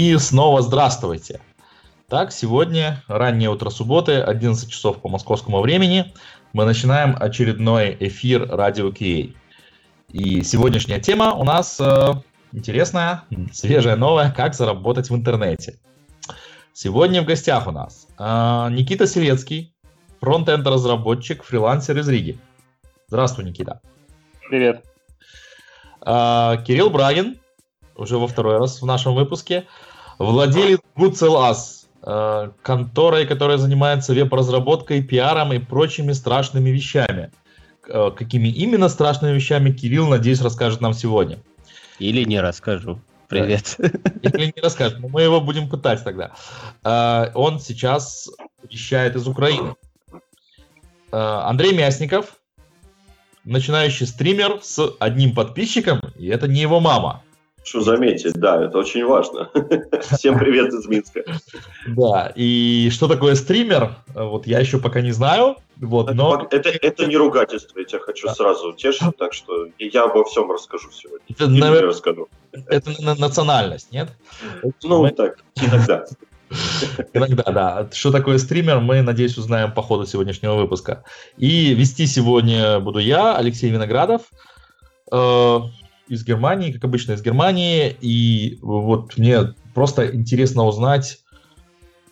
И снова здравствуйте. Так, сегодня, раннее утро субботы, 11 часов по московскому времени, мы начинаем очередной эфир Радио Кей. И сегодняшняя тема у нас э, интересная, свежая, новая, как заработать в интернете. Сегодня в гостях у нас э, Никита Селецкий, фронт-энд разработчик, фрилансер из Риги. Здравствуй, Никита. Привет. Э, Кирилл Брагин, уже во второй раз в нашем выпуске. Владелец GoodSellAs, э, конторой, которая занимается веб-разработкой, пиаром и прочими страшными вещами. Э, какими именно страшными вещами Кирилл, надеюсь, расскажет нам сегодня. Или не расскажу. Привет. Или не расскажет, но мы его будем пытать тогда. Э, он сейчас вещает из Украины. Андрей Мясников, начинающий стример с одним подписчиком, и это не его мама. Что заметить, да, это очень важно. Всем привет из Минска. Да, и что такое стример, вот я еще пока не знаю, вот, но... Это, это не ругательство, я тебя хочу да. сразу утешить, так что я обо всем расскажу сегодня. Это, наверное, расскажу. это национальность, нет? Ну, мы... так, иногда. Иногда, да. Что такое стример, мы, надеюсь, узнаем по ходу сегодняшнего выпуска. И вести сегодня буду я, Алексей Виноградов. Из Германии, как обычно, из Германии. И вот мне просто интересно узнать,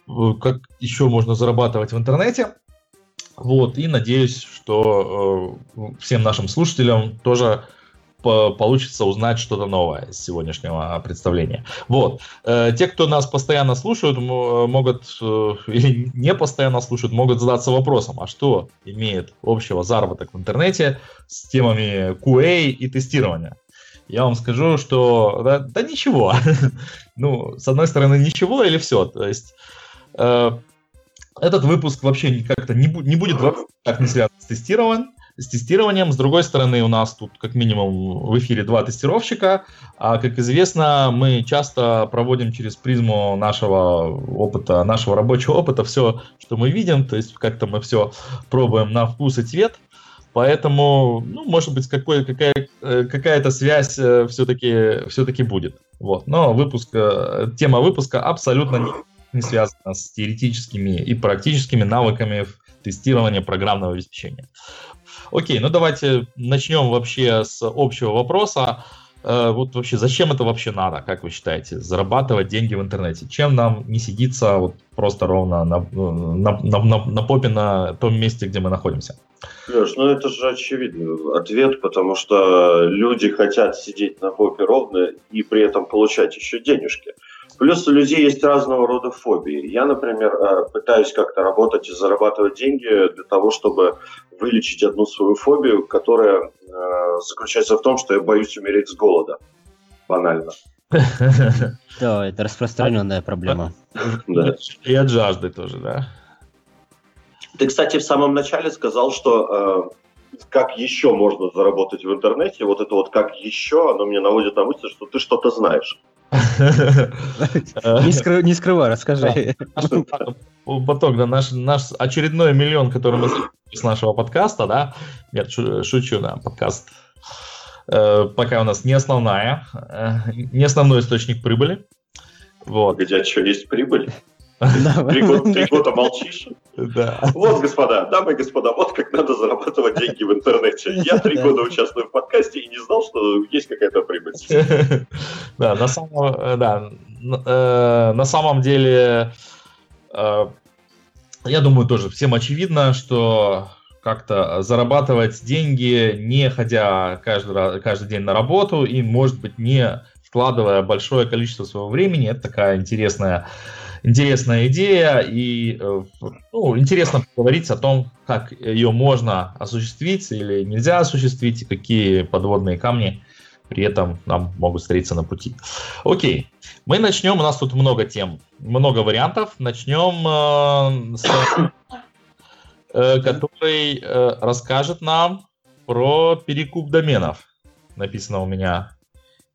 э, как еще можно зарабатывать в интернете. Вот, и надеюсь, что э, всем нашим слушателям тоже по получится узнать что-то новое из сегодняшнего представления. Вот. Э, те, кто нас постоянно слушают, могут, э, или не постоянно слушают, могут задаться вопросом, а что имеет общего заработок в интернете с темами QA и тестирования? Я вам скажу, что да, да ничего. ну, с одной стороны, ничего или все. То есть э, этот выпуск вообще как-то не, не будет так не связан с тестированием. С тестированием. С другой стороны, у нас тут как минимум в эфире два тестировщика. А как известно, мы часто проводим через призму нашего опыта, нашего рабочего опыта все, что мы видим. То есть как-то мы все пробуем на вкус и цвет. Поэтому, ну, может быть, какой, какая, э, какая-то связь все-таки э, все-таки будет. Вот. Но выпуск, э, тема выпуска абсолютно не, не связана с теоретическими и практическими навыками тестирования программного обеспечения. Окей, ну давайте начнем вообще с общего вопроса. Вот вообще, зачем это вообще надо, как вы считаете, зарабатывать деньги в интернете? Чем нам не сидится вот просто ровно на, на, на, на, на попе на том месте, где мы находимся? Леш, ну это же очевидный ответ, потому что люди хотят сидеть на попе ровно и при этом получать еще денежки. Плюс у людей есть разного рода фобии. Я, например, э, пытаюсь как-то работать и зарабатывать деньги для того, чтобы вылечить одну свою фобию, которая э, заключается в том, что я боюсь умереть с голода. Банально. Да, это распространенная проблема. И от жажды тоже, да. Ты, кстати, в самом начале сказал, что э, как еще можно заработать в интернете. Вот это вот как еще, оно мне наводит на мысль, что ты что-то знаешь. Не, скры, не скрывай, расскажи. Поток, да, наш, наш очередной миллион, который мы с нашего подкаста, да, нет, шучу, да, подкаст э, пока у нас не основная, э, не основной источник прибыли. Вот. Где что, есть прибыль? Три года, три года молчишь? Да. Вот, господа, дамы и господа, вот как надо зарабатывать деньги в интернете. Я три года участвую в подкасте и не знал, что есть какая-то прибыль. Да, на самом, да, э, на самом деле, э, я думаю, тоже всем очевидно, что как-то зарабатывать деньги, не ходя каждый, каждый день на работу и, может быть, не вкладывая большое количество своего времени, это такая интересная интересная идея, и э, ну, интересно поговорить о том, как ее можно осуществить или нельзя осуществить, и какие подводные камни при этом нам могут встретиться на пути. Окей, мы начнем, у нас тут много тем, много вариантов. Начнем э, с э, который э, расскажет нам про перекуп доменов. Написано у меня.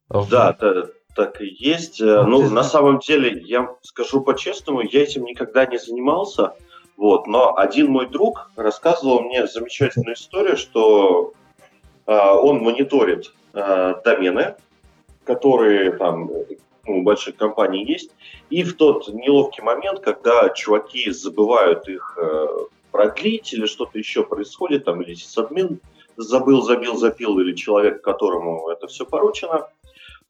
В... Да, да, так и есть. Э, ну, на самом деле, я скажу по-честному, я этим никогда не занимался. Вот, но один мой друг рассказывал мне замечательную историю, что э, он мониторит э, домены, которые там у больших компаний есть. И в тот неловкий момент, когда чуваки забывают их э, продлить или что-то еще происходит, там, или админ забыл, забил, запил, или человек, которому это все поручено,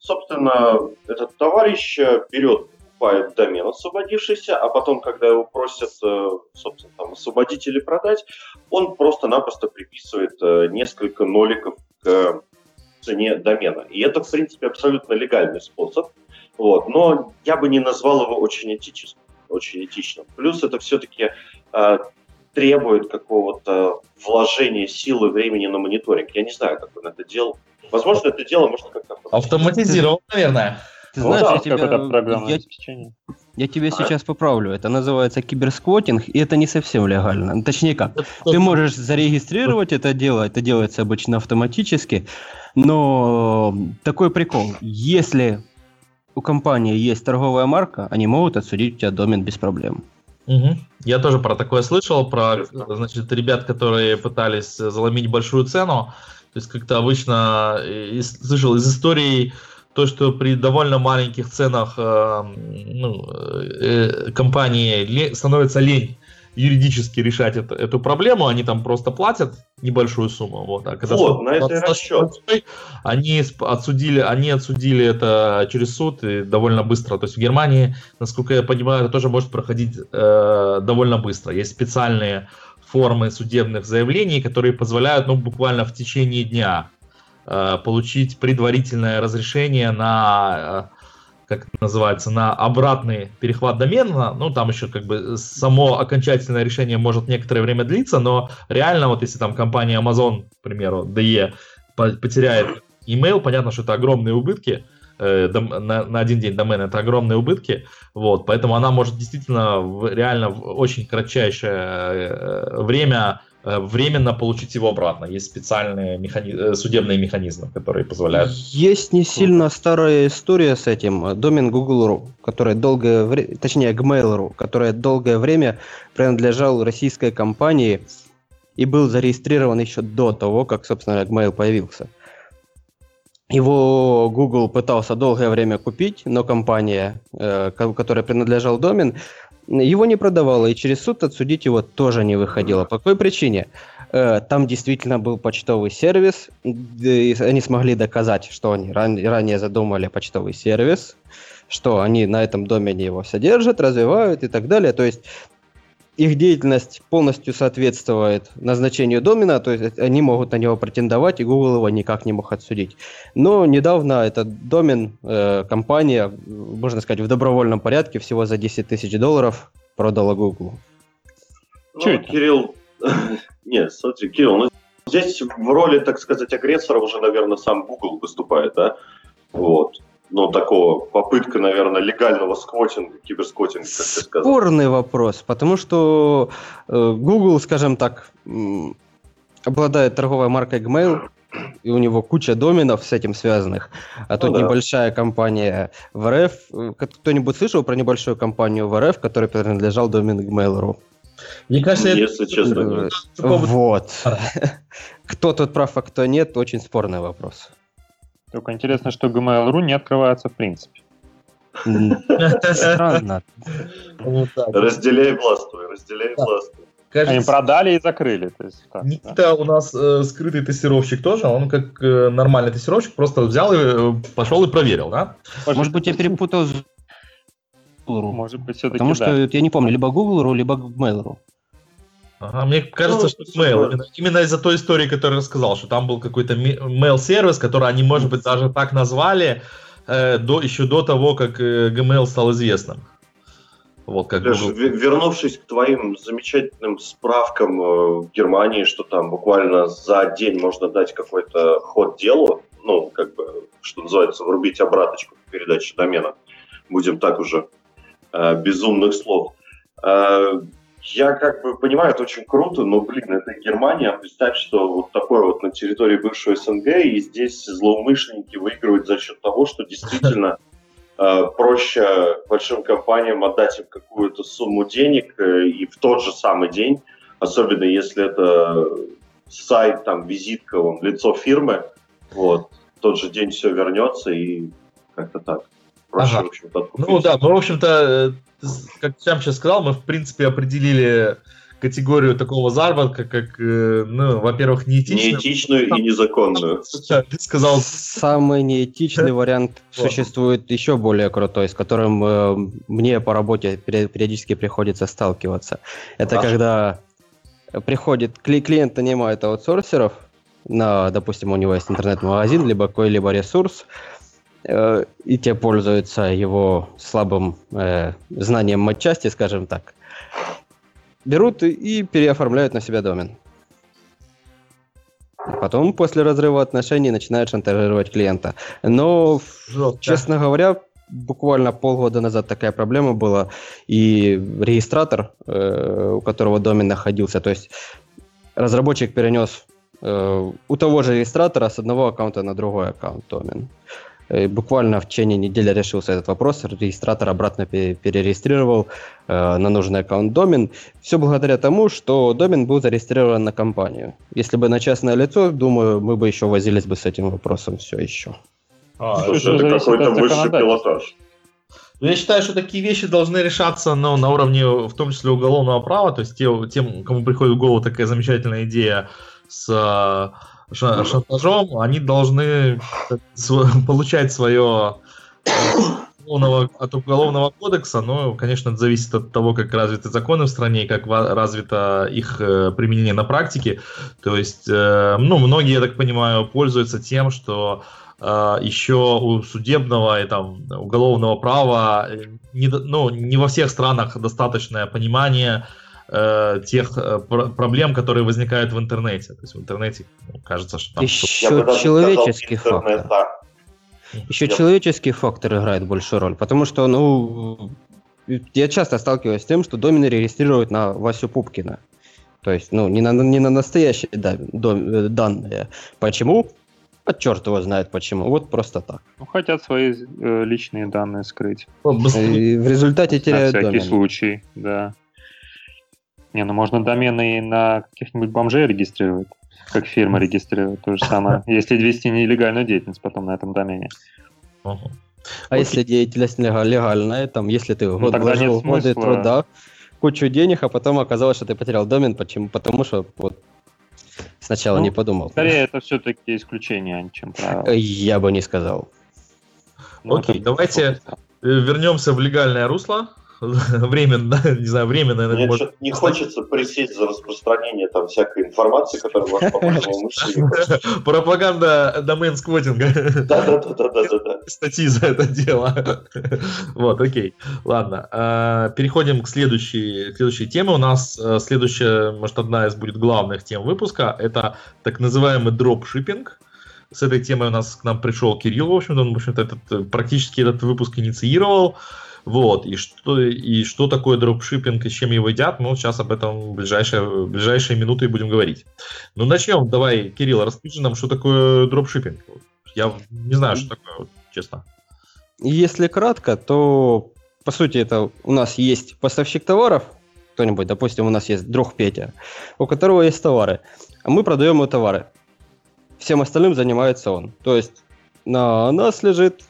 собственно, этот товарищ э, берет покупает домен освободившийся, а потом, когда его просят, э, собственно, там, освободить или продать, он просто-напросто приписывает э, несколько ноликов к цене домена. И это, в принципе, абсолютно легальный способ. Вот. Но я бы не назвал его очень этическим. Очень этичным. Плюс это все-таки требует какого-то вложения силы, времени на мониторинг. Я не знаю, как он это делал. Возможно, это дело можно как-то... Автоматизировал, наверное. Ты ну, знаешь, да, я, тебя, я, я тебе а? сейчас поправлю. Это называется киберсквотинг, и это не совсем легально. Точнее как, ты можешь зарегистрировать это дело, это делается обычно автоматически, но такой прикол. Если у компании есть торговая марка, они могут отсудить у тебя домен без проблем. Угу. Я тоже про такое слышал, про значит, ребят, которые пытались заломить большую цену. То есть как-то обычно э, слышал из истории то, что при довольно маленьких ценах э, ну, э, компании становится лень юридически решать это, эту проблему, они там просто платят небольшую сумму. Вот, а когда вот, на это расчет. Они отсудили, они отсудили это через суд и довольно быстро. То есть в Германии, насколько я понимаю, это тоже может проходить э, довольно быстро. Есть специальные формы судебных заявлений, которые позволяют ну, буквально в течение дня Э, получить предварительное разрешение на э, как это называется, на обратный перехват домена, ну, там еще как бы само окончательное решение может некоторое время длиться, но реально вот если там компания Amazon, к примеру, DE, потеряет email, понятно, что это огромные убытки, э, на, один день домен это огромные убытки, вот, поэтому она может действительно реально в очень кратчайшее время Э, временно получить его обратно. Есть специальные механи... Э, судебные механизмы, которые позволяют. Есть не сильно старая история с этим. Домен Google.ru, которая долгое время, точнее Gmail.ru, которая долгое время принадлежал российской компании и был зарегистрирован еще до того, как, собственно, Gmail появился. Его Google пытался долгое время купить, но компания, э, которая принадлежал домен, его не продавала, и через суд отсудить его тоже не выходило. По какой причине? Э, там действительно был почтовый сервис, и они смогли доказать, что они ранее задумали почтовый сервис, что они на этом домене его содержат, развивают и так далее. То есть их деятельность полностью соответствует назначению домена, то есть они могут на него претендовать, и Google его никак не мог отсудить. Но недавно этот домен э, компания, можно сказать, в добровольном порядке всего за 10 тысяч долларов продала Google. Ну, Че это? Кирилл, нет, смотри, Кирилл, ну здесь в роли, так сказать, агрессора уже, наверное, сам Google выступает, да? Вот ну, такого попытка, наверное, легального сквотинга, киберсквотинга, как ты сказал. Спорный вопрос, потому что э, Google, скажем так, обладает торговой маркой Gmail, и у него куча доменов с этим связанных. А тут ну, да. небольшая компания в РФ. Кто-нибудь слышал про небольшую компанию в РФ, которой принадлежал домен Gmail.ru? Мне кажется, Если это... честно. Вот. Кто тут прав, а кто нет, очень спорный вопрос. Только интересно, что Gmail.ru не открывается в принципе. Странно. Разделяй властвуй, разделяй властвуй. Кажется, Они продали и закрыли. То есть, так, Никита да. у нас э, скрытый тестировщик тоже, он как э, нормальный тестировщик просто взял и э, пошел и проверил, да? Может, Может быть, я перепутал с Может быть, все-таки Потому да. что я не помню, либо Google.ru, либо Mail.ru. Ага, мне кажется, ну, что mail. Именно, именно из-за той истории, которую рассказал, что там был какой-то mail-сервис, который они, может быть, даже так назвали э, до, еще до того, как э, Gmail стал известным. Вот как Леш, Google. вернувшись к твоим замечательным справкам э, в Германии, что там буквально за день можно дать какой-то ход делу, ну, как бы, что называется, врубить обраточку передачи домена. Будем так уже э, безумных слов. Э, я как бы понимаю, это очень круто, но, блин, это Германия. Представь, что вот такое вот на территории бывшего СНГ, и здесь злоумышленники выигрывают за счет того, что действительно э, проще большим компаниям отдать им какую-то сумму денег э, и в тот же самый день, особенно если это сайт, там, визитка, он, лицо фирмы, вот, в тот же день все вернется и как-то так. Проще, ага. в общем-то. Ну да, мы, в общем-то, э, как сам сейчас сказал, мы, в принципе, определили категорию такого заработка, как, э, ну, во-первых, неэтичную. Неэтичную и незаконную. Ты сказал. Самый неэтичный вариант существует еще более крутой, с которым э, мне по работе периодически приходится сталкиваться. Это когда приходит клиент нанимает аутсорсеров, на, допустим, у него есть интернет-магазин, либо какой-либо ресурс, э, и те пользуются его слабым знанием матчасти, скажем так берут и переоформляют на себя домен. Потом, после разрыва отношений, начинают шантажировать клиента. Но, Жестко. честно говоря, буквально полгода назад такая проблема была, и регистратор, э, у которого домен находился, то есть разработчик перенес э, у того же регистратора с одного аккаунта на другой аккаунт домен. Э, буквально в течение недели решился этот вопрос, регистратор обратно перерегистрировал э, на нужный аккаунт домен. Все благодаря тому, что домен был зарегистрирован на компанию. Если бы на частное лицо, думаю, мы бы еще возились бы с этим вопросом все еще. А, Слушай, это какой-то высший пилотаж. Ну, я считаю, что такие вещи должны решаться ну, на уровне, в том числе, уголовного права. То есть те, тем, кому приходит в голову такая замечательная идея с шантажом, они должны получать свое э, от уголовного кодекса, но, конечно, это зависит от того, как развиты законы в стране и как развито их э, применение на практике. То есть, э, ну, многие, я так понимаю, пользуются тем, что еще у судебного и там уголовного права не, ну, не во всех странах достаточное понимание э, тех э, пр- проблем, которые возникают в интернете. То есть в интернете ну, кажется, что там... Еще человеческий сказал, фактор. Да. Еще я... человеческий фактор играет большую роль, потому что, ну, я часто сталкиваюсь с тем, что домены регистрируют на Васю Пупкина. То есть, ну, не на, не на настоящие да, дом, э, данные. Почему? А черт его знает почему. Вот просто так. Ну, хотят свои э, личные данные скрыть. И в результате теряют На всякий домен. случай, да. Не, ну можно домены на каких-нибудь бомжей регистрировать, как фирма регистрирует. То же самое, если вести нелегальную деятельность потом на этом домене. А если деятельность легальная, там, если ты ну, вложил годы труда, кучу денег, а потом оказалось, что ты потерял домен, почему? Потому что вот сначала ну, не подумал. Скорее, это все-таки исключение, чем правило. Я бы не сказал. Ну, Окей, давайте вернемся в легальное русло. временно, не знаю, временно, Мне может... не хочется присесть за распространение там всякой информации, которая вас по Пропаганда домен сквотинга. Да-да-да-да-да. Статьи за это дело. Вот, окей. Ладно. А, переходим к следующей, к следующей теме. У нас э, следующая, может, одна из будет главных тем выпуска. Это так называемый дропшиппинг с этой темой у нас к нам пришел Кирилл, в общем-то, он, в общем-то, этот, э, практически этот выпуск инициировал. Вот, и что, и что такое дропшиппинг и чем его едят, ну, сейчас об этом в ближайшие, в ближайшие минуты будем говорить. Ну, начнем, давай, Кирилл, расскажи нам, что такое дропшиппинг. Я не знаю, что такое, честно. Если кратко, то, по сути, это у нас есть поставщик товаров, кто-нибудь, допустим, у нас есть друг Петя, у которого есть товары, а мы продаем ему товары. Всем остальным занимается он. То есть на нас лежит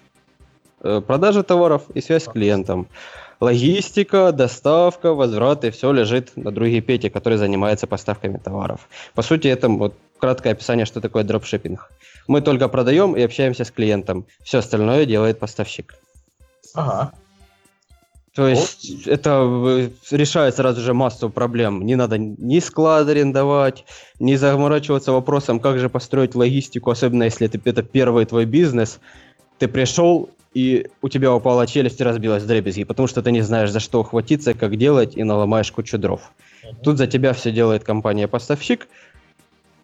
продажа товаров и связь с клиентом. Логистика, доставка, возврат и все лежит на другие Пете, который занимается поставками товаров. По сути, это вот краткое описание, что такое дропшиппинг. Мы только продаем и общаемся с клиентом. Все остальное делает поставщик. Ага. То есть вот. это э, решает сразу же массу проблем. Не надо ни склад арендовать, ни заморачиваться вопросом, как же построить логистику, особенно если это, это первый твой бизнес. Ты пришел, и у тебя упала челюсть и разбилась в дребезги, потому что ты не знаешь, за что ухватиться, как делать, и наломаешь кучу дров. Тут за тебя все делает компания-поставщик,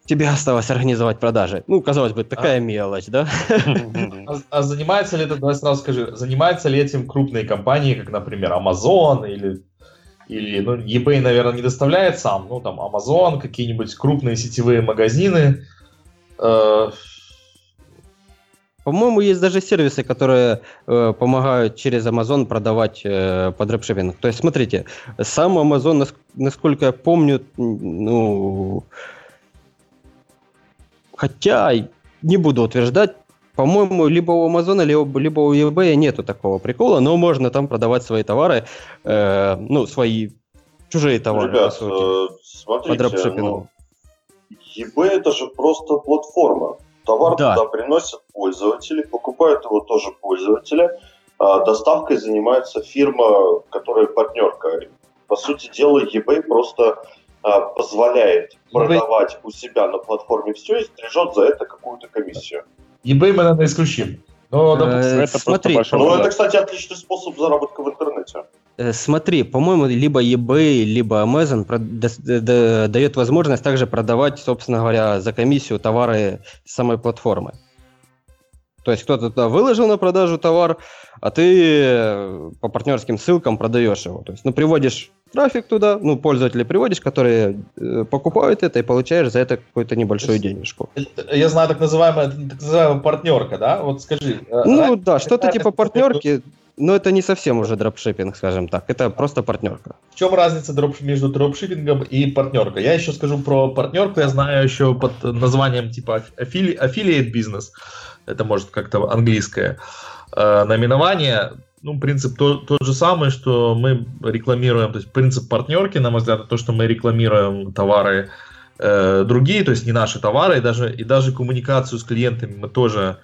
тебе осталось организовать продажи. Ну, казалось бы, такая а... мелочь, да? А, а занимается ли это, давай сразу скажи, занимаются ли этим крупные компании, как, например, Amazon или или, ну, eBay, наверное, не доставляет сам, ну, там, Amazon, какие-нибудь крупные сетевые магазины, э, по-моему, есть даже сервисы, которые э, помогают через Amazon продавать э, по дропшиппинг. То есть, смотрите, сам Amazon, насколько я помню, ну, хотя не буду утверждать, По-моему, либо у Амазона, либо, либо у eBay нету такого прикола, но можно там продавать свои товары, э, ну, свои чужие товары, Ребят, по сути, э, смотрите, по дропшиппингу. ну, eBay это же просто платформа. Товар Да. туда приносят пользователи, покупают его тоже пользователи. А доставкой занимается фирма, которая партнерка. По сути дела, eBay просто а, позволяет eBay- продавать у себя на платформе все и стрижет за это какую-то комиссию. eBay мы, наверное, исключим. Но, Э, допустим, это просто смотри, Ну, это, кстати, отличный способ заработка в интернете. Э, Смотри, по-моему, либо eBay, либо Amazon дает возможность также продавать, собственно говоря, за комиссию товары с самой платформы. То есть кто-то туда выложил на продажу товар, а ты э, по партнерским ссылкам продаешь его. То есть, ну, приводишь трафик туда, ну, пользователей приводишь, которые э, покупают это, и получаешь за это какую-то небольшую денежку. я знаю так называемая, так называемая партнерка, да? Вот скажи. э, Ну раньше да, что-то типа партнерки, но это не совсем уже дропшиппинг, скажем так. Это просто партнерка. В чем разница между дропшиппингом и партнеркой? Я еще скажу про партнерку, я знаю еще под названием типа аффили- affiliate бизнес. Это может как-то английское э, наименование. Ну, принцип то- тот же самый, что мы рекламируем, то есть принцип партнерки, на мой взгляд, то, что мы рекламируем товары э, другие, то есть не наши товары, и даже, и даже коммуникацию с клиентами мы тоже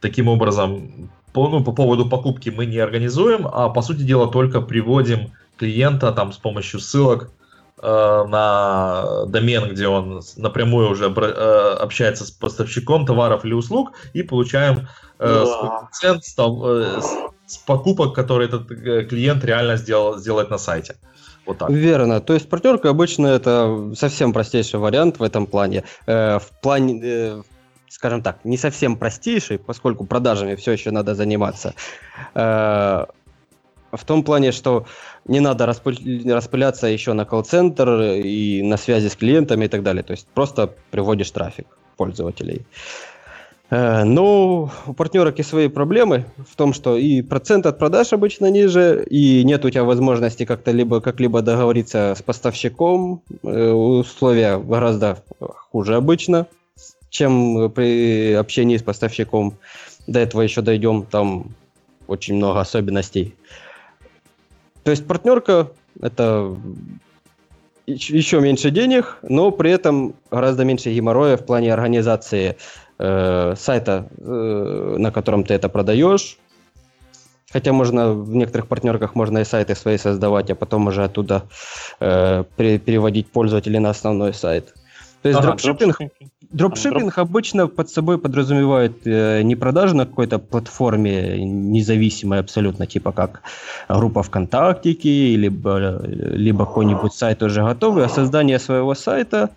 таким образом по, ну, по поводу покупки мы не организуем, а по сути дела только приводим клиента там с помощью ссылок э, на домен, где он напрямую уже э, общается с поставщиком товаров или услуг и получаем э, Да. с, э, с- покупок, которые этот э, клиент реально сделал, сделает на сайте. Вот так. Верно. То есть партнерка обычно это совсем простейший вариант в этом плане. Э, в плане, э, скажем так, не совсем простейший, поскольку продажами все еще надо заниматься. Э, в том плане, что не надо распыляться еще на колл-центр и на связи с клиентами и так далее. То есть просто приводишь трафик пользователей. Э, Но у партнерок и свои проблемы в том, что и процент от продаж обычно ниже, и нет у тебя возможности как-то либо как-либо договориться с поставщиком. Э, Условия гораздо хуже обычно, чем при общении с поставщиком. До этого еще дойдем, там очень много особенностей. То есть партнерка это еще меньше денег, но при этом гораздо меньше геморроя в плане организации э, сайта, э, на котором ты это продаешь. Хотя можно в некоторых партнерках можно и сайты свои создавать, а потом уже оттуда э, пере- переводить пользователей на основной сайт. То есть Ага, дропшиппинг, Дропшиппинг. Дропшиппинг обычно под собой подразумевает э, не продажу на какой-то платформе независимой абсолютно, типа как группа ВКонтактике, либо, либо какой-нибудь сайт уже готовый, а создание своего сайта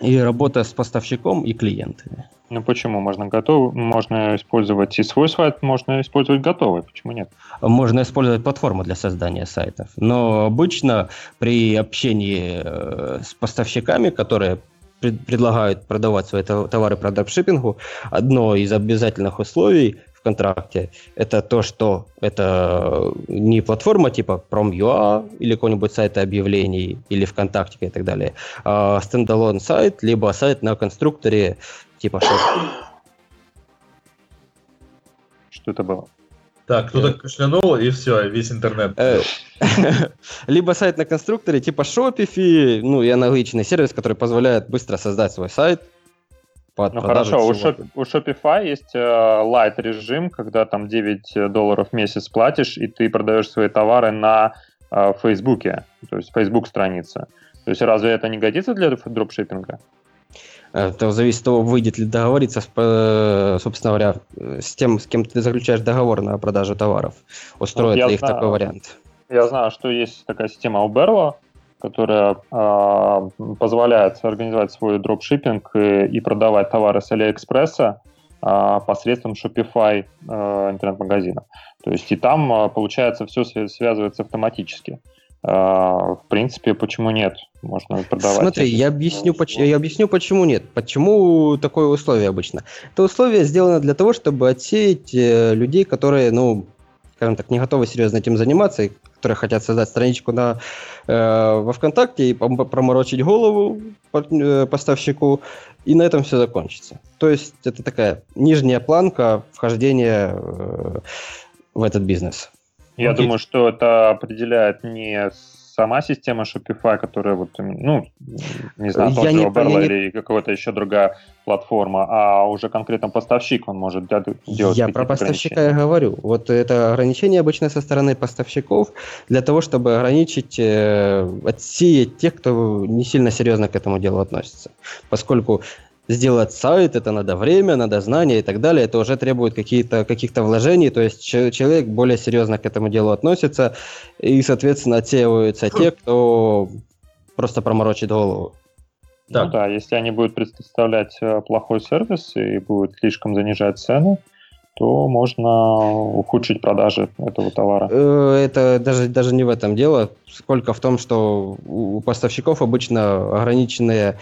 и работа с поставщиком и клиентами. Ну почему? Можно готов, можно использовать и свой сайт, можно использовать готовый. Почему нет? Можно использовать платформу для создания сайтов, но обычно при общении э, с поставщиками, которые пред- предлагают продавать свои тов- товары по дропшиппингу, одно из обязательных условий в контракте это то, что это не платформа типа Prom.ua или какой-нибудь сайт объявлений или ВКонтакте и так далее, а стендалон сайт, либо сайт на конструкторе типа. Что это было? Так, кто-то кашлянул, и все, весь интернет. Э, Либо сайт на конструкторе типа Shopify, ну и аналогичный сервис, который позволяет быстро создать свой сайт под Ну хорошо, у. Shop- у Shopify есть э, light режим, когда там 9 долларов в месяц платишь, и ты продаешь свои товары на э, Фейсбуке, то есть Facebook страница. То есть разве это не годится для дропшиппинга? Это зависит от того, выйдет ли договориться, э, собственно говоря, с тем, с кем ты заключаешь договор на продажу товаров. Устроит я ли их знаю. такой вариант? Я знаю, что есть такая система Uberlo, которая э, позволяет организовать свой дропшиппинг и, и продавать товары с Алиэкспресса э, посредством Shopify э, интернет-магазина. То есть и там, э, получается, все связывается автоматически. Э, в принципе, почему нет? Можно продавать. Смотри, я объясню, поч- я объясню, почему нет. Почему такое условие обычно? Это условие сделано для того, чтобы отсеять э, людей, которые, ну, скажем так, не готовы серьезно этим заниматься и которые хотят создать страничку на, э, во ВКонтакте и проморочить голову э, поставщику, и на этом все закончится. То есть это такая нижняя планка вхождения э, в этот бизнес. Я Окей. думаю, что это определяет не сама система Shopify, которая вот, ну, не знаю, тот же Oberlo или какая-то еще другая платформа, а уже конкретно поставщик, он может делать Я про поставщика я говорю. Вот это ограничение обычно со стороны поставщиков для того, чтобы ограничить, э, отсеять тех, кто не сильно серьезно к этому делу относится. Поскольку сделать сайт, это надо время, надо знания и так далее, это уже требует какие-то, каких-то вложений, то есть человек более серьезно к этому делу относится, и, соответственно, отсеиваются те, кто просто проморочит голову. Так. Ну да, если они будут представлять э, плохой сервис и будут слишком занижать цену, то можно ухудшить продажи этого товара. Э, это даже, даже не в этом дело, сколько в том, что у поставщиков обычно ограниченные э,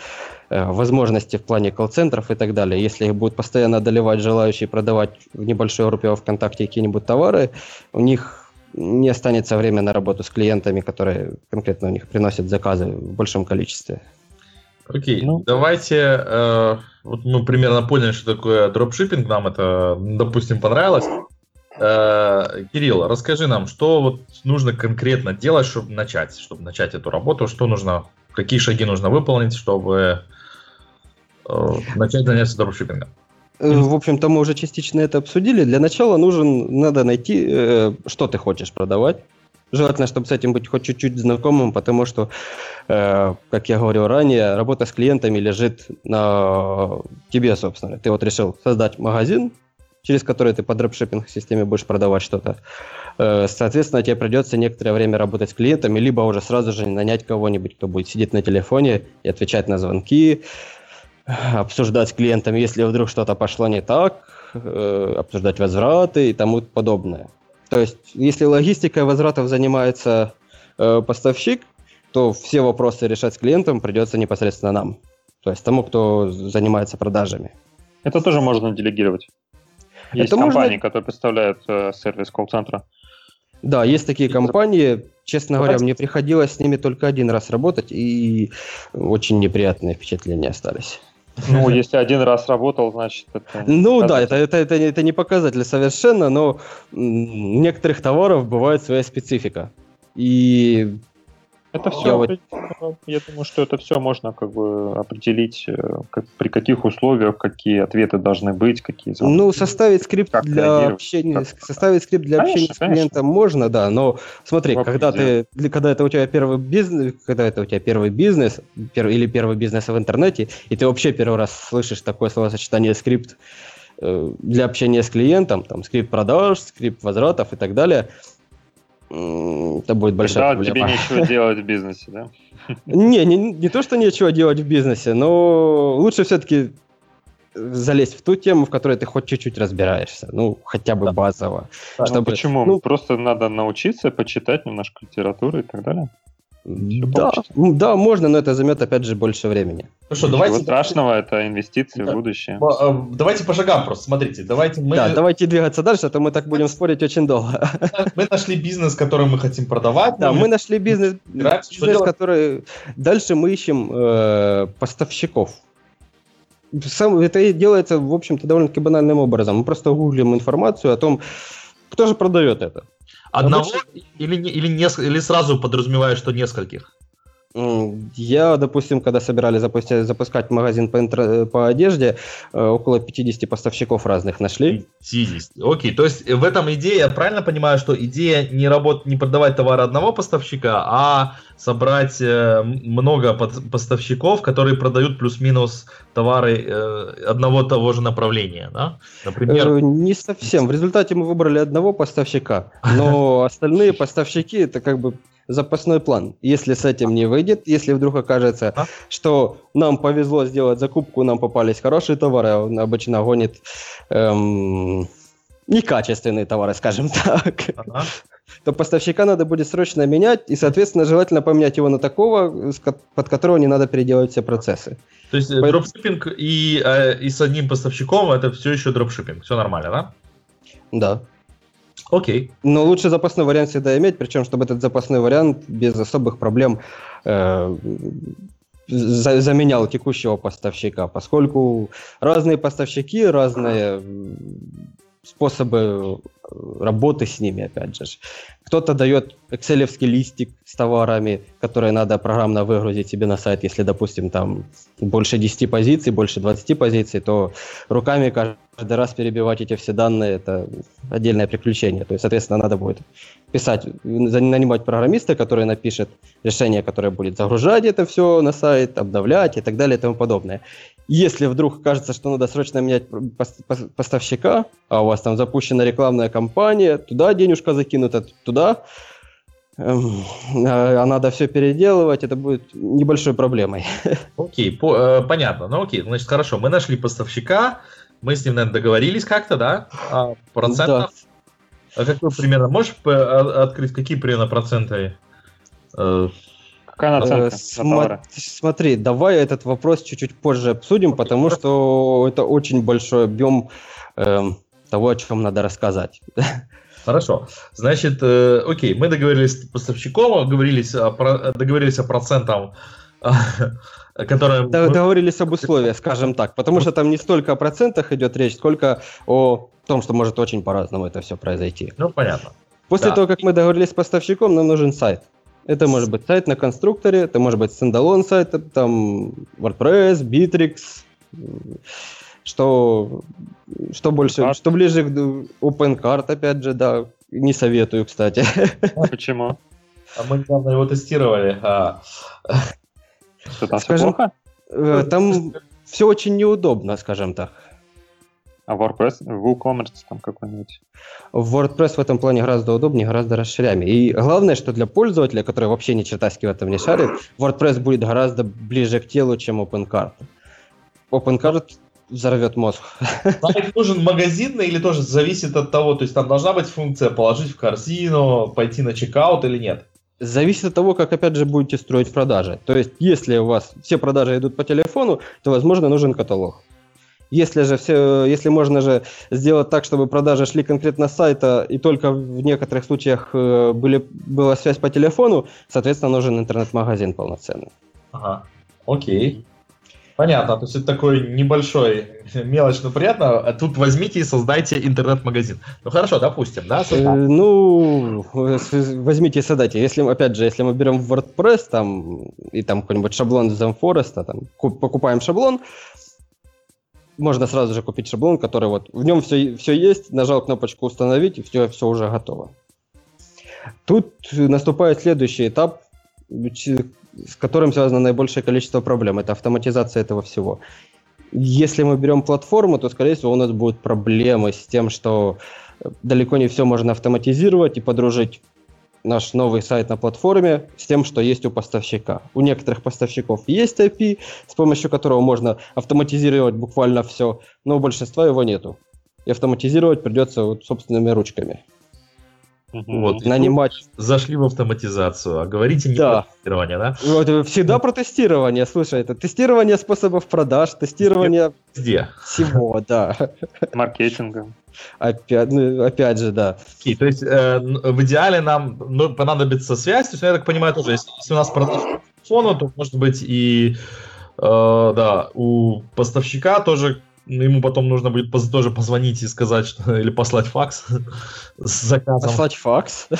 возможности в плане колл-центров и так далее. Если их будут постоянно одолевать желающие продавать в небольшой группе ВКонтакте какие-нибудь товары, у них не останется время на работу с клиентами, которые конкретно у них приносят заказы в большом количестве. Окей, ну, давайте, э, вот мы примерно поняли, что такое дропшиппинг, нам это, допустим, понравилось. Э, Кирилл, расскажи нам, что вот нужно конкретно делать, чтобы начать, чтобы начать эту работу, что нужно, какие шаги нужно выполнить, чтобы э, начать заняться дропшиппингом? Э, в общем-то, мы уже частично это обсудили. Для начала нужен, надо найти, э, что ты хочешь продавать. Желательно, чтобы с этим быть хоть чуть-чуть знакомым, потому что, э, как я говорил ранее, работа с клиентами лежит на тебе, собственно. Ты вот решил создать магазин, через который ты по дропшиппинг-системе будешь продавать что-то. Э, соответственно, тебе придется некоторое время работать с клиентами, либо уже сразу же нанять кого-нибудь, кто будет сидеть на телефоне и отвечать на звонки, обсуждать с клиентами, если вдруг что-то пошло не так, э, обсуждать возвраты и тому подобное. То есть, если логистикой возвратов занимается э, поставщик, то все вопросы решать с клиентом придется непосредственно нам. То есть тому, кто занимается продажами. Это тоже можно делегировать. Есть Это компании, можно... которые представляют э, сервис колл-центра. Да, есть такие компании. Честно говоря, мне приходилось с ними только один раз работать, и очень неприятные впечатления остались. Ну, если один раз работал, значит это... Ну да, это, это, это, это не показатель совершенно, но у некоторых товаров бывает своя специфика. И это все, я, вот... я думаю, что это все можно как бы определить, э, как, при каких условиях, какие ответы должны быть, какие звонки. Ну, составить скрипт как для общения, как... составить скрипт для конечно, общения с клиентом конечно. можно, да, но смотри, Вопрос когда ты, когда это у тебя первый бизнес, когда это у тебя первый бизнес, пер, или первый бизнес в интернете, и ты вообще первый раз слышишь такое словосочетание скрипт э, для общения с клиентом, там скрипт продаж, скрипт возвратов и так далее – это будет большая Тогда проблема. тебе нечего делать в бизнесе, да? Не, не, не то, что нечего делать в бизнесе, но лучше все-таки залезть в ту тему, в которой ты хоть чуть-чуть разбираешься, ну, хотя бы да. базово. Да, чтобы, ну, почему? Ну, Просто надо научиться, почитать немножко литературы и так далее. Да, да, можно, но это займет опять же больше времени. Хорошо, Ничего давайте... страшного, это инвестиции да. в будущее. Э, давайте по шагам просто, смотрите, давайте мы... Да, давайте двигаться дальше, а то мы так будем спорить очень долго. Мы нашли бизнес, который мы хотим продавать. Да, мы нашли бизнес, бизнес который... Дальше мы ищем э, поставщиков. Сам, это делается, в общем-то, довольно-таки банальным образом. Мы просто гуглим информацию о том, кто же продает это. Одного Обычно... или, или, неск... или сразу подразумеваешь, что нескольких? Я, допустим, когда собирали запустить, запускать магазин по, интро, по одежде, э, около 50 поставщиков разных нашли. 50. Окей, то есть в этом идея, я правильно понимаю, что идея не работать, не продавать товары одного поставщика, а собрать э, много поставщиков, которые продают плюс-минус товары э, одного того же направления, да? Например... Не совсем. В результате мы выбрали одного поставщика, но остальные поставщики это как бы запасной план. Если с этим не выйдет, если вдруг окажется, а? что нам повезло сделать закупку, нам попались хорошие товары, а он обычно гонит эм, некачественные товары, скажем так, ага. то поставщика надо будет срочно менять, и, соответственно, желательно поменять его на такого, под которого не надо переделать все процессы. То есть Поэтому... дропшиппинг и, э, и с одним поставщиком это все еще дропшиппинг, все нормально, да? Да. Окей. Но лучше запасной вариант всегда иметь, причем чтобы этот запасной вариант без особых проблем э, за, заменял текущего поставщика, поскольку разные поставщики, разные способы работы с ними, опять же. Кто-то дает excel листик с товарами, которые надо программно выгрузить себе на сайт. Если, допустим, там больше 10 позиций, больше 20 позиций, то руками каждый раз перебивать эти все данные – это отдельное приключение. То есть, соответственно, надо будет писать, нанимать программиста, который напишет решение, которое будет загружать это все на сайт, обновлять и так далее и тому подобное. Если вдруг кажется, что надо срочно менять поставщика, а у вас там запущена рекламная кампания, туда денежка закинута, туда, эм, а надо все переделывать, это будет небольшой проблемой. Окей, по, э, понятно. Ну окей, значит, хорошо, мы нашли поставщика, мы с ним, наверное, договорились как-то, да? А, процентов? Да. А какой примерно? Можешь а, открыть, какие примерно проценты э, Какая наценка э, см- Смотри, давай этот вопрос чуть-чуть позже обсудим, потому что это очень большой объем э, того, о чем надо рассказать. Хорошо. Значит, э, окей, мы договорились с поставщиком, договорились о, договорились о процентах, которые... Договорились об условиях, скажем так, потому что там не столько о процентах идет речь, сколько о том, что может очень по-разному это все произойти. Ну, понятно. После да. того, как мы договорились с поставщиком, нам нужен сайт. Это может быть сайт на конструкторе, это может быть стендалон сайт, там WordPress, Bittrex, что, что больше, Card. что ближе к OpenCard, опять же, да, не советую, кстати. Почему? А мы недавно его тестировали. А... Что там Скажем, все плохо? Э, там все очень неудобно, скажем так. А WordPress, WooCommerce там какой-нибудь? WordPress в этом плане гораздо удобнее, гораздо расширяемее. И главное, что для пользователя, который вообще ни чертаски в этом не шарит, WordPress будет гораздо ближе к телу, чем OpenCart. OpenCart взорвет мозг. Сайт нужен магазинный или тоже зависит от того, то есть там должна быть функция положить в корзину, пойти на чекаут или нет? Зависит от того, как, опять же, будете строить продажи. То есть, если у вас все продажи идут по телефону, то, возможно, нужен каталог. Если же все, если можно же сделать так, чтобы продажи шли конкретно с сайта, и только в некоторых случаях э, были, была связь по телефону, соответственно, нужен интернет-магазин полноценный. Ага, окей. Понятно, то есть это такой небольшой мелочь, но приятно. А тут возьмите и создайте интернет-магазин. Ну хорошо, допустим, да? Э, ну, возьмите и создайте. Если, опять же, если мы берем WordPress там, и там какой-нибудь шаблон из Zamforest, там, покупаем шаблон, можно сразу же купить шаблон, который вот в нем все, все есть, нажал кнопочку установить, и все, все уже готово. Тут наступает следующий этап, с которым связано наибольшее количество проблем. Это автоматизация этого всего. Если мы берем платформу, то, скорее всего, у нас будут проблемы с тем, что далеко не все можно автоматизировать и подружить наш новый сайт на платформе с тем, что есть у поставщика. У некоторых поставщиков есть API, с помощью которого можно автоматизировать буквально все, но у большинства его нету. И автоматизировать придется вот собственными ручками. Вот, нанимать. Зашли в автоматизацию, а говорите не да. про тестирование, да? Вот, всегда про тестирование, слушай, это тестирование способов продаж, тестирование Где? всего, да. Маркетинга. Опять, ну, опять же, да. Okay, то есть э, в идеале нам ну, понадобится связь, то есть, я так понимаю, тоже, если, если у нас продаж фона, то может быть и э, да, у поставщика тоже ему потом нужно будет тоже позвонить и сказать, что, или послать факс с заказом. Послать факс?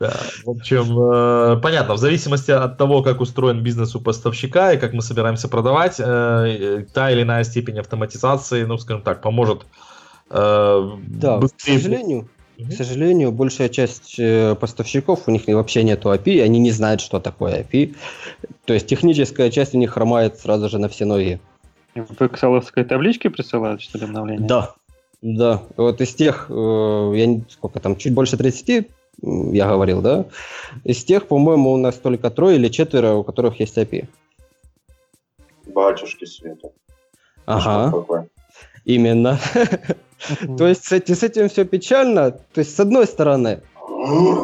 Да, в общем, э, понятно, в зависимости от того, как устроен бизнес у поставщика и как мы собираемся продавать, э, та или иная степень автоматизации, ну, скажем так, поможет э, Да, быстрее... к сожалению, к сожалению, большая часть э, поставщиков, у них вообще нет API, они не знают, что такое API. То есть техническая часть у них хромает сразу же на все ноги. В excel табличке присылают, что ли, обновления? Да, да. Вот из тех, э, я сколько там, чуть больше 30 я говорил, да? Из тех, по-моему, у нас только трое или четверо, у которых есть API. Батюшки света. Ага. Именно. То есть с этим все печально. То есть, с одной стороны,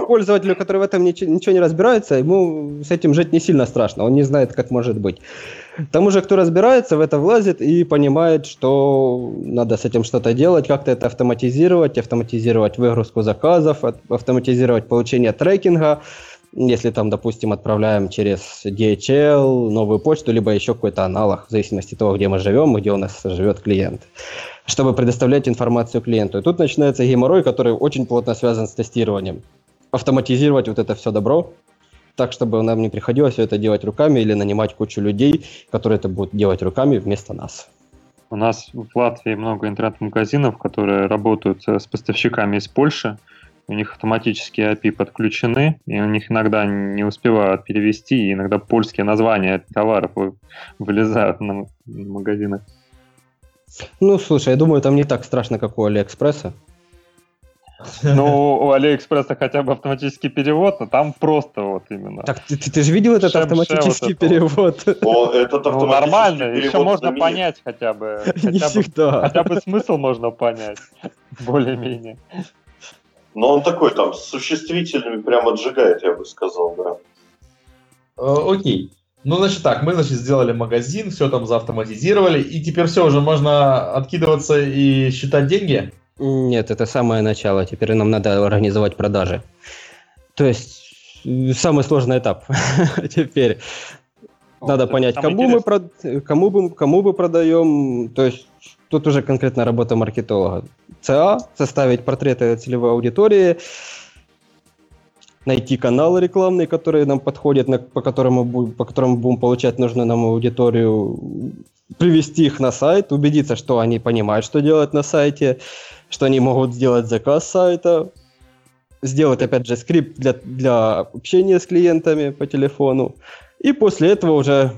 пользователю, который в этом ничего, не разбирается, ему с этим жить не сильно страшно, он не знает, как может быть. Тому же, кто разбирается, в это влазит и понимает, что надо с этим что-то делать, как-то это автоматизировать, автоматизировать выгрузку заказов, автоматизировать получение трекинга, если там, допустим, отправляем через DHL, новую почту, либо еще какой-то аналог, в зависимости от того, где мы живем и где у нас живет клиент, чтобы предоставлять информацию клиенту. И тут начинается геморрой, который очень плотно связан с тестированием. Автоматизировать вот это все добро, так, чтобы нам не приходилось все это делать руками или нанимать кучу людей, которые это будут делать руками вместо нас. У нас в Латвии много интернет-магазинов, которые работают с поставщиками из Польши, у них автоматически API подключены, и у них иногда не успевают перевести, и иногда польские названия товаров вылезают на магазинах. Ну, слушай, я думаю, там не так страшно, как у Алиэкспресса. Ну, у Алиэкспресса хотя бы автоматический перевод, но там просто вот именно. Так ты, ты, ты же видел этот автоматический перевод? О, этот ну, нормально, еще можно понять хотя бы. Не всегда. Хотя бы смысл можно понять, более-менее. Но он такой там с существительными прямо отжигает, я бы сказал, да. Э, окей. Ну, значит так, мы, значит, сделали магазин, все там заавтоматизировали, и теперь все, уже можно откидываться и считать деньги? Нет, это самое начало. Теперь нам надо организовать продажи. То есть, самый сложный этап теперь. Надо понять, кому мы, прод... кому, бы, кому бы продаем. То есть, тут уже конкретно работа маркетолога. ЦА, составить портреты целевой аудитории, найти каналы рекламные, которые нам подходят, на, по, которому, по которым будем получать нужную нам аудиторию, привести их на сайт, убедиться, что они понимают, что делать на сайте, что они могут сделать заказ сайта, сделать, опять же, скрипт для, для общения с клиентами по телефону, и после этого уже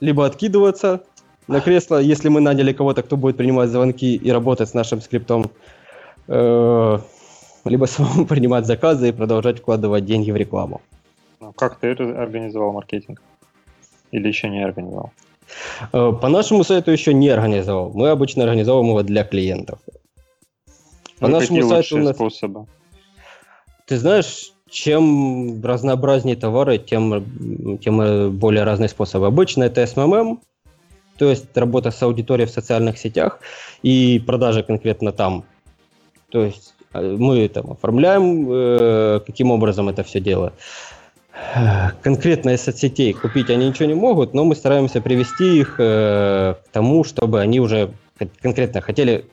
либо откидываться на кресло, если мы наняли кого-то, кто будет принимать звонки и работать с нашим скриптом, э, либо самому принимать заказы и продолжать вкладывать деньги в рекламу. Ну, как ты организовал маркетинг? Или еще не организовал? Э, по нашему сайту еще не организовал. Мы обычно организовываем его для клиентов. По ну, нашему сайту у нас... способы? Ты знаешь, чем разнообразнее товары, тем, тем более разные способы. Обычно это SMM, то есть работа с аудиторией в социальных сетях и продажи конкретно там. То есть мы там оформляем, э, каким образом это все дело. Конкретно из соцсетей купить они ничего не могут, но мы стараемся привести их э, к тому, чтобы они уже конкретно хотели,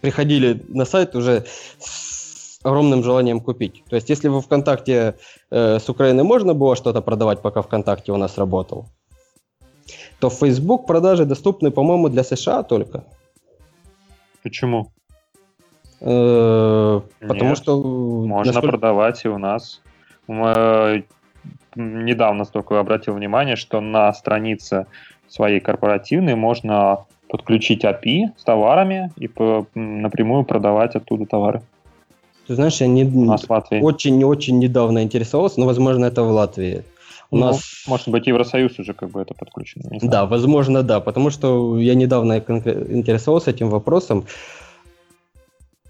приходили на сайт уже с огромным желанием купить. То есть, если во ВКонтакте э, с Украины можно было что-то продавать, пока ВКонтакте у нас работал, то в Facebook продажи доступны, по-моему, для США только. Почему? Э, потому что... Можно продавать и у нас. Мы недавно только обратил внимание, что на странице своей корпоративной можно подключить API с товарами и по, напрямую продавать оттуда товары. Ты знаешь, я не, очень-очень недавно интересовался, но, возможно, это в Латвии. У ну, нас... Может быть, Евросоюз уже как бы это подключено. Да, возможно, да, потому что я недавно интересовался этим вопросом.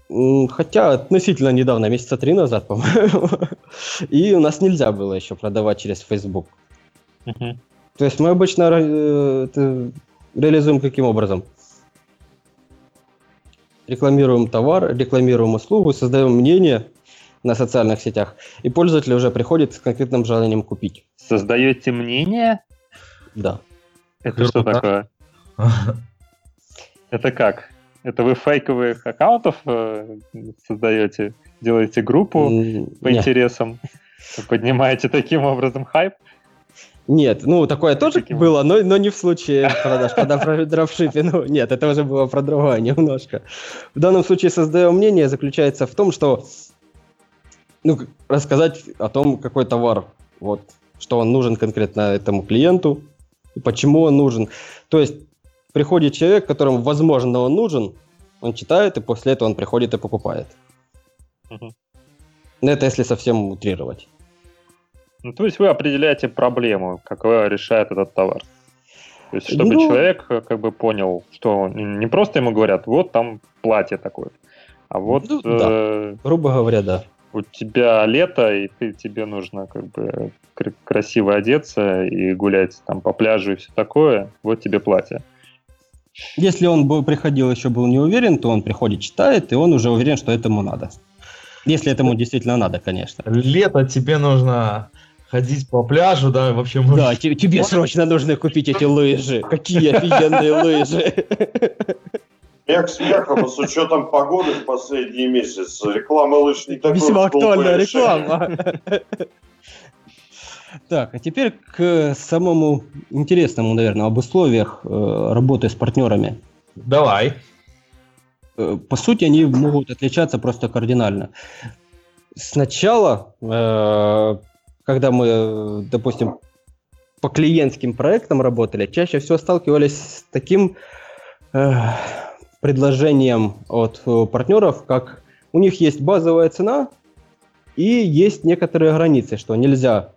Хотя относительно недавно, месяца три назад, по-моему. И у нас нельзя было еще продавать через Facebook. Угу. То есть мы обычно э, реализуем каким образом? Рекламируем товар, рекламируем услугу, создаем мнение на социальных сетях, и пользователь уже приходит с конкретным желанием купить. Создаете мнение? Да. Это что такое? Это как? Это вы фейковых аккаунтов э, создаете? Делаете группу по интересам? Поднимаете таким образом хайп? Нет, ну такое тоже Таким... было, но, но не в случае продаж, когда про дропшиппинг. Нет, это уже было про другое немножко. В данном случае создаем мнение заключается в том, что ну, рассказать о том, какой товар, вот, что он нужен конкретно этому клиенту, почему он нужен. То есть приходит человек, которому, возможно, он нужен, он читает, и после этого он приходит и покупает. Угу. Это если совсем утрировать. Ну, то есть вы определяете проблему, какую решает этот товар. То есть, чтобы ну, человек э, как бы понял, что не просто ему говорят, вот там платье такое, а вот... Ну, да. Э, грубо говоря, да у тебя лето, и ты, тебе нужно как бы красиво одеться и гулять там по пляжу и все такое, вот тебе платье. Если он бы приходил еще был не уверен, то он приходит, читает, и он уже уверен, что этому надо. Если этому действительно надо, конечно. Лето тебе нужно ходить по пляжу, да, вообще... Можешь... Да, тебе срочно нужно купить эти лыжи. Какие офигенные лыжи. Смехом, а с учетом погоды в последний месяц, реклама лыж не такой Весьма актуальная реклама. Так, а теперь к самому интересному, наверное, об условиях э, работы с партнерами. Давай. Э, по сути, они могут отличаться просто кардинально. Сначала, э, когда мы, допустим, по клиентским проектам работали, чаще всего сталкивались с таким э, предложением от э, партнеров, как у них есть базовая цена и есть некоторые границы, что нельзя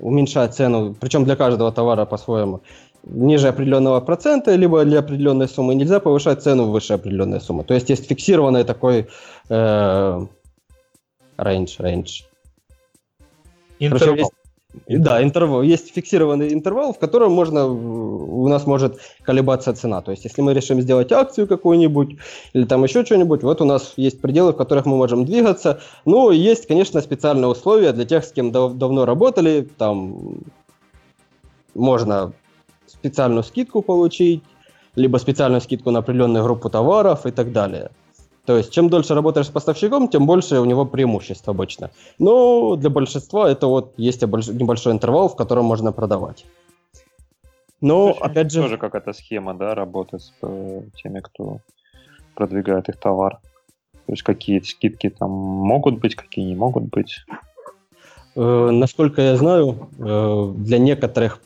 уменьшать цену, причем для каждого товара по-своему, ниже определенного процента, либо для определенной суммы нельзя повышать цену выше определенной суммы. То есть есть фиксированный такой э, range, range. Интервал. Есть, да, интервал. Есть фиксированный интервал, в котором можно, у нас может колебаться цена. То есть, если мы решим сделать акцию какую-нибудь или там еще что-нибудь, вот у нас есть пределы, в которых мы можем двигаться. Ну, есть, конечно, специальные условия для тех, с кем дав- давно работали. Там можно специальную скидку получить, либо специальную скидку на определенную группу товаров и так далее. То есть, чем дольше работаешь с поставщиком, тем больше у него преимуществ обычно. Но для большинства это вот есть небольшой интервал, в котором можно продавать. Есть, опять же... Тоже какая-то схема, да, работы с э, теми, кто продвигает их товар. То есть, какие скидки там могут быть, какие не могут быть. Э, насколько я знаю, э, для некоторых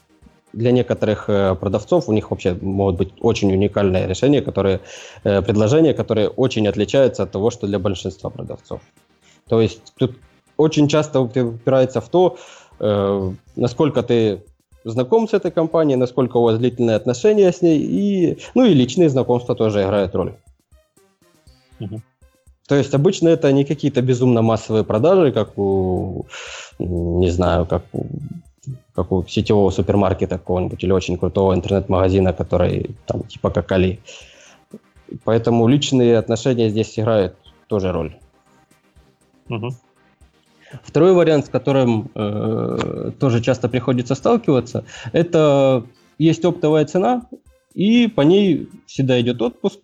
для некоторых э, продавцов у них вообще могут быть очень уникальные решения, которые, э, предложения, которые очень отличаются от того, что для большинства продавцов. То есть тут очень часто упирается в то, э, насколько ты знаком с этой компанией, насколько у вас длительные отношения с ней, и, ну и личные знакомства тоже играют роль. Угу. То есть обычно это не какие-то безумно массовые продажи, как у, не знаю, как у как у сетевого супермаркета какого-нибудь или очень крутого интернет-магазина, который там типа как Али. Поэтому личные отношения здесь играют тоже роль. Угу. Второй вариант, с которым э, тоже часто приходится сталкиваться, это есть оптовая цена, и по ней всегда идет отпуск,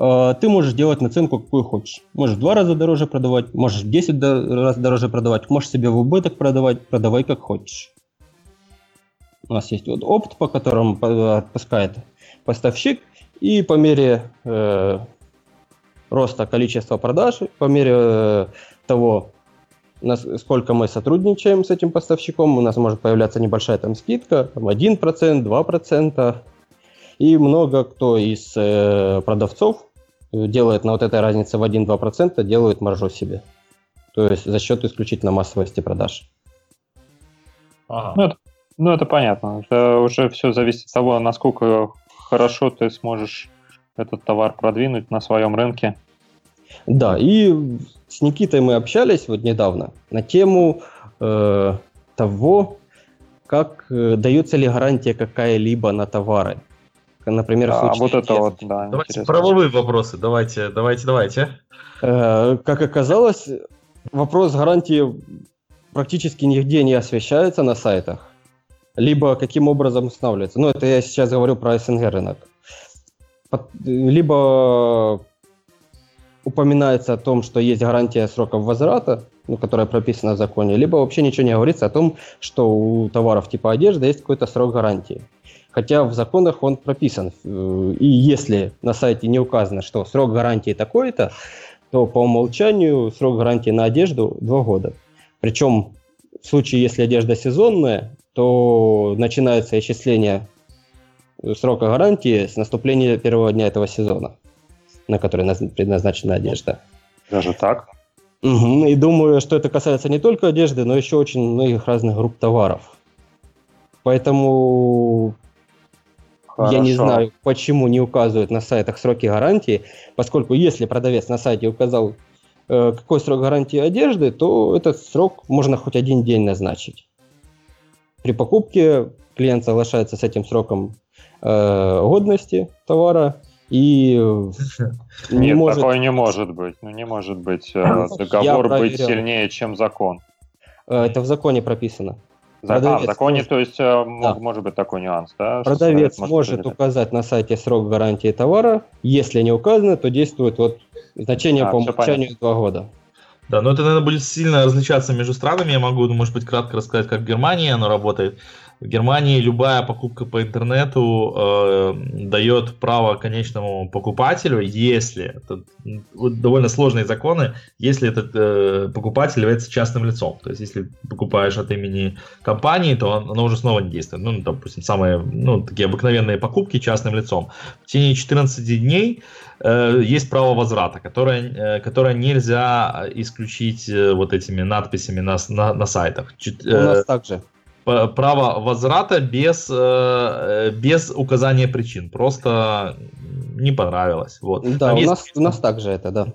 ты можешь делать наценку, какую хочешь. Можешь в два раза дороже продавать, можешь в 10 раз дороже продавать, можешь себе в убыток продавать, продавай как хочешь. У нас есть вот опт, по которому отпускает поставщик, и по мере э, роста количества продаж, по мере э, того, сколько мы сотрудничаем с этим поставщиком, у нас может появляться небольшая там скидка, там 1%, 2%, и много кто из э, продавцов делает на вот этой разнице в 1-2%, делают маржу себе. То есть за счет исключительно массовости продаж. Ага. Ну, это, ну, это понятно. Это уже все зависит от того, насколько хорошо ты сможешь этот товар продвинуть на своем рынке. Да, и с Никитой мы общались вот недавно на тему э, того, как э, дается ли гарантия какая-либо на товары например, а, вот это вот, да. Давайте правовые вопросы, давайте, давайте, давайте. Э, как оказалось, вопрос гарантии практически нигде не освещается на сайтах, либо каким образом устанавливается. Ну, это я сейчас говорю про СНГ рынок. Либо упоминается о том, что есть гарантия сроков возврата, ну, которая прописана в законе, либо вообще ничего не говорится о том, что у товаров типа одежды есть какой-то срок гарантии хотя в законах он прописан. Э, и если на сайте не указано, что срок гарантии такой-то, то по умолчанию срок гарантии на одежду 2 года. Причем в случае, если одежда сезонная, то начинается исчисление срока гарантии с наступления первого дня этого сезона, на который предназначена одежда. Даже так? Угу. И думаю, что это касается не только одежды, но еще очень многих разных групп товаров. Поэтому Хорошо. Я не знаю, почему не указывают на сайтах сроки гарантии, поскольку если продавец на сайте указал э, какой срок гарантии одежды, то этот срок можно хоть один день назначить. При покупке клиент соглашается с этим сроком э, годности товара и не Нет, может... такое не может быть. Ну, не может быть э, договор быть сильнее, чем закон. Э, это в законе прописано. Продавец а, в законе, может... то есть, э, да. может быть такой нюанс, да? Продавец может, может указать на сайте срок гарантии товара. Если не указано, то действует вот значение а, по умолчанию два года. Да, но это, наверное, будет сильно различаться между странами. Я могу, может быть, кратко рассказать, как в Германии оно работает. В Германии любая покупка по интернету э, дает право конечному покупателю, если это довольно сложные законы, если этот э, покупатель является частным лицом. То есть, если покупаешь от имени компании, то оно уже снова не действует. Ну, допустим, самые ну, такие обыкновенные покупки частным лицом. В течение 14 дней э, есть право возврата, которое, э, которое нельзя исключить э, вот этими надписями на, на, на сайтах. У нас э, также право возврата без, э, без указания причин. Просто не понравилось. Вот. Да, там у, есть, нас, у нас также это, да.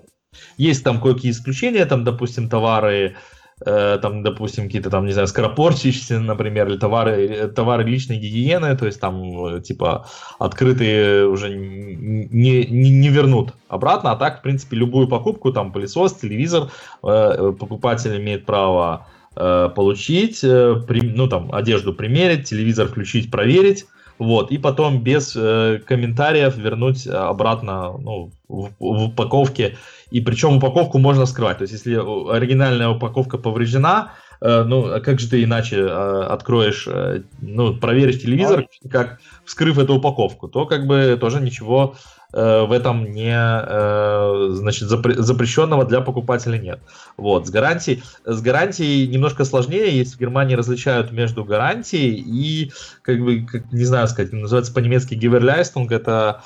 Есть там кое-какие исключения, там, допустим, товары, э, там, допустим, какие-то там, не знаю, скоропорчащиеся, например, или товары, товары личной гигиены, то есть там, э, типа, открытые уже не, не, не вернут обратно, а так, в принципе, любую покупку, там, пылесос, телевизор, покупатель имеет право Э, получить, э, ну там одежду примерить, телевизор включить, проверить, вот, и потом без э, комментариев вернуть обратно ну, в, в упаковке. И причем упаковку можно скрывать. То есть, если оригинальная упаковка повреждена, э, ну, а как же ты иначе э, откроешь, э, ну, проверишь телевизор, как вскрыв эту упаковку, то как бы тоже ничего Э, в этом не э, значит, запрещенного для покупателя нет. Вот, с гарантией, с гарантией немножко сложнее, есть в Германии различают между гарантией и, как бы, как, не знаю сказать, называется по-немецки Gewährleistung, это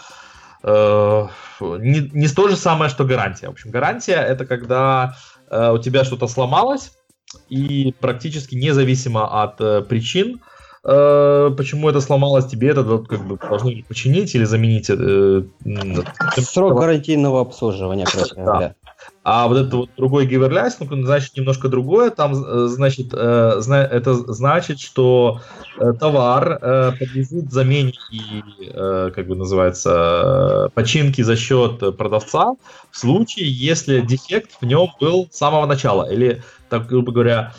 э, не, не то же самое, что гарантия. В общем, гарантия это когда э, у тебя что-то сломалось, и практически независимо от э, причин, Э, почему это сломалось, тебе это как бы должны починить или заменить. Э, Срок гарантийного обслуживания, короче говоря. А вот это вот другой гиверляйс, ну, значит, немножко другое. Там, э, значит, это значит, что товар подлежит замене и, как бы называется, починки за счет продавца в случае, если дефект в нем был с самого начала. Или, так, грубо говоря,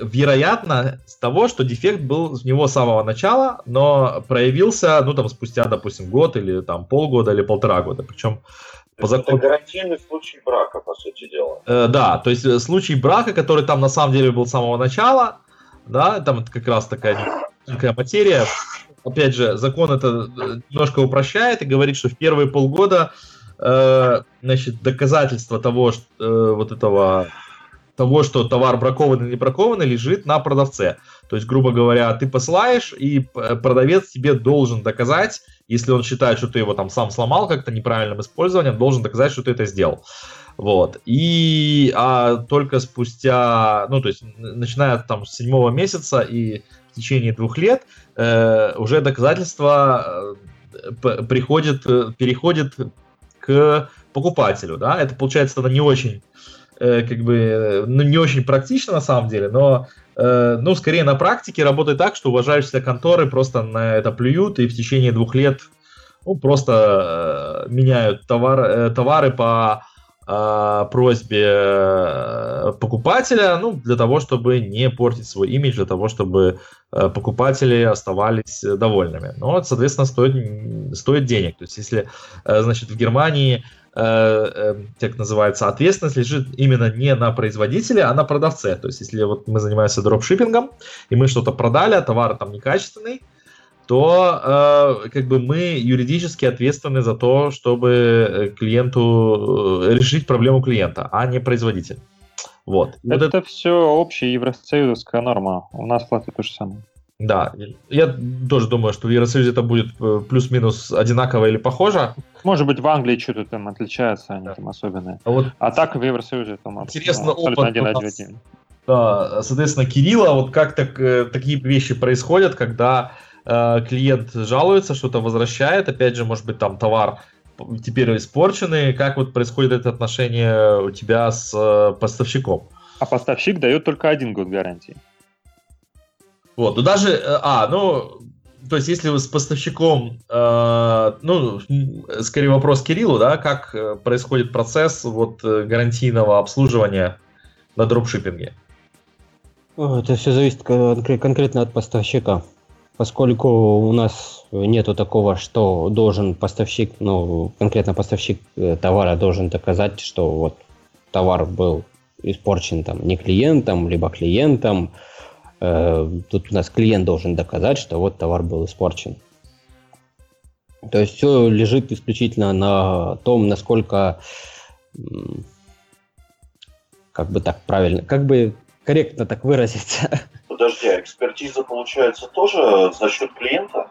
вероятно того, что дефект был у него с самого начала, но проявился, ну, там, спустя, допустим, год или там полгода или полтора года. Причем по закону... Это гарантийный случай брака, по сути дела. Э, да, то есть э, случай брака, который там на самом деле был с самого начала, да, там как раз такая материя. Опять же, закон это э, немножко упрощает и говорит, что в первые полгода э, значит, доказательство того, что э, вот этого того, что товар бракован или не бракован, лежит на продавце. То есть, грубо говоря, ты посылаешь, и продавец тебе должен доказать, если он считает, что ты его там сам сломал как-то неправильным использованием, должен доказать, что ты это сделал. Вот. И а только спустя, ну, то есть, начиная там с седьмого месяца и в течение двух лет, э, уже доказательство э, приходит, э, переходит к покупателю, да, это получается тогда не очень Э, как бы, ну, не очень практично на самом деле, но, э, ну, скорее на практике работает так, что уважающиеся конторы просто на это плюют и в течение двух лет ну, просто э, меняют товар, э, товары по э, просьбе э, покупателя, ну, для того, чтобы не портить свой имидж, для того, чтобы э, покупатели оставались довольными. Но соответственно, стоит, стоит денег. То есть, если, э, значит, в Германии как называется, ответственность лежит именно не на производителе, а на продавце. То есть, если вот мы занимаемся дропшиппингом, и мы что-то продали, а товар там некачественный, то э, как бы мы юридически ответственны за то, чтобы э, клиенту э, решить проблему клиента, а не производитель. Вот. Это, вот это все общая евросоюзовская норма. У нас Латвии то же самое. Да, я тоже думаю, что в Евросоюзе это будет э, плюс-минус одинаково или похоже. Может быть, в Англии что-то там отличается, они там особенные. А, вот а так в Евросоюзе там интересно, абсолютно один один. Да, соответственно, Кирилла, вот как так, э, такие вещи происходят, когда э, клиент жалуется, что-то возвращает, опять же, может быть, там товар теперь испорчены. Как вот происходит это отношение у тебя с э, поставщиком? А поставщик дает только один год гарантии. Вот, ну даже, э, а, ну, то есть если вы с поставщиком, э, ну, скорее вопрос Кириллу, да, как э, происходит процесс вот гарантийного обслуживания на дропшиппинге? Это все зависит конкретно от поставщика. Поскольку у нас нету такого, что должен поставщик, ну, конкретно поставщик товара должен доказать, что вот товар был испорчен там не клиентом, либо клиентом. Э, тут у нас клиент должен доказать, что вот товар был испорчен. То есть все лежит исключительно на том, насколько, как бы так правильно, как бы корректно так выразиться. Подожди, а экспертиза получается тоже за счет клиента?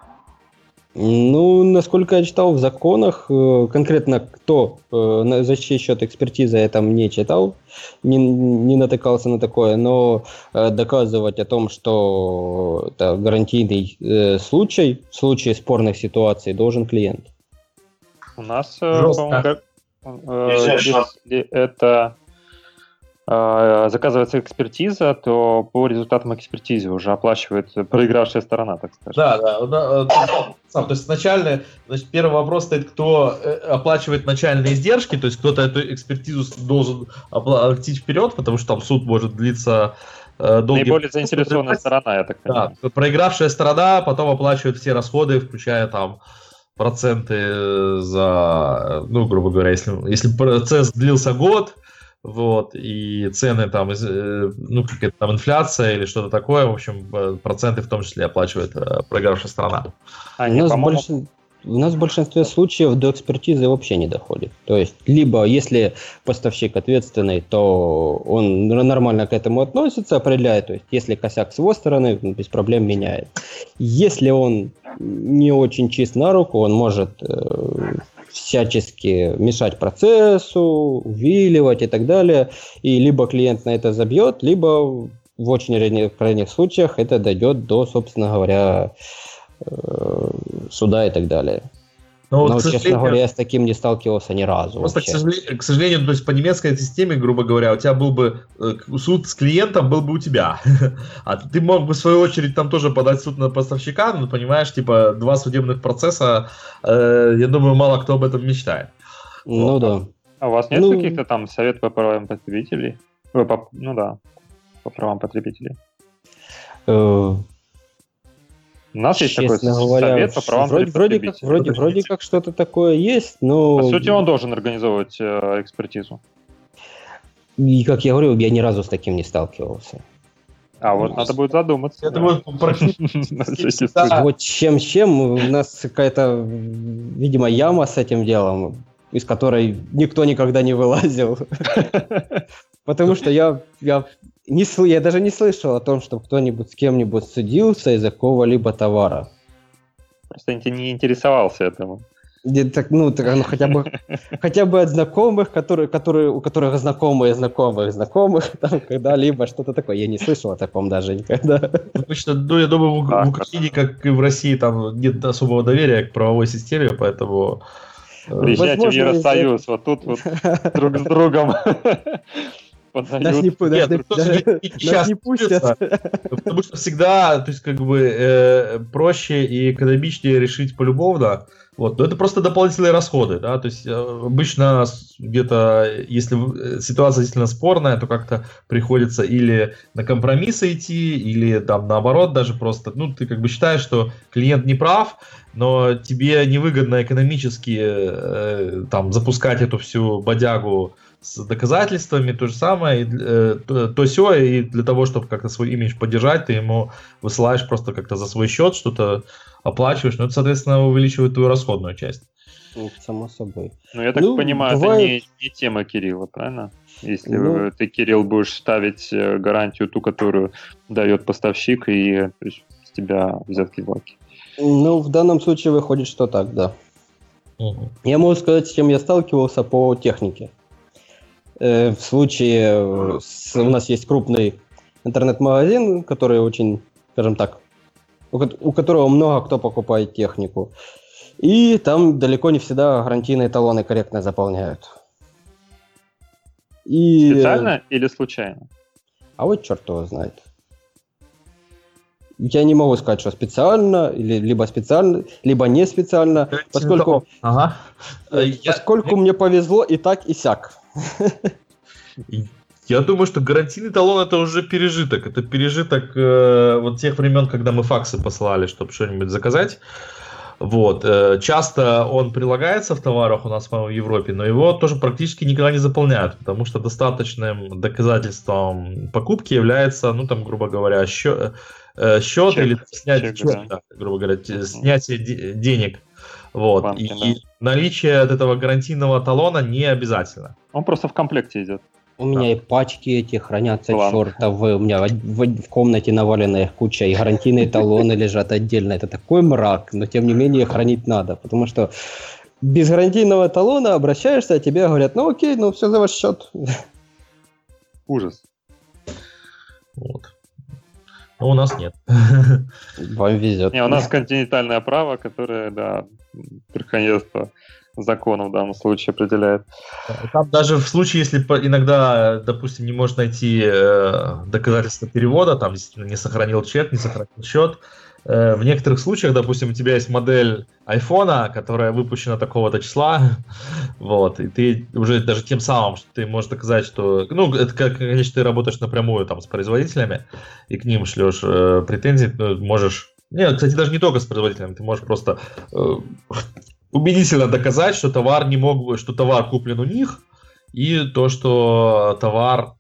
Ну, насколько я читал в законах, э, конкретно кто э, за чей счет экспертиза я там не читал, не, не натыкался на такое, но э, доказывать о том, что это гарантийный случай, в случае спорных ситуаций, должен клиент. У нас, если это заказывается экспертиза, то по результатам экспертизы уже оплачивает проигравшая сторона, так сказать. Да, да. Сам, то есть начальный, значит, первый вопрос стоит, кто э, оплачивает начальные издержки, то есть кто-то эту экспертизу должен оплатить вперед, потому что там суд может длиться э, долгий... Наиболее заинтересованная сторона, я так понимаю. Да, проигравшая сторона потом оплачивает все расходы, включая там проценты за, ну, грубо говоря, если, если процесс длился год, вот, и цены там, э, ну, какая-то там инфляция или что-то такое, в общем, э, проценты в том числе оплачивает э, проигравшая страна. А, нет, у, нас больш... у нас в большинстве случаев до экспертизы вообще не доходит. То есть, либо если поставщик ответственный, то он нормально к этому относится, определяет, то есть, если косяк с его стороны, без проблем меняет. Если он не очень чист на руку, он может всячески мешать процессу, увиливать и так далее. И либо клиент на это забьет, либо в очень крайних случаях это дойдет до, собственно говоря, э, суда и так далее. Но, Но честно говоря, я с таким не сталкивался ни разу. Просто, к сожалению, к сожалению, то есть по немецкой системе, грубо говоря, у тебя был бы э, суд с клиентом был бы у тебя. а ты мог бы, в свою очередь, там тоже подать суд на поставщика, ну, понимаешь, типа, два судебных процесса, э, я думаю, мало кто об этом мечтает. Ну вот. да. А у вас нет ну... каких-то там советов по правам потребителей? Ну да, по правам потребителей. У нас есть такой говоря, совет по правам вроде, вроде как, вроде, вроде как что-то такое есть, но... По сути, он должен организовывать э, экспертизу. И, как я говорю, я ни разу с таким не сталкивался. А вот надо будет задуматься. Я думаю, Вот чем-чем, у нас какая-то, видимо, яма с этим делом, из которой никто никогда не вылазил. Потому что я, я не, я даже не слышал о том, чтобы кто-нибудь с кем-нибудь судился из-за какого-либо товара. Просто не интересовался этому. Так, ну, так, ну, хотя бы, хотя бы от знакомых, которые, которые, у которых знакомые знакомых знакомых, там, когда-либо что-то такое. Я не слышал о таком даже никогда. Обычно, ну, я думаю, в, а, в Украине, как и в России, там нет особого доверия к правовой системе, поэтому... Э, Приезжайте Возможно, в Евросоюз, вот тут вот друг с другом подают. Нас не, Нет, нас, даже, нас не пустят. Потому что всегда, то есть, как бы, э, проще и экономичнее решить полюбовно. Вот, но это просто дополнительные расходы, да, то есть э, обычно где-то, если э, ситуация действительно спорная, то как-то приходится или на компромиссы идти, или там наоборот даже просто, ну, ты как бы считаешь, что клиент не прав, но тебе невыгодно экономически э, там запускать эту всю бодягу с доказательствами, то же самое, и, э, то, все, и для того, чтобы как-то свой имидж поддержать, ты ему высылаешь просто как-то за свой счет, что-то оплачиваешь, ну, это, соответственно, увеличивает твою расходную часть. Ну, само собой. Ну, я так ну, понимаю, бывает... это не, не тема Кирилла, правильно? Если ну, ты, Кирилл, будешь ставить э, гарантию ту, которую дает поставщик, и есть, с тебя взятки-блоки. Ну, в данном случае выходит, что так, да. Угу. Я могу сказать, с чем я сталкивался по технике. Э, в случае, э, с, у нас есть крупный интернет-магазин, который очень, скажем так, у, у которого много кто покупает технику. И там далеко не всегда гарантийные талоны корректно заполняют. И... Специально или случайно? А вот черт его знает. Я не могу сказать, что специально, или либо специально, либо не специально, поскольку, ага. поскольку Я... мне повезло и так, и сяк. Я думаю, что гарантийный талон это уже пережиток. Это пережиток э, вот тех времен, когда мы факсы посылали, чтобы что-нибудь заказать. Вот. Э, часто он прилагается в товарах у нас, по в Европе, но его тоже практически никогда не заполняют, потому что достаточным доказательством покупки является, ну, там, грубо говоря, счет, э, счет чек, или снятие, чек, да. Да, грубо говоря, снятие денег. Вот. Банки, и да. наличие от этого гарантийного талона не обязательно. Он просто в комплекте идет. У меня и пачки эти хранятся чертовы, у меня в, в, в комнате наваленная куча, и гарантийные талоны лежат отдельно. Это такой мрак, но тем не менее хранить надо, потому что без гарантийного талона обращаешься, а тебе говорят, ну окей, ну все за ваш счет. Ужас. Вот. Но у нас нет. Вам везет. Не, у нас континентальное право, которое, да, верховенство закон в данном случае определяет. Там даже в случае, если иногда, допустим, не можешь найти э, доказательства перевода, там действительно не сохранил чек, не сохранил счет, в некоторых случаях, допустим, у тебя есть модель айфона, которая выпущена такого-то числа, вот, и ты уже даже тем самым, что ты можешь доказать, что, ну, это как, конечно, ты работаешь напрямую там с производителями, и к ним шлешь э, претензии, ну, можешь нет, кстати, даже не только с производителями, ты можешь просто э, убедительно доказать, что товар не мог, что товар куплен у них, и то, что товар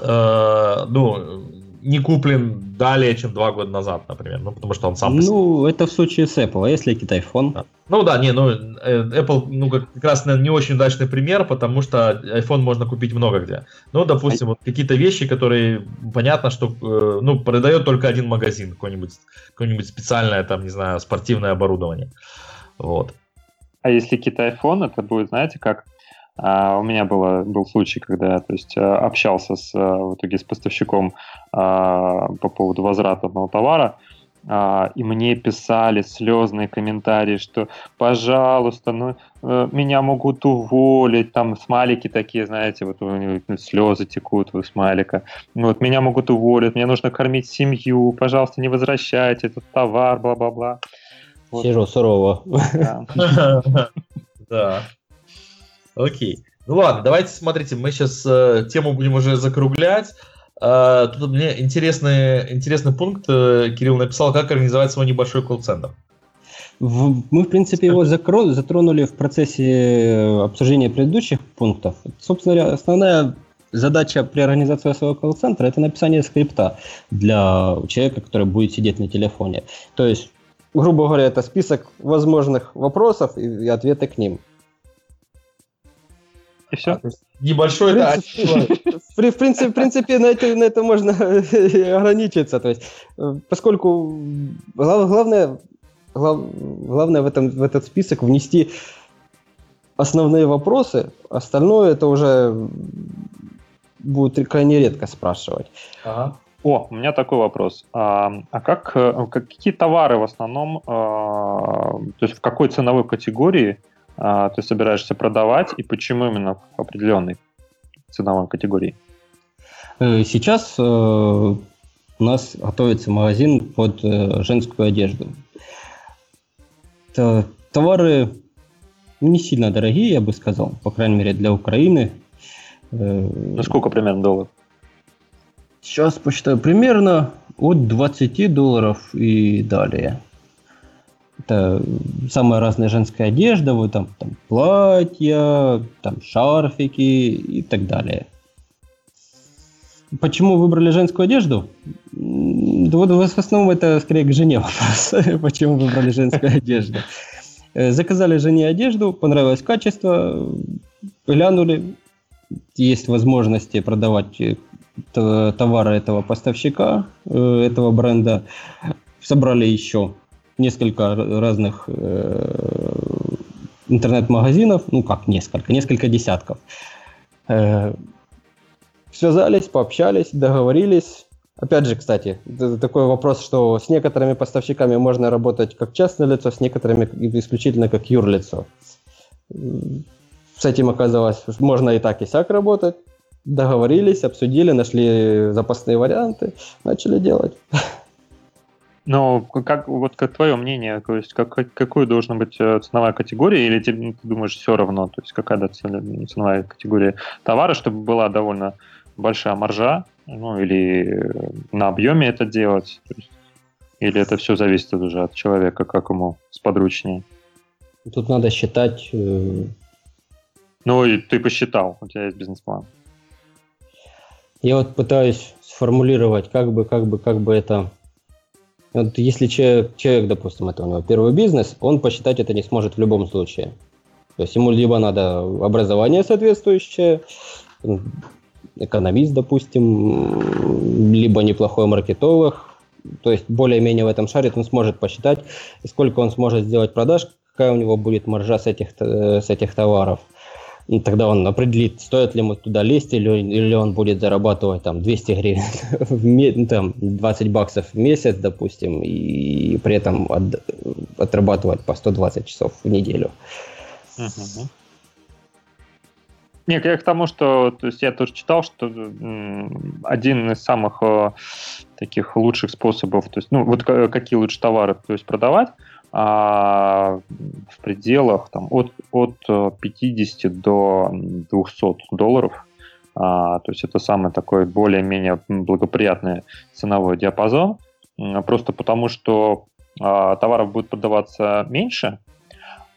э, ну, не куплен далее, чем два года назад, например. Ну, потому что он сам... Ну, это в случае с Apple, а если Китай iPhone? Да. Ну да, не, ну, э, Apple, ну, как, как раз наверное, не очень удачный пример, потому что iPhone можно купить много где. Ну, допустим, а... вот какие-то вещи, которые понятно, что, э, ну, продает только один магазин, какое-нибудь, какое-нибудь специальное, там, не знаю, спортивное оборудование. Вот. А если Китай iPhone, это будет, знаете, как а, у меня было, был случай, когда я то есть, э, общался с, э, в итоге с поставщиком а, по поводу возврата одного товара, а, и мне писали слезные комментарии, что, пожалуйста, ну, э, меня могут уволить, там смайлики такие, знаете, вот у него слезы текут у смайлика, вот, меня могут уволить, мне нужно кормить семью, пожалуйста, не возвращайте этот товар, бла-бла-бла. Вот. Сижу сурово. Да. Окей. Ну ладно, давайте смотрите, мы сейчас э, тему будем уже закруглять. Э, тут мне интересный, интересный пункт э, Кирилл написал, как организовать свой небольшой колл-центр. Мы, в принципе, его затронули в процессе обсуждения предыдущих пунктов. Собственно говоря, основная задача при организации своего колл-центра – это написание скрипта для человека, который будет сидеть на телефоне. То есть грубо говоря, это список возможных вопросов и, и ответы к ним. И все? А, небольшой, да. В, в, принципе, в принципе, на это, на это можно ограничиться. То есть, э, поскольку главное, глав, главное в, этом, в этот список внести основные вопросы, остальное это уже будет крайне редко спрашивать. Ага. О, у меня такой вопрос. А, а как, э, какие товары в основном, а, то есть в какой ценовой категории а, ты собираешься продавать и почему именно в определенной ценовой категории? Э, сейчас э, у нас готовится магазин под женскую одежду. Товары не сильно дорогие, я бы сказал, по крайней мере для Украины. Ну сколько примерно долларов? Сейчас посчитаю. Примерно от 20 долларов и далее. Это самая разная женская одежда, вот там, там платья, там шарфики и так далее. Почему выбрали женскую одежду? Вот в основном это скорее к жене вопрос. Почему выбрали женскую одежду? Э, заказали жене одежду, понравилось качество, глянули, есть возможности продавать товара этого поставщика, э, этого бренда. Собрали еще несколько разных э, интернет-магазинов, ну как несколько, несколько десятков. Э, связались, пообщались, договорились, Опять же, кстати, такой вопрос, что с некоторыми поставщиками можно работать как частное лицо, с некоторыми исключительно как юрлицо. С этим оказалось, можно и так, и сяк работать. Договорились, обсудили, нашли запасные варианты, начали делать. Но как, вот как твое мнение, то есть как, какой должна быть э, ценовая категория, или тебе, ты думаешь, все равно, то есть какая ценовая категория товара, чтобы была довольно большая маржа, ну или на объеме это делать, есть, или это все зависит уже от человека, как ему сподручнее? Тут надо считать... Э... Ну и ты посчитал, у тебя есть бизнес-план. Я вот пытаюсь сформулировать, как бы, как бы, как бы это вот если человек, человек, допустим, это у него первый бизнес, он посчитать это не сможет в любом случае. То есть ему либо надо образование соответствующее, экономист, допустим, либо неплохой маркетолог, то есть более-менее в этом шарит, он сможет посчитать, сколько он сможет сделать продаж, какая у него будет маржа с этих, э, с этих товаров – и тогда он определит, стоит ли ему туда лезть, или, или он будет зарабатывать там 200 гривен, в, ну, там 20 баксов в месяц, допустим, и при этом от, отрабатывать по 120 часов в неделю. Угу. Нет, я к тому, что то есть я тоже читал, что один из самых э, таких лучших способов, то есть, ну, вот какие лучше товары то есть продавать, а в пределах там, от, от 50 э, до 200 долларов. А, то есть это самый такой более-менее благоприятный ценовой диапазон. Просто потому, что а, товаров будет продаваться меньше,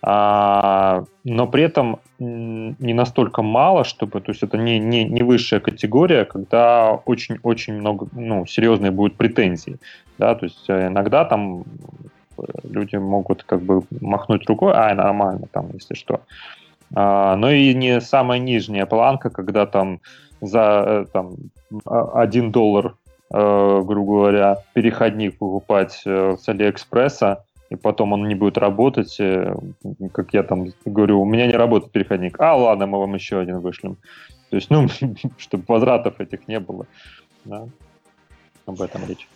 а, но при этом не настолько мало, чтобы, то есть это не, не, не высшая категория, когда очень-очень много, ну, серьезные будут претензии, да, то есть э, иногда там люди могут как бы махнуть рукой, а, нормально там, если что. А, но и не самая нижняя планка, когда там за э, там, один доллар, э, грубо говоря, переходник покупать э, с Алиэкспресса, и потом он не будет работать, как я там говорю, у меня не работает переходник. А, ладно, мы вам еще один вышлем. То есть, ну, чтобы возвратов этих не было. Да? Об этом речь.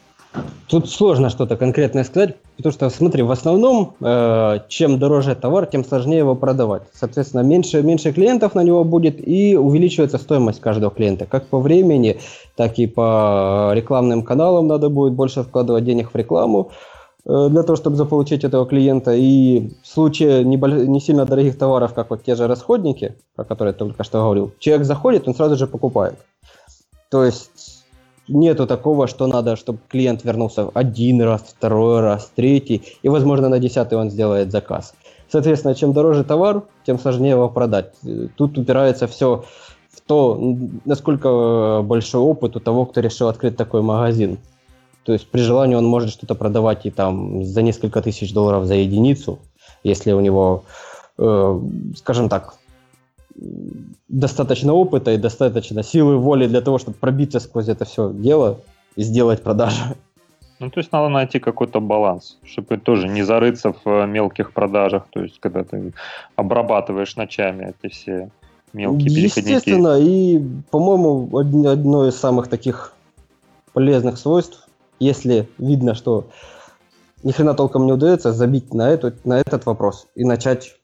Тут сложно что-то конкретное сказать, потому что, смотри, в основном, э, чем дороже товар, тем сложнее его продавать. Соответственно, меньше, меньше клиентов на него будет и увеличивается стоимость каждого клиента. Как по времени, так и по рекламным каналам надо будет больше вкладывать денег в рекламу э, для того, чтобы заполучить этого клиента. И в случае не, не сильно дорогих товаров, как вот те же расходники, про которые я только что говорил, человек заходит, он сразу же покупает. То есть нету такого, что надо, чтобы клиент вернулся один раз, второй раз, третий, и, возможно, на десятый он сделает заказ. Соответственно, чем дороже товар, тем сложнее его продать. Тут упирается все в то, насколько большой опыт у того, кто решил открыть такой магазин. То есть при желании он может что-то продавать и там за несколько тысяч долларов за единицу, если у него, э, скажем так, достаточно опыта и достаточно силы воли для того, чтобы пробиться сквозь это все дело и сделать продажи. Ну, то есть надо найти какой-то баланс, чтобы тоже не зарыться в э, мелких продажах, то есть когда ты обрабатываешь ночами эти все мелкие переходники. Естественно, и, по-моему, одно из самых таких полезных свойств, если видно, что ни хрена толком не удается, забить на, эту, на этот вопрос и начать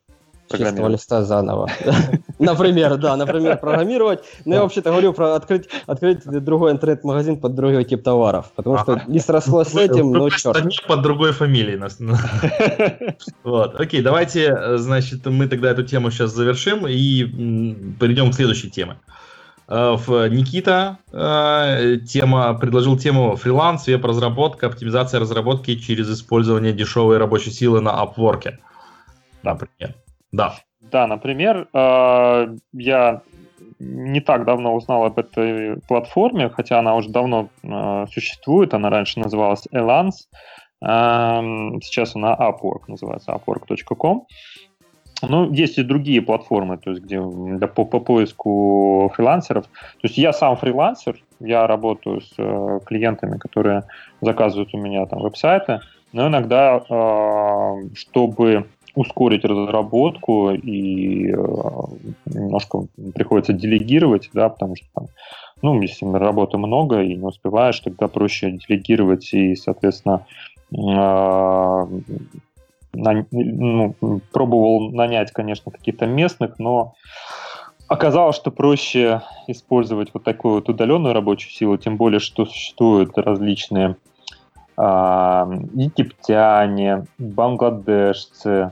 чистого листа заново. Например, да, например, программировать. Но я вообще-то говорю про открыть, открыть другой интернет-магазин под другой тип товаров, потому что не срослось с этим, но черт. Под другой фамилией. Вот, окей, давайте, значит, мы тогда эту тему сейчас завершим и перейдем к следующей теме. Э, Никита э, тема, предложил тему фриланс, веб-разработка, оптимизация разработки через использование дешевой рабочей силы на Upwork. Например. Да. Да, например, э, я не так давно узнал об этой платформе, хотя она уже давно э, существует, она раньше называлась Elance, э, сейчас она Upwork называется, upwork.com. Ну, есть и другие платформы, то есть где для, по, по поиску фрилансеров. То есть я сам фрилансер, я работаю с э, клиентами, которые заказывают у меня там веб-сайты, но иногда, э, чтобы ускорить разработку и э, немножко приходится делегировать, да, потому что там ну, если работы много и не успеваешь, тогда проще делегировать и, соответственно, а, на, ну, пробовал нанять, конечно, каких-то местных, но оказалось, что проще использовать вот такую вот удаленную рабочую силу, тем более, что существуют различные а, египтяне, бангладешцы,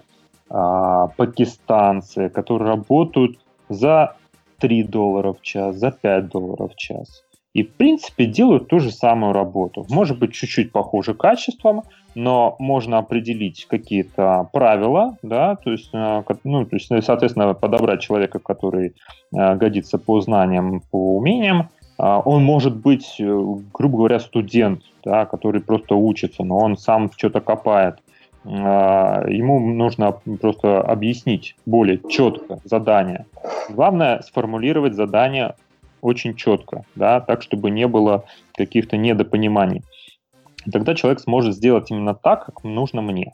а, пакистанцы, которые работают за 3 доллара в час, за 5 долларов в час. И, в принципе, делают ту же самую работу. Может быть, чуть-чуть похуже качеством, но можно определить какие-то правила, да, то есть, э, ну, то есть, соответственно, подобрать человека, который э, годится по знаниям, по умениям. А, он может быть, э, грубо говоря, студент, да, который просто учится, но он сам что-то копает. А, ему нужно просто объяснить более четко задание. Главное сформулировать задание очень четко, да, так, чтобы не было каких-то недопониманий. Тогда человек сможет сделать именно так, как нужно мне.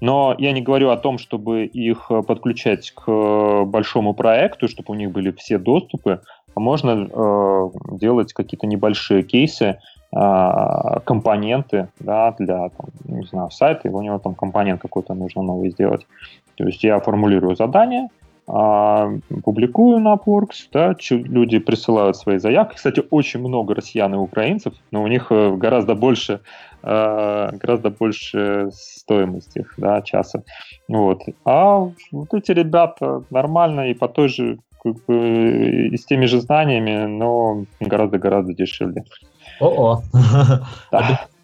Но я не говорю о том, чтобы их подключать к большому проекту, чтобы у них были все доступы, а можно э, делать какие-то небольшие кейсы, э, компоненты да, для там, не знаю, сайта, и у него там компонент какой-то нужно новый сделать. То есть я формулирую задание, а, публикую на Upworks, да, люди присылают свои заявки. Кстати, очень много россиян и украинцев, но у них э, гораздо больше, э, гораздо больше стоимость их, да, часа. Вот. А вот эти ребята нормально и по той же, как бы, и с теми же знаниями, но гораздо-гораздо дешевле. О-о.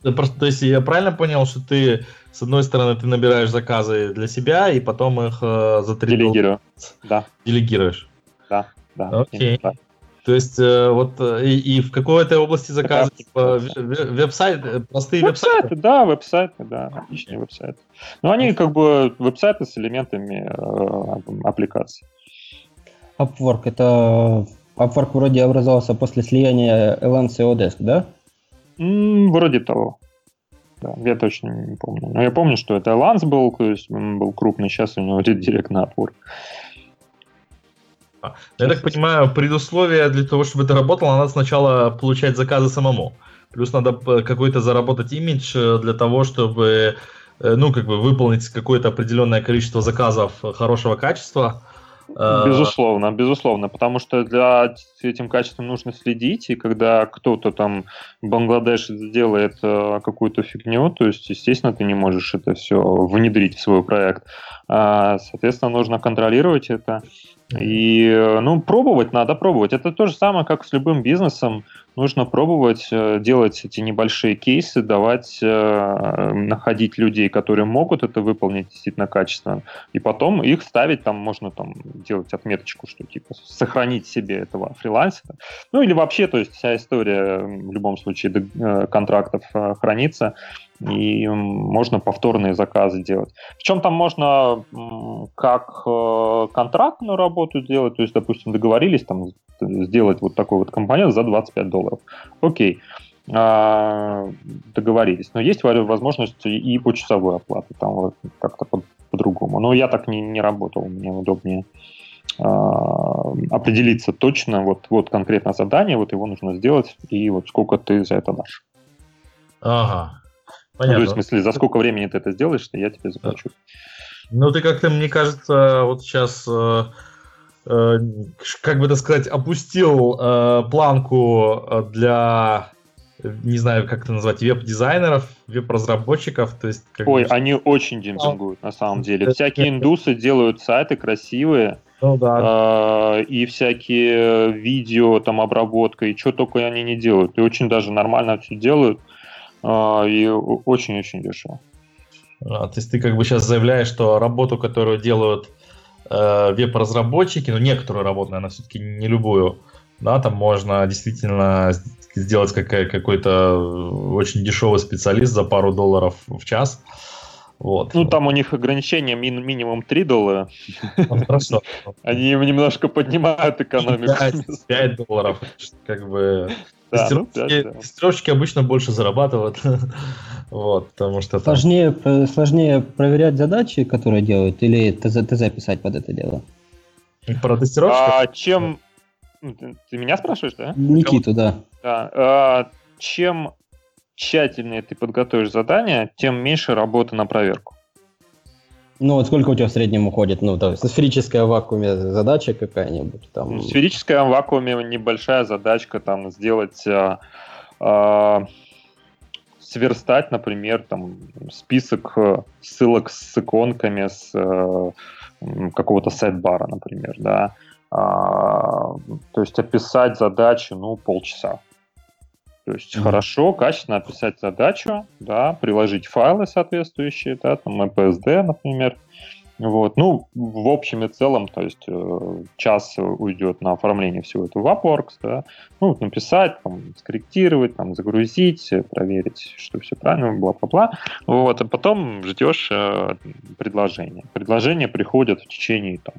Да. Просто, то есть я правильно понял, что ты с одной стороны ты набираешь заказы для себя и потом их э, за 3 Делегирую. Да. Делегируешь. Да, да. Окей. Okay. То есть э, вот э, и, и в какой этой области заказы? Типа, веб-сайт, э, простые веб-сайты? веб-сайты? Да, веб-сайты, да, отличные okay. веб-сайты. Но они как бы веб-сайты с элементами э, аппликаций. Upwork, это Upwork вроде образовался после слияния Elance и Odesk, да? М, вроде того. Да, я точно не помню. Но я помню, что это Ланс был, то есть он был крупный, сейчас у него директ на Upwork. А, я так понимаю, предусловие для того, чтобы это работало, надо сначала получать заказы самому. Плюс надо какой-то заработать имидж э, для того, чтобы э, ну, как бы выполнить какое-то определенное количество заказов хорошего качества, Э, безусловно, безусловно, потому что для этим качеством нужно следить, и когда кто-то там в Бангладеше сделает э, какую-то фигню, то есть, естественно, ты не можешь это все внедрить в свой проект. А, соответственно, нужно контролировать это. И, э, ну, пробовать надо пробовать. Это то же самое, как с любым бизнесом нужно пробовать э, делать эти небольшие кейсы, давать, э, находить людей, которые могут это выполнить действительно качественно, и потом их ставить, там можно там делать отметочку, что типа сохранить себе этого фрилансера. Ну или вообще, то есть вся история в любом случае э, контрактов хранится, и можно повторные заказы делать. Причем там можно как контрактную работу делать, то есть, допустим, договорились там сделать вот такой вот компонент за 25 долларов. Окей, а, договорились. Но есть возможность и по часовой оплаты, там вот как-то по- по-другому. Но я так не, не работал, мне удобнее а, определиться точно, вот, вот конкретно задание, вот его нужно сделать, и вот сколько ты за это дашь. Ага, понятно. Ну, то есть, в смысле, за сколько времени ты это сделаешь, я тебе заплачу. Ну, ты как-то, мне кажется, вот сейчас э, Э, как бы так сказать, опустил э, планку э, для не знаю, как это назвать, веб-дизайнеров, веб-разработчиков. То есть, Ой, бы... они очень демпингуют, на самом деле. Всякие индусы делают сайты красивые, ну, да. э, и всякие видео, там, обработка, и что только они не делают. И очень даже нормально все делают, и очень-очень дешево. А, то есть ты как бы сейчас заявляешь, что работу, которую делают э, веб-разработчики, ну, некоторую работу, наверное, все-таки не любую, да, там можно действительно сделать какая, какой-то очень дешевый специалист за пару долларов в час. Вот. Ну, там у них ограничение ми- минимум 3 доллара. Ну, хорошо. Они немножко поднимают экономику. 5, 5 долларов. Как бы тестировщики, да, да. тестировщики обычно больше зарабатывают. вот, потому что сложнее, там... сложнее проверять задачи, которые делают, или ТЗ, ТЗ писать под это дело? Про тестировщиков? А, чем, Ну, ты, ты меня спрашиваешь, да? Никиту, да. Да. А, чем тщательнее ты подготовишь задание, тем меньше работы на проверку. Ну вот сколько у тебя в среднем уходит? Ну, есть сферическая в вакууме задача какая-нибудь там. В вакууме небольшая задачка там сделать а, а, сверстать, например, там список э, ссылок с иконками с а, какого-то сет-бара, например, да. А, то есть описать задачу, ну, полчаса. То есть mm-hmm. хорошо, качественно описать задачу, да, приложить файлы соответствующие, да, там MPSD, например. Вот. Ну, в общем и целом, то есть э, час уйдет на оформление всего этого Upworks, да, ну, написать, там, скорректировать, там, загрузить, проверить, что все правильно, бла-бла-бла. Вот, а потом ждешь э, предложение. Предложение приходит в течение, там,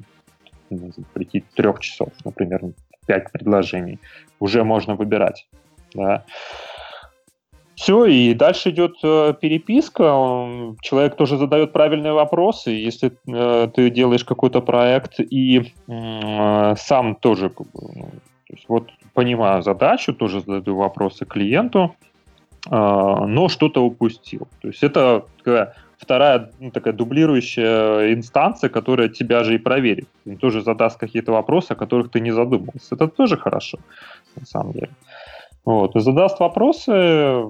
прийти трех часов, например, пять предложений. Уже можно выбирать да. Все, и дальше идет э, переписка. Человек тоже задает правильные вопросы. Если э, ты делаешь какой-то проект и э, сам тоже, ну, то есть вот понимаю задачу, тоже задаю вопросы клиенту, э, но что-то упустил. То есть это такая вторая ну, такая дублирующая инстанция, которая тебя же и проверит. И тоже задаст какие-то вопросы, о которых ты не задумывался. Это тоже хорошо, на самом деле. Э, вот, и задаст вопросы,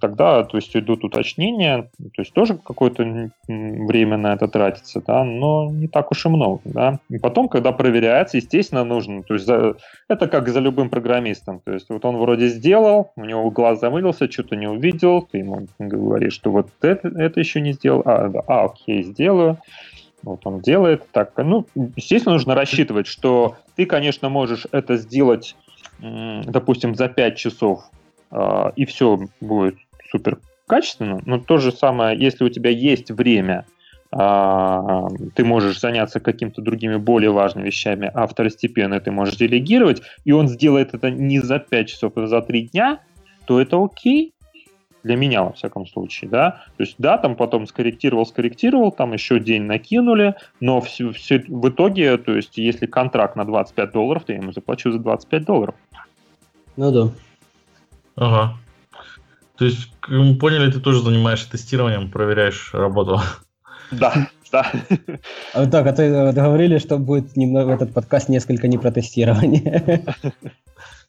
тогда, то есть, идут уточнения, то есть, тоже какое-то время на это тратится, да, но не так уж и много, да. И потом, когда проверяется, естественно, нужно, то есть, за, это как за любым программистом, то есть, вот он вроде сделал, у него глаз замылился, что-то не увидел, ты ему говоришь, что вот это, это еще не сделал, а, да, а, окей, сделаю, вот он делает так, ну, естественно, нужно рассчитывать, что ты, конечно, можешь это сделать допустим, за 5 часов, а, и все будет супер качественно, но то же самое, если у тебя есть время, а, ты можешь заняться какими-то другими более важными вещами, а второстепенно ты можешь делегировать, и он сделает это не за 5 часов, а за 3 дня, то это окей, для меня, во всяком случае, да. То есть, да, там потом скорректировал, скорректировал, там еще день накинули, но все, все в итоге, то есть, если контракт на 25 долларов, то я ему заплачу за 25 долларов. Ну да. Ага. То есть, мы поняли, ты тоже занимаешься тестированием, проверяешь работу. Да, да. А, так, а ты говорили, что будет немного этот подкаст несколько не про тестирование.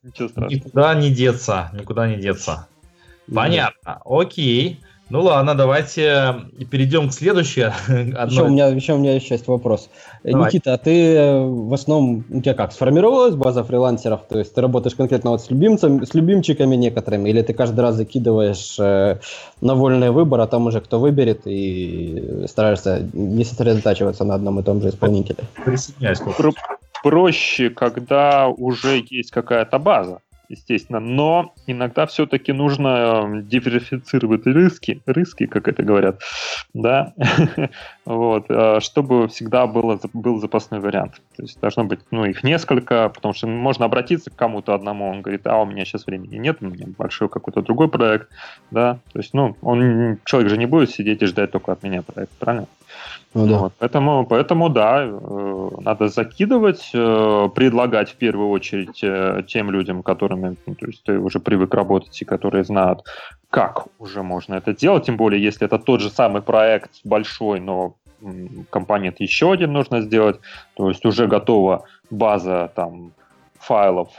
Ничего страшного. Никуда не деться, никуда не деться. Понятно. Окей. Ну ладно, давайте перейдем к следующей. Еще, у меня, еще у меня еще есть вопрос. Давай. Никита, а ты э, в основном, у тебя как, сформировалась база фрилансеров? То есть ты работаешь конкретно вот с, любимцами, с любимчиками некоторыми, или ты каждый раз закидываешь э, на вольный выбор, а там уже кто выберет, и стараешься не сосредотачиваться на одном и том же исполнителе? Присоединяюсь. Проще, когда уже есть какая-то база естественно, но иногда все-таки нужно эм, диверсифицировать риски, риски, как это говорят, да, вот, э, чтобы всегда было, был запасной вариант. То есть должно быть, ну, их несколько, потому что можно обратиться к кому-то одному, он говорит, а у меня сейчас времени нет, у меня большой какой-то другой проект, да, то есть, ну, он, человек же не будет сидеть и ждать только от меня проект, правильно? Ну, да. вот, поэтому, поэтому, да, э, надо закидывать, э, предлагать в первую очередь э, тем людям, которыми ну, то есть ты уже привык работать и которые знают, как уже можно это делать, тем более, если это тот же самый проект большой, но компонент еще один нужно сделать, то есть уже готова база там файлов,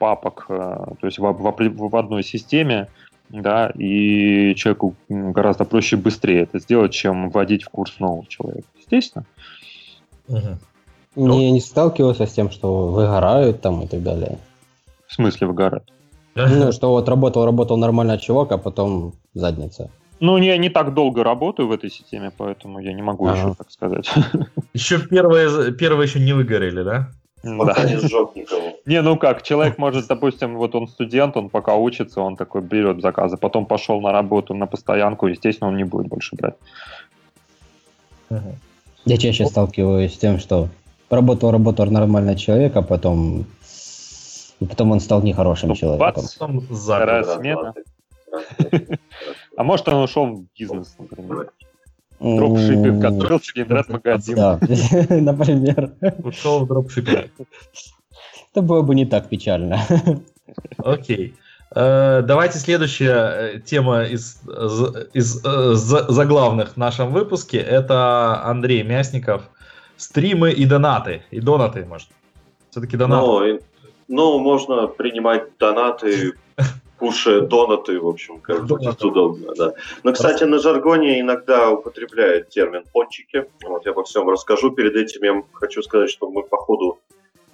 папок, то есть в, в, в одной системе, да, и человеку гораздо проще быстрее это сделать, чем вводить в курс нового человека. Естественно. Угу. Не, не сталкивался с тем, что выгорают там и так далее. В смысле выгорают? Ну, что вот работал, работал нормально чувак, а потом задница. Ну, я не так долго работаю в этой системе, поэтому я не могу ага. еще так сказать. Еще первые, первые еще не выгорели, да? Пока не сжег никого. Не, ну как, человек может, допустим, вот он студент, он пока учится, он такой берет заказы, потом пошел на работу, на постоянку, естественно, он не будет больше брать. Я чаще сталкиваюсь с тем, что работал, работал нормальный человек, а потом, и потом он стал нехорошим ну, человеком. Вторая смена. А может, он ушел в бизнес, например. Дропшиппинг, открылся интернет-магазин. Да, например. Ушел в дропшиппинг. Это было бы не так печально. Окей. Э, давайте следующая э, тема из, из э, заглавных в нашем выпуске. Это Андрей Мясников. Стримы и донаты. И донаты, может. Все-таки донаты. Ну, ну, можно принимать донаты, кушая донаты, в общем, как будет удобно. Да. Но, кстати, на жаргоне иногда употребляют термин пончики. Вот я обо всем расскажу. Перед этим я хочу сказать, что мы по ходу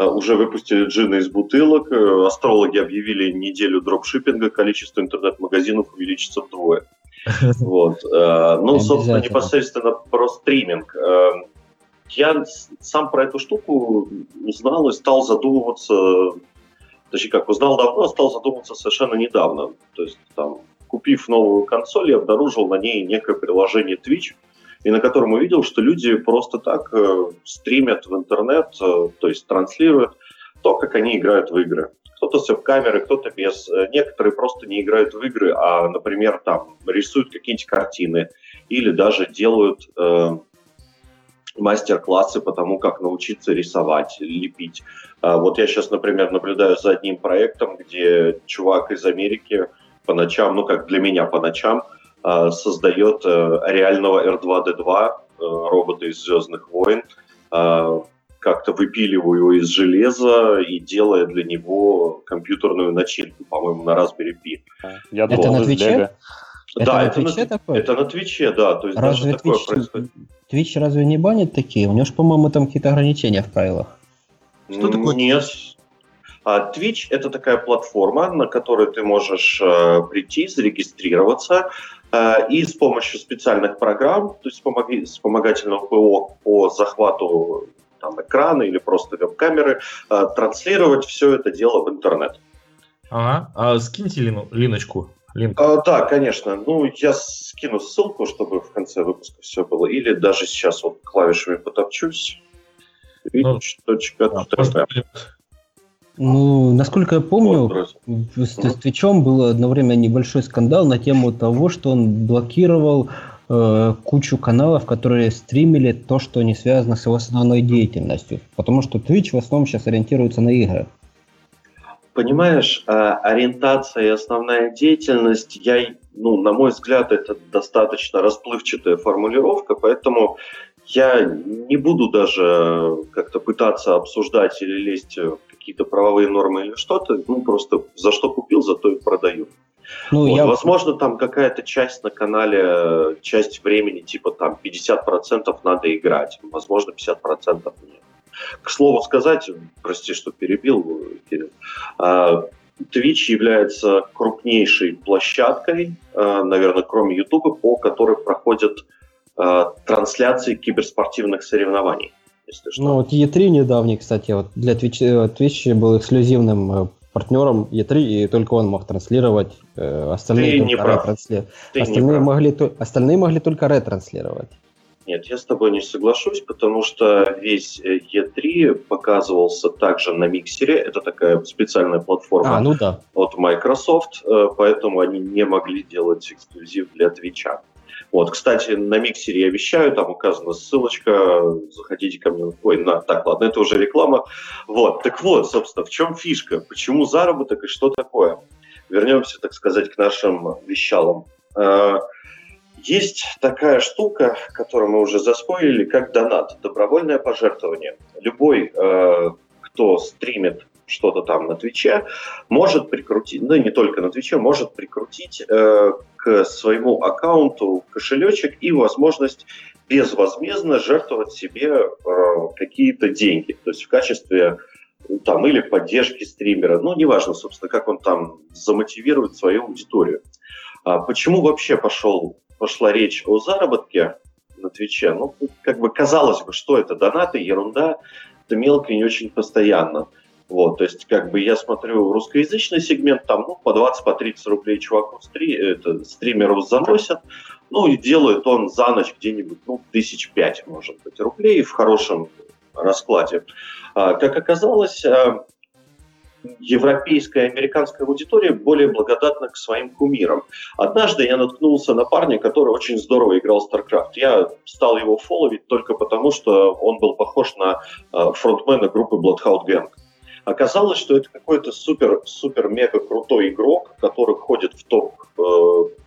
уже выпустили джины из бутылок. Э, астрологи объявили неделю дропшиппинга, количество интернет-магазинов увеличится вдвое. Вот. Э, ну, собственно, непосредственно про стриминг. Я сам про эту штуку узнал и стал задумываться, точнее, как узнал давно, а стал задумываться совершенно недавно. То есть, там, купив новую консоль, я обнаружил на ней некое приложение Twitch, и на котором увидел, что люди просто так э, стримят в интернет, э, то есть транслируют то, как они играют в игры. Кто-то в камеры, кто-то без. Э, некоторые просто не играют в игры, а, например, там рисуют какие-нибудь картины или даже делают э, мастер-классы по тому, как научиться рисовать, лепить. А, вот я сейчас, например, наблюдаю за одним проектом, где чувак из Америки по ночам, ну как для меня по ночам, Э, создает э, реального R2-D2, э, робота из «Звездных войн», как-то выпиливаю его из железа и делая для него компьютерную начинку, по-моему, на Raspberry Pi. Я думал, это на Твиче? Это да, на это, Твиче на, такое? это на Твиче, да. То есть разве даже Twitch, такое происходит. Твич разве не банит такие? У него же, по-моему, там какие-то ограничения в правилах. Что такое? Нет. А Twitch — это такая платформа, на которой ты можешь э, прийти, зарегистрироваться, Э, и с помощью специальных программ, то есть вспомогательного ПО по захвату там, экрана или просто веб-камеры, э, транслировать все это дело в интернет. Ага, а скиньте Лину, Линочку. Линк. А, да, конечно. Ну, я скину ссылку, чтобы в конце выпуска все было. Или даже сейчас вот клавишами потопчусь. Ну, ну, насколько я помню, с, с Твичом был одно время небольшой скандал на тему того, что он блокировал э, кучу каналов, которые стримили то, что не связано с его основной деятельностью. Потому что Twitch в основном сейчас ориентируется на игры. Понимаешь, а, ориентация и основная деятельность, я, ну, на мой взгляд, это достаточно расплывчатая формулировка, поэтому я не буду даже как-то пытаться обсуждать или лезть какие-то правовые нормы или что-то, ну, просто за что купил, за то и продаю. Ну, вот, я... Возможно, там какая-то часть на канале, часть времени, типа там 50% надо играть, возможно, 50% нет. К слову сказать, прости, что перебил, Кирилл, а, Twitch является крупнейшей площадкой, а, наверное, кроме YouTube, по которой проходят а, трансляции киберспортивных соревнований если что. Ну, вот E3 недавний, кстати, вот для Twitch, э, Twitch был эксклюзивным э, партнером E3, и только он мог транслировать, э, остальные Ты не прав. Ретрансли... Ты остальные, могли, остальные могли только ретранслировать. Нет, я с тобой не соглашусь, потому что весь E3 показывался также на миксере. Это такая специальная платформа а, ну да. от Microsoft, поэтому они не могли делать эксклюзив для Твича. Вот, кстати, на миксере я вещаю, там указана ссылочка, заходите ко мне. Ой, на, так, ладно, это уже реклама. Вот, так вот, собственно, в чем фишка? Почему заработок и что такое? Вернемся, так сказать, к нашим вещалам. А, есть такая штука, которую мы уже заспоили, как донат, добровольное пожертвование. Любой, а, кто стримит что-то там на Твиче, может прикрутить, ну не только на Твиче, может прикрутить э, к своему аккаунту кошелечек и возможность безвозмездно жертвовать себе э, какие-то деньги. То есть в качестве там или поддержки стримера, ну неважно, собственно, как он там замотивирует свою аудиторию. А почему вообще пошел, пошла речь о заработке на Твиче? Ну, как бы казалось бы, что это донаты, ерунда, это мелко и не очень постоянно. Вот, то есть, как бы я смотрю русскоязычный сегмент, там, ну, по 20, по 30 рублей чуваку стри, это, стримеру заносят, ну, и делает он за ночь где-нибудь, ну, тысяч пять, может быть, рублей в хорошем раскладе. А, как оказалось, а, европейская и американская аудитория более благодатна к своим кумирам. Однажды я наткнулся на парня, который очень здорово играл в StarCraft. Я стал его фолловить только потому, что он был похож на а, фронтмена группы Bloodhound Gang. Оказалось, что это какой-то супер-супер-мега крутой игрок, который ходит в топ, э,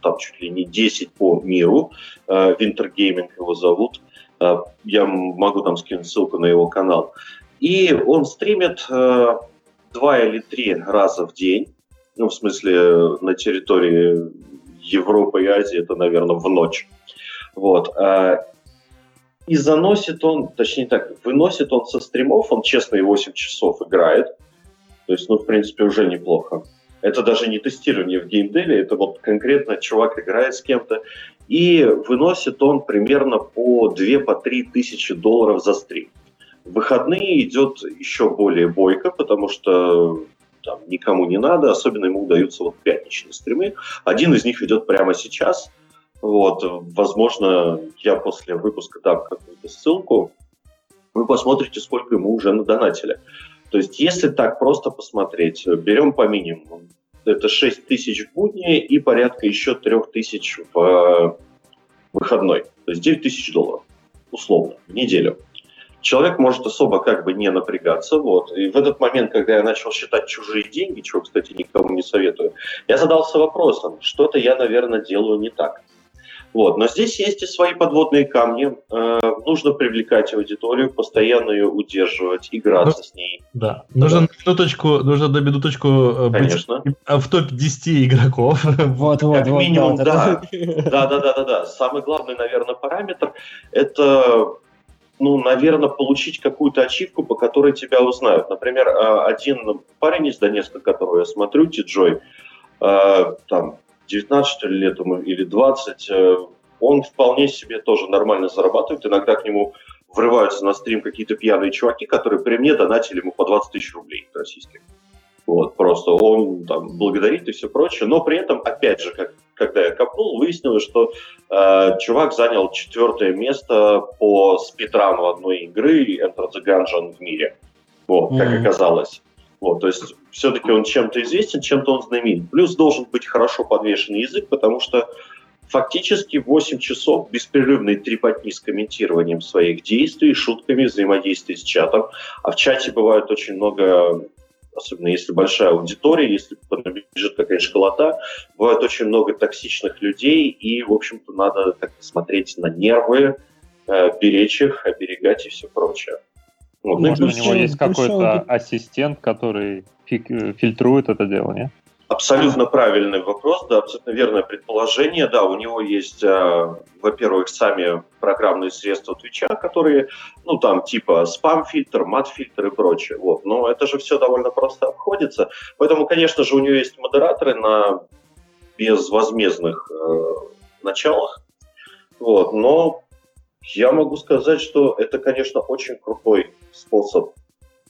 там чуть ли не 10 по миру. Э, Winter Gaming его зовут. Э, я могу там скинуть ссылку на его канал. И он стримит э, два или три раза в день. Ну, в смысле, на территории Европы и Азии это, наверное, в ночь. Вот. И заносит он, точнее так, выносит он со стримов, он честно и 8 часов играет. То есть, ну, в принципе, уже неплохо. Это даже не тестирование в геймдеве, это вот конкретно чувак играет с кем-то. И выносит он примерно по 2-3 по тысячи долларов за стрим. В выходные идет еще более бойко, потому что там, никому не надо, особенно ему удаются вот пятничные стримы. Один из них идет прямо сейчас – вот, возможно, я после выпуска дам какую-то ссылку, вы посмотрите, сколько ему уже надонатили. То есть, если так просто посмотреть, берем по минимуму. Это 6 тысяч в будни и порядка еще 3 тысяч в э, выходной. То есть 9 тысяч долларов, условно, в неделю. Человек может особо как бы не напрягаться. Вот. И в этот момент, когда я начал считать чужие деньги, чего, кстати, никому не советую, я задался вопросом, что-то я, наверное, делаю не так. Вот. Но здесь есть и свои подводные камни. Э, нужно привлекать аудиторию, постоянно ее удерживать, играться ну, с ней. Да. Нужно да. на минуточку, нужно на минуточку э, Конечно. быть в топ-10 игроков. Вот, вот, как вот. минимум, да. Да, да, да, да, да. Самый главный, наверное, параметр это ну, наверное, получить какую-то ачивку, по которой тебя узнают. Например, э, один парень из Донецка, которого я смотрю, Ти-Джой, э, там 19 лет или 20, э, он вполне себе тоже нормально зарабатывает. Иногда к нему врываются на стрим какие-то пьяные чуваки, которые при мне донатили ему по 20 тысяч рублей российских. Вот, просто он там благодарит и все прочее. Но при этом, опять же, как, когда я копнул, выяснилось, что э, чувак занял четвертое место по спидрану одной игры Enter the Gungeon в мире. Вот, mm-hmm. как оказалось. Вот, то есть все-таки он чем-то известен, чем-то он знаменит. Плюс должен быть хорошо подвешенный язык, потому что фактически 8 часов беспрерывной трепотни с комментированием своих действий, шутками, взаимодействия с чатом. А в чате бывает очень много, особенно если большая аудитория, если бежит какая-то школота, бывает очень много токсичных людей, и, в общем-то, надо как смотреть на нервы, э, беречь их, оберегать и все прочее. Вот, Может, у него есть какой-то ассистент, который фильтрует это дело, нет? Абсолютно правильный вопрос, да, абсолютно верное предположение. Да, у него есть, э, во-первых, сами программные средства Твича, которые, ну, там, типа спам-фильтр, мат-фильтр и прочее. Вот. Но это же все довольно просто обходится. Поэтому, конечно же, у него есть модераторы на безвозмездных э, началах. Вот. Но я могу сказать, что это, конечно, очень крутой способ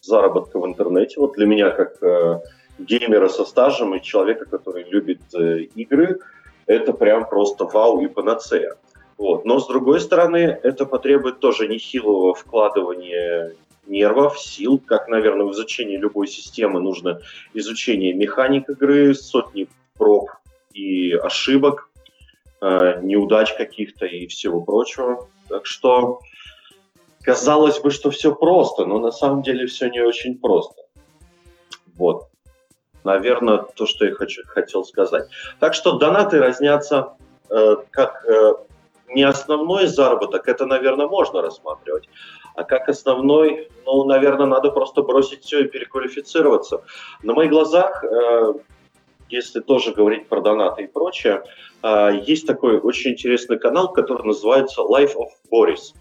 заработка в интернете. Вот для меня, как э, геймера со стажем и человека, который любит э, игры, это прям просто вау и панацея. Вот. Но, с другой стороны, это потребует тоже нехилого вкладывания нервов, сил, как, наверное, в изучении любой системы нужно изучение механик игры, сотни проб и ошибок, э, неудач каких-то и всего прочего. Так что казалось бы, что все просто, но на самом деле все не очень просто. Вот. Наверное, то, что я хочу, хотел сказать. Так что донаты разнятся э, как э, не основной заработок, это, наверное, можно рассматривать. А как основной, ну, наверное, надо просто бросить все и переквалифицироваться. На моих глазах, э, если тоже говорить про донаты и прочее, э, есть такой очень интересный канал, который называется Life of Boris.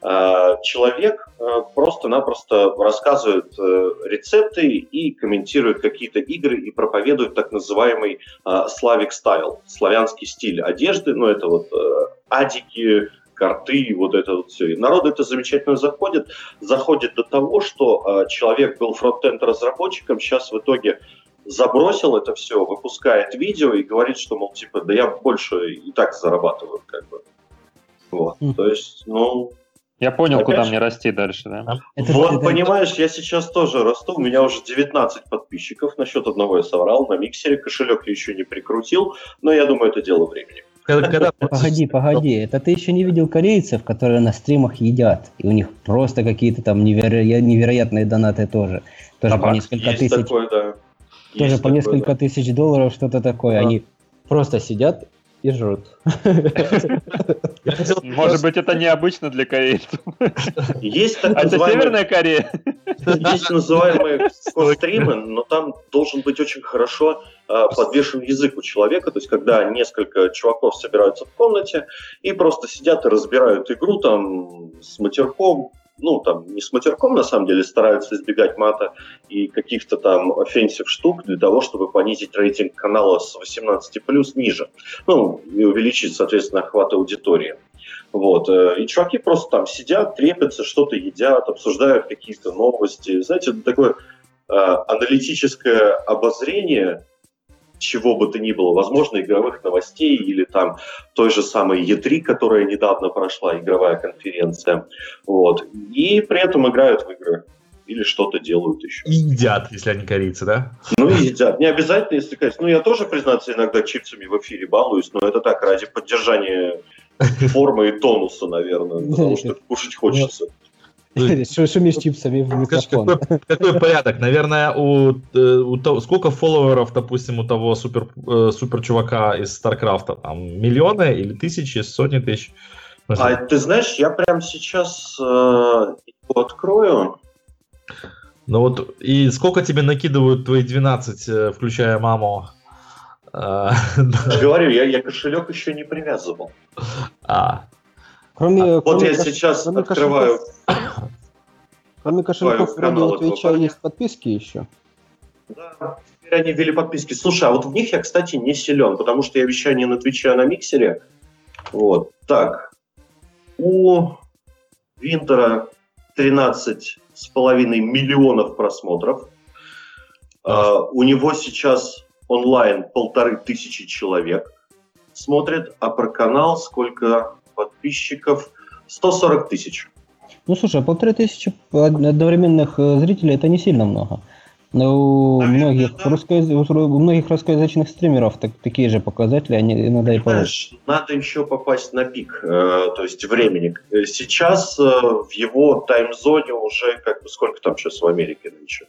Э, человек э, просто-напросто рассказывает э, рецепты и комментирует какие-то игры и проповедует так называемый славик стайл, славянский стиль одежды, ну это вот адики, карты, вот это вот все. И народ это замечательно заходит. Заходит до того, что человек был фронтенд разработчиком, сейчас в итоге забросил это все, выпускает видео и говорит, что, мол, типа, да я больше и так зарабатываю, как бы. Вот. Mm. То есть, ну, я понял, Опять куда же? мне расти дальше, да? Это, вот, это, понимаешь, я сейчас тоже расту, у меня уже 19 подписчиков, насчет одного я соврал, на миксере, кошелек я еще не прикрутил, но я думаю, это дело времени. когда... Погоди, погоди, это ты еще не видел корейцев, которые на стримах едят, и у них просто какие-то там неверо... невероятные донаты тоже. Тоже а по несколько тысяч. Да. Тоже по несколько да. тысяч долларов, что-то такое. А. Они просто сидят и жрут. Может быть, это необычно для корейцев. Есть так а это Северная Корея? Есть называемые стримы, но там должен быть очень хорошо а, подвешен язык у человека, то есть когда несколько чуваков собираются в комнате и просто сидят и разбирают игру там с матерком, ну, там, не с матерком, на самом деле, стараются избегать мата и каких-то там offensive штук для того, чтобы понизить рейтинг канала с 18 плюс ниже. Ну, и увеличить, соответственно, охват аудитории. Вот. Э, и чуваки просто там сидят, трепятся, что-то едят, обсуждают какие-то новости. Знаете, такое э, аналитическое обозрение чего бы то ни было, возможно, игровых новостей или там той же самой E3, которая недавно прошла, игровая конференция. Вот. И при этом играют в игры или что-то делают еще. И едят, если они корейцы, да? Ну и едят. Не обязательно, если конечно. Ну, я тоже, признаться, иногда чипсами в эфире балуюсь, но это так, ради поддержания формы и тонуса, наверное, потому что кушать хочется. Шумишь чипсами в микрофон. Какой, какой порядок? Наверное, у, э, у того, сколько фолловеров, допустим, у того супер, э, супер чувака из Старкрафта? Там миллионы или тысячи, сотни тысяч? А ты знаешь, я прямо сейчас э, его открою. Ну вот, и сколько тебе накидывают твои 12, э, включая маму? Говорю, я, я кошелек еще не привязывал. А, Кроме, а, вот я сейчас кроме открываю. Кошельков, кроме кошельков вроде Твича есть подписки еще. Да, теперь они ввели подписки. Слушай, а вот в них я, кстати, не силен, потому что я вещаю не на Твиче, а на Миксере. Вот, так. У Винтера 13 с половиной миллионов просмотров. Uh, у него сейчас онлайн полторы тысячи человек смотрит, а про канал сколько подписчиков 140 тысяч. Ну, слушай, полторы тысячи одновременных э, зрителей это не сильно много. Но у многих, да. русско... у многих русскоязычных стримеров так, такие же показатели, они иногда и повыше. Надо еще попасть на пик, э, то есть времени. Сейчас э, в его таймзоне уже, как бы, сколько там сейчас в Америке нынче?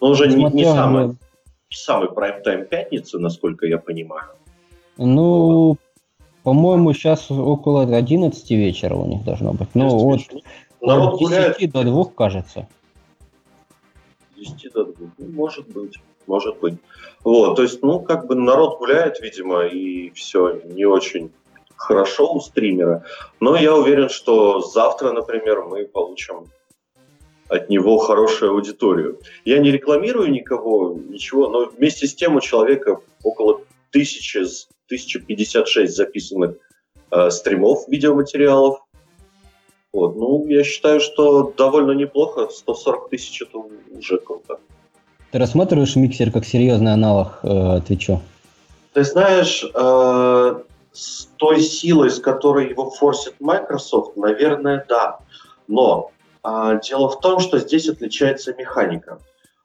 Ну, уже не, не, самый, не самый прайм-тайм пятницы, насколько я понимаю. Ну, по-моему, сейчас около 11 вечера у них должно быть. Ну, вот Народ от 10 гуляет. до 2, кажется. 10 до 2, ну, может быть, может быть. Вот, то есть, ну, как бы народ гуляет, видимо, и все не очень хорошо у стримера. Но я уверен, что завтра, например, мы получим от него хорошую аудиторию. Я не рекламирую никого, ничего, но вместе с тем у человека около тысячи 1056 записанных э, стримов, видеоматериалов. Вот. Ну, я считаю, что довольно неплохо. 140 тысяч это уже круто. Ты рассматриваешь миксер как серьезный аналог э, Твичу? Ты знаешь, э, с той силой, с которой его форсит Microsoft, наверное, да. Но э, дело в том, что здесь отличается механика.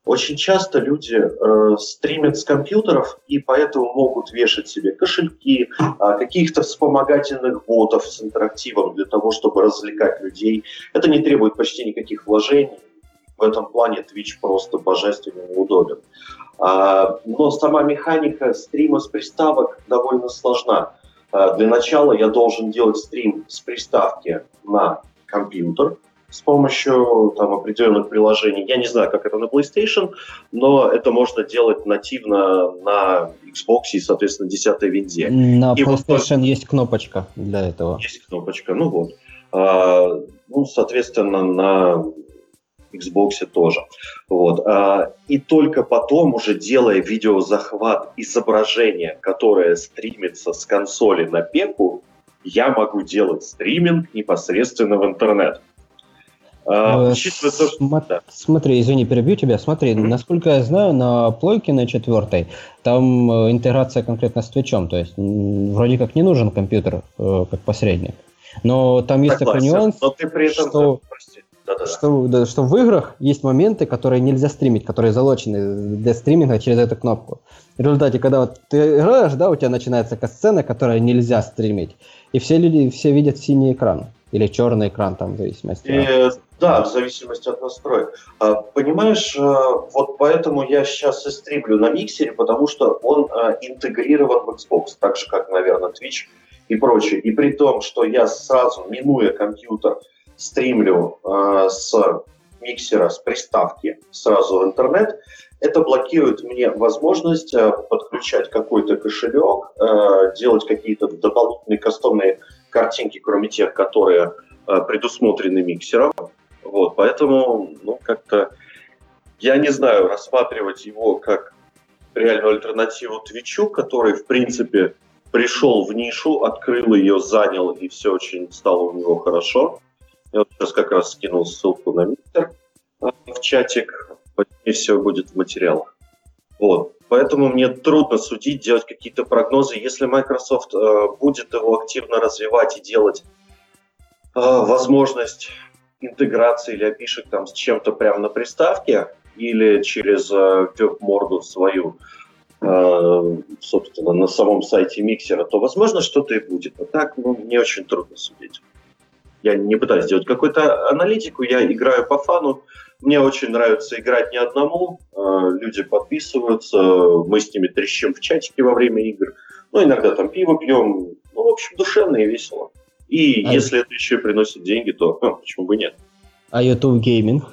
Очень часто люди э, стримят с компьютеров и поэтому могут вешать себе кошельки, э, каких-то вспомогательных ботов с интерактивом для того, чтобы развлекать людей. Это не требует почти никаких вложений. В этом плане Twitch просто божественно удобен. А, но сама механика стрима с приставок довольно сложна. А, для начала я должен делать стрим с приставки на компьютер, с помощью там, определенных приложений. Я не знаю, как это на PlayStation, но это можно делать нативно на Xbox и, соответственно, 10 винде. На и PlayStation вот, есть кнопочка для этого. Есть кнопочка, ну вот. А, ну, соответственно, на Xbox тоже. Вот. А, и только потом, уже делая видеозахват изображения, которое стримится с консоли на пеку, я могу делать стриминг непосредственно в интернет. А, э, смотри, извини, перебью тебя. Смотри, mm-hmm. насколько я знаю, на плойке на четвертой там э, интеграция конкретно с Твичом, то есть вроде как не нужен компьютер э, как посредник. Но там есть такой нюанс, но ты при этом, что... прости, Что, да, что в играх есть моменты, которые нельзя стримить, которые залочены для стриминга через эту кнопку. В результате, когда вот ты играешь, да, у тебя начинается сцена, которая нельзя стримить. И все люди, все видят синий экран. Или черный экран, там, в зависимости. И, да, в зависимости от настроек. А, понимаешь, а, вот поэтому я сейчас и стримлю на миксере, потому что он а, интегрирован в Xbox, так же, как, наверное, Twitch и прочее. И при том, что я сразу, минуя компьютер, стримлю э, с миксера, с приставки сразу в интернет, это блокирует мне возможность э, подключать какой-то кошелек, э, делать какие-то дополнительные кастомные картинки, кроме тех, которые э, предусмотрены миксером. Вот, поэтому, ну, как-то, я не знаю, рассматривать его как реальную альтернативу Твичу, который, в принципе, пришел в нишу, открыл ее, занял, и все очень стало у него хорошо. Я вот сейчас как раз скинул ссылку на миксер э, в чатик. И все будет в материалах. Вот. Поэтому мне трудно судить, делать какие-то прогнозы. Если Microsoft э, будет его активно развивать и делать э, возможность интеграции или опишек там с чем-то прямо на приставке или через э, веб-морду свою, э, собственно, на самом сайте миксера, то, возможно, что-то и будет. А так, ну, мне очень трудно судить я не пытаюсь делать какую-то аналитику, я играю по фану. Мне очень нравится играть не одному, а, люди подписываются, мы с ними трещим в чатике во время игр, ну, иногда там пиво пьем, ну, в общем, душевно и весело. И а если это еще и приносит деньги, то ну, почему бы нет? А YouTube гейминг?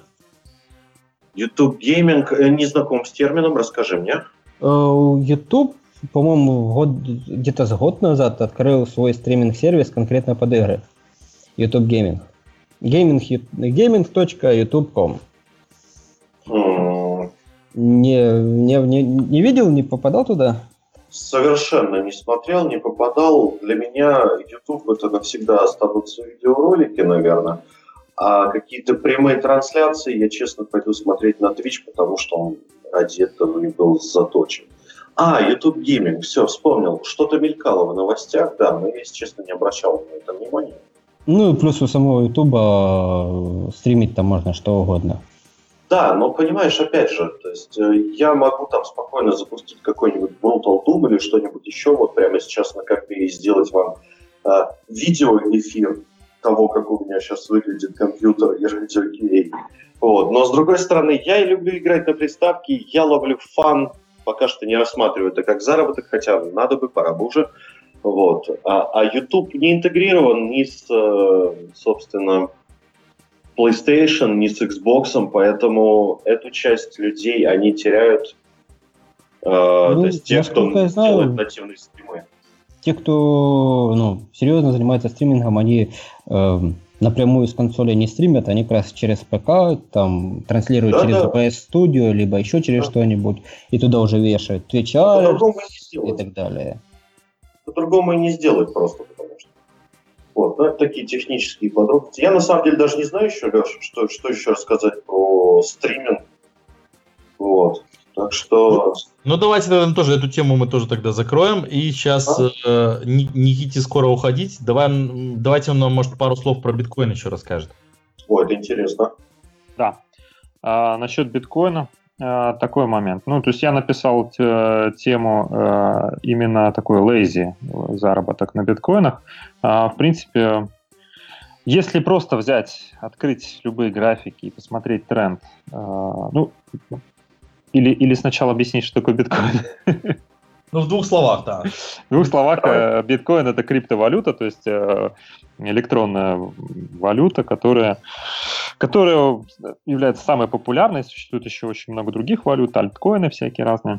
YouTube Gaming, э, не знаком с термином, расскажи мне. Э, YouTube, по-моему, год, где-то с год назад открыл свой стриминг-сервис конкретно под игры. YouTube Gaming. Gaming, gaming.youtube.com. Mm. Не, не, не, не видел, не попадал туда? Совершенно не смотрел, не попадал. Для меня YouTube это навсегда останутся видеоролики, наверное. А какие-то прямые трансляции я, честно, пойду смотреть на Twitch, потому что он ради этого не был заточен. А, YouTube Gaming, все, вспомнил. Что-то мелькало в новостях, да, но я, если честно, не обращал на это внимания. Ну и плюс у самого Ютуба э, стримить там можно что угодно. Да, но понимаешь, опять же, то есть э, я могу там спокойно запустить какой-нибудь Brutal Doom или что-нибудь еще, вот прямо сейчас на компе и сделать вам э, видеоэфир того, как у меня сейчас выглядит компьютер и радиокей. Вот. Но с другой стороны, я и люблю играть на приставке, я ловлю фан, пока что не рассматриваю это как заработок, хотя надо бы, пора бы уже. Вот. А, а YouTube не интегрирован ни с, э, собственно, PlayStation, ни с Xbox, поэтому эту часть людей они теряют. Э, ну, то есть те, кто я знаю, делает нативные стримы. Те, кто ну, серьезно занимается стримингом, они э, напрямую с консоли не стримят, они как раз через ПК там транслируют да, через да. PS Studio, либо еще через да. что-нибудь, и туда уже вешают Twitch и так далее по-другому и не сделать просто, Вот, да, такие технические подробности. Я на самом деле даже не знаю еще, Леша, что, что еще рассказать про стриминг. Вот. Так что... Ну, ну давайте наверное, тоже эту тему мы тоже тогда закроем. И сейчас а? э, Никите скоро уходить. Давай, давайте он нам, может, пару слов про биткоин еще расскажет. О, это интересно. Да. А, насчет биткоина. Э, такой момент. Ну, то есть я написал тему э, именно такой lazy заработок на биткоинах. А, в принципе, если просто взять, открыть любые графики и посмотреть тренд, э, ну, или, или сначала объяснить, что такое биткоин. Ну, в двух словах, да. В двух словах, э, биткоин это криптовалюта, то есть э, электронная валюта, которая, которая является самой популярной. Существует еще очень много других валют, альткоины всякие разные.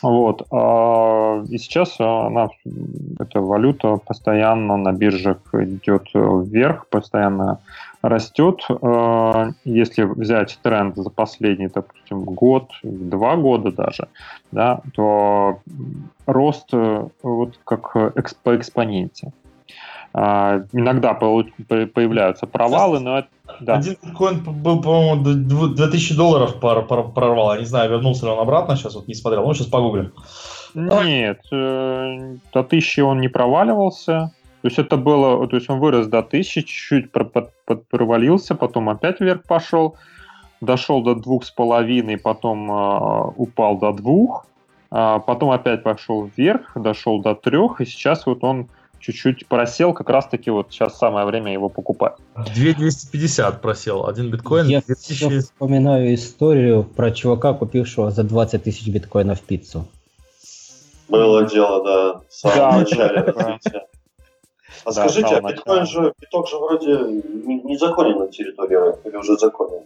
Вот. А, и сейчас она, эта валюта постоянно на биржах идет вверх, постоянно растет. Э, если взять тренд за последний, допустим, год, два года даже, да, то рост э, вот как по экспоненте. А, иногда появляются провалы, но это... Да. Один биткоин был, по-моему, 2000 долларов прорвал. Я не знаю, вернулся ли он обратно, сейчас вот не смотрел. Ну, сейчас погуглим. Нет, э, до 1000 он не проваливался. То есть это было, то есть он вырос до 1000, чуть-чуть провалился, потом опять вверх пошел, дошел до двух с половиной, потом э, упал до двух, э, потом опять пошел вверх, дошел до трех, и сейчас вот он чуть-чуть просел, как раз-таки вот сейчас самое время его покупать. 2250 просел, один биткоин. Я 2000... вспоминаю историю про чувака, купившего за 20 тысяч биткоинов пиццу. Было дело, да, в самом да, начале развития. А да, скажите, а биткоин же, биток же вроде незаконен на территории РФ, или уже законен?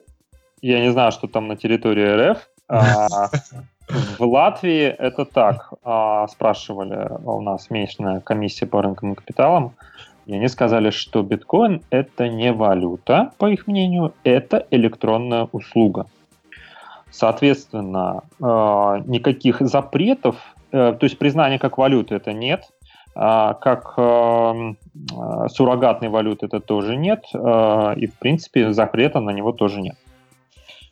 Я не знаю, что там на территории РФ. А, в Латвии это так. А, спрашивали у нас месячная комиссия по рынкам и капиталам. И они сказали, что биткоин это не валюта, по их мнению, это электронная услуга. Соответственно, а, никаких запретов, э, то есть признания как валюты это нет, как суррогатной валюты это тоже нет, и в принципе запрета на него тоже нет.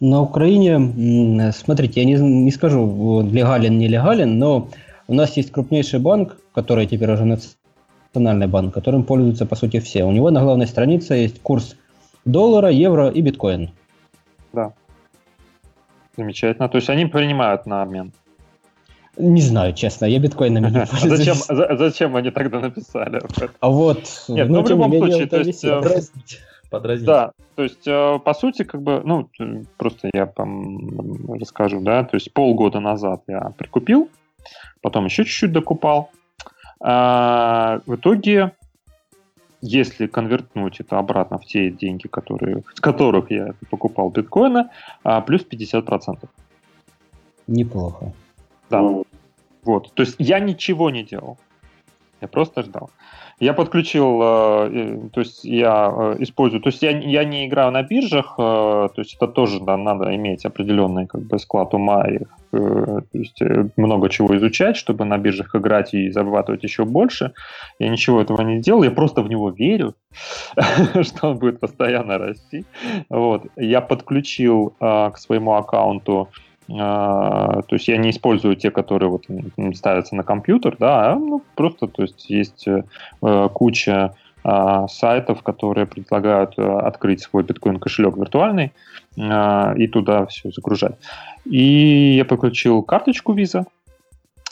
На Украине, смотрите, я не, не скажу, легален, нелегален, но у нас есть крупнейший банк, который теперь уже национальный банк, которым пользуются, по сути, все. У него на главной странице есть курс доллара, евро и биткоин. Да. Замечательно. То есть они принимают на обмен. Не знаю, честно, я биткоинами не пользуюсь. А зачем, зачем они тогда написали? А вот, Нет, ну, ну в любом случае, то есть, подразнить. Да, то есть, э, по сути, как бы, ну, просто я там расскажу, да, то есть полгода назад я прикупил, потом еще чуть-чуть докупал. А, в итоге, если конвертнуть это обратно в те деньги, которые, с которых я покупал биткоины, а, плюс 50%. Неплохо. Да. Вот. То есть я ничего не делал. Я просто ждал. Я подключил, э, то есть я э, использую, то есть я, я не играю на биржах, э, то есть это тоже да, надо иметь определенный как бы склад ума и то есть много чего изучать, чтобы на биржах играть и зарабатывать еще больше. Я ничего этого не делал, я просто в него верю, что он будет постоянно расти. Вот. Я подключил к своему аккаунту то есть я не использую те, которые вот ставятся на компьютер, да, а ну, просто, то есть есть э, куча а, сайтов, которые предлагают э, открыть свой биткоин кошелек виртуальный и туда все загружать. И я подключил карточку Visa,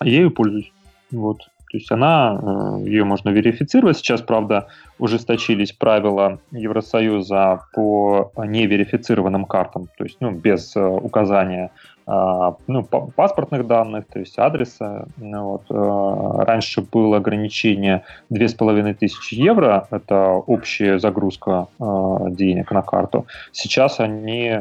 ею пользуюсь. Вот. То есть она, э, ее можно верифицировать. Сейчас, правда, ужесточились правила Евросоюза по неверифицированным картам, то есть ну, без э, указания а, ну, паспортных данных, то есть адреса. Ну, вот. Э, раньше было ограничение 2500 евро, это общая загрузка денег на карту. Сейчас они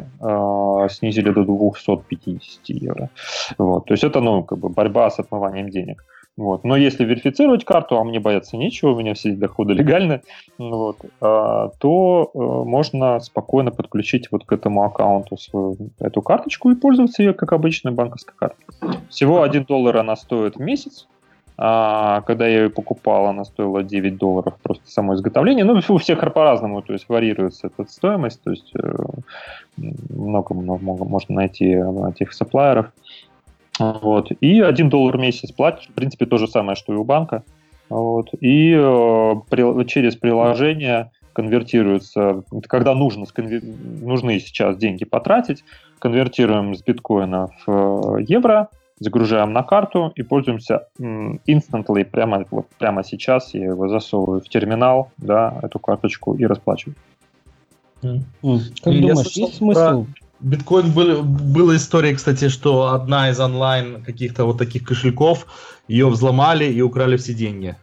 снизили до 250 евро. Вот. То есть это ну, как бы борьба с отмыванием денег. Вот. Но если верифицировать карту, а мне бояться нечего, у меня все доходы легальны, вот, а, то э, можно спокойно подключить вот к этому аккаунту свою эту карточку и пользоваться ее как обычной банковской картой. Всего 1 доллар она стоит в месяц. А, когда я ее покупал, она стоила 9 долларов просто само изготовление. Ну, у всех по-разному, то есть варьируется эта стоимость, то есть э, много, много можно найти этих сапплайеров. Вот. И 1 доллар в месяц платишь, в принципе, то же самое, что и у банка. Вот. И э, при, через приложение конвертируется, когда нужно, нужны сейчас деньги потратить, конвертируем с биткоина в э, евро, загружаем на карту и пользуемся instantly, прямо, вот, прямо сейчас я его засовываю в терминал, да, эту карточку и расплачиваю. Mm. Как и думаешь, есть смысл? Про Биткоин был, была история, кстати, что одна из онлайн каких-то вот таких кошельков, ее взломали и украли все деньги.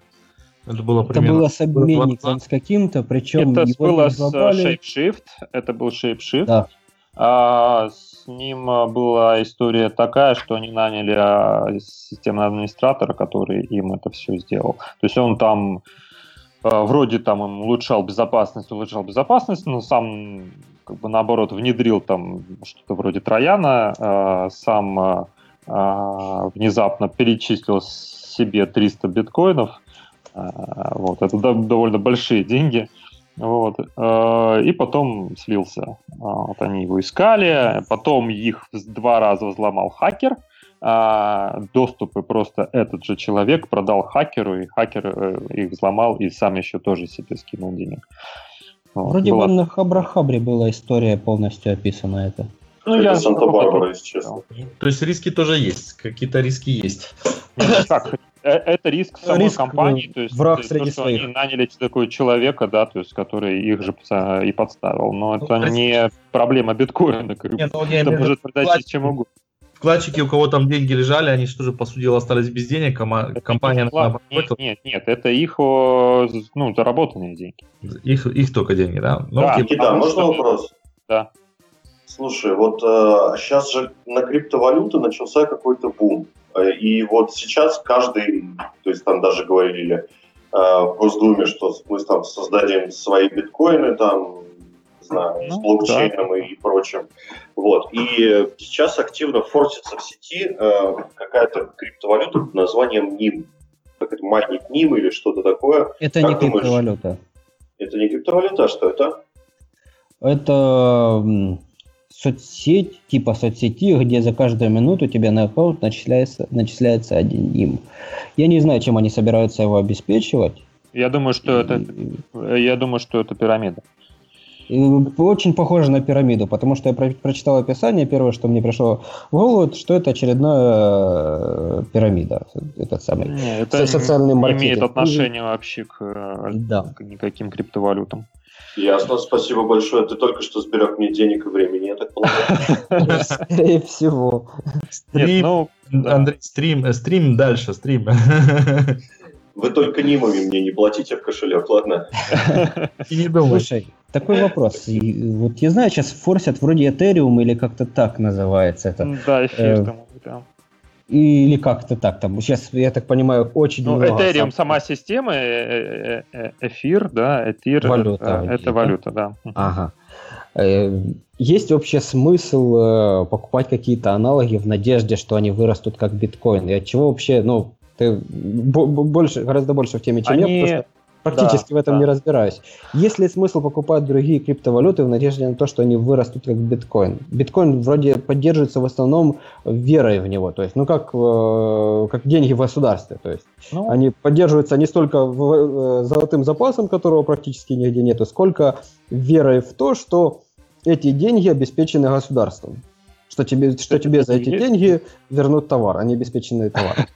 Это было примерно... Это было с обменником с каким-то, причем Это было с ShapeShift, это был ShapeShift. Да. А, с ним была история такая, что они наняли а, системного администратора, который им это все сделал. То есть он там а, вроде там им улучшал безопасность, улучшал безопасность, но сам как бы наоборот внедрил там что-то вроде Трояна, э, сам э, внезапно перечислил себе 300 биткоинов, э, вот, это довольно большие деньги, вот, э, и потом слился. Вот они его искали, потом их два раза взломал хакер, доступы просто этот же человек продал хакеру, и хакер э, их взломал и сам еще тоже себе скинул денег. Вот, Вроде была- бы на Хабрахабре была история полностью описана это. Ну, Это я Санта-Барбара, если честно. То есть риски тоже есть, какие-то риски есть. Ну как, э, это риск самой Риск, компании, э, то есть враг то, среди что своих. они наняли такого человека, да, то есть который их же и подставил, но это риск- не проблема биткоина, как бы. Нет, ну, я это может произойти чем угодно. Вкладчики, у кого там деньги лежали, они что же, по сути дела, остались без денег, Это компания вклад- нет, нет, нет, это их ну, заработанные деньги. их, их только деньги, да? Ну, Да. окей. Никита, потому можно что- вопрос? Да. Слушай, вот сейчас же на криптовалюту начался какой-то бум. Э, И вот сейчас каждый, то есть там даже говорили э, в Госдуме, что мы там создадим свои биткоины, там, не знаю, с Ну, блокчейном и прочим. Вот. И сейчас активно форсится в сети э, какая-то криптовалюта под названием NIM. Как это, майнить NIM или что-то такое. Это Как не думаешь? криптовалюта. Это не криптовалюта, а что это? Это соцсеть, типа соцсети, где за каждую минуту тебе на аккаунт начисляется, начисляется один им. Я не знаю, чем они собираются его обеспечивать. Я думаю, что это, И- я думаю, что это пирамида. Очень похоже на пирамиду, потому что я про- прочитал описание, первое, что мне пришло в голову, что это очередная э, пирамида, этот самый. Не, это социальный не маркетинг. имеет отношения вообще к э, Да. к никаким криптовалютам. Ясно, спасибо большое. Ты только что сберег мне денег и времени, я так полагаю. Скорее всего. Стрим, ну. Андрей, стрим, э, стрим дальше, стрим. Вы только нимами мне не платите в кошелек, ладно? И не думай. Слушай, такой вопрос. И Вот я знаю, сейчас форсят вроде Ethereum или как-то так называется это. да, эфир там, да. Или как-то так там. Сейчас, я так понимаю, очень Ну, много. Ethereum сам- сама система, э, э, э, эфир, да, эфир, Валюта, это да? валюта, да. Ага. Есть вообще смысл покупать какие-то аналоги в надежде, что они вырастут как биткоин? И от чего вообще, ну, ты бо- бо- больше, гораздо больше в теме, чем я, Они- потому что практически да, в этом да. не разбираюсь. Есть ли смысл покупать другие криптовалюты в надежде на то, что они вырастут как биткоин? Биткоин вроде поддерживается в основном верой в него, то есть, ну, как, э, как деньги в государстве, то есть. Ну, Они поддерживаются не столько в- э, золотым запасом, которого практически нигде нету, сколько верой в то, что эти деньги обеспечены государством. Что тебе, что тебе за эти деньги вернут товар, а не обеспеченный товар.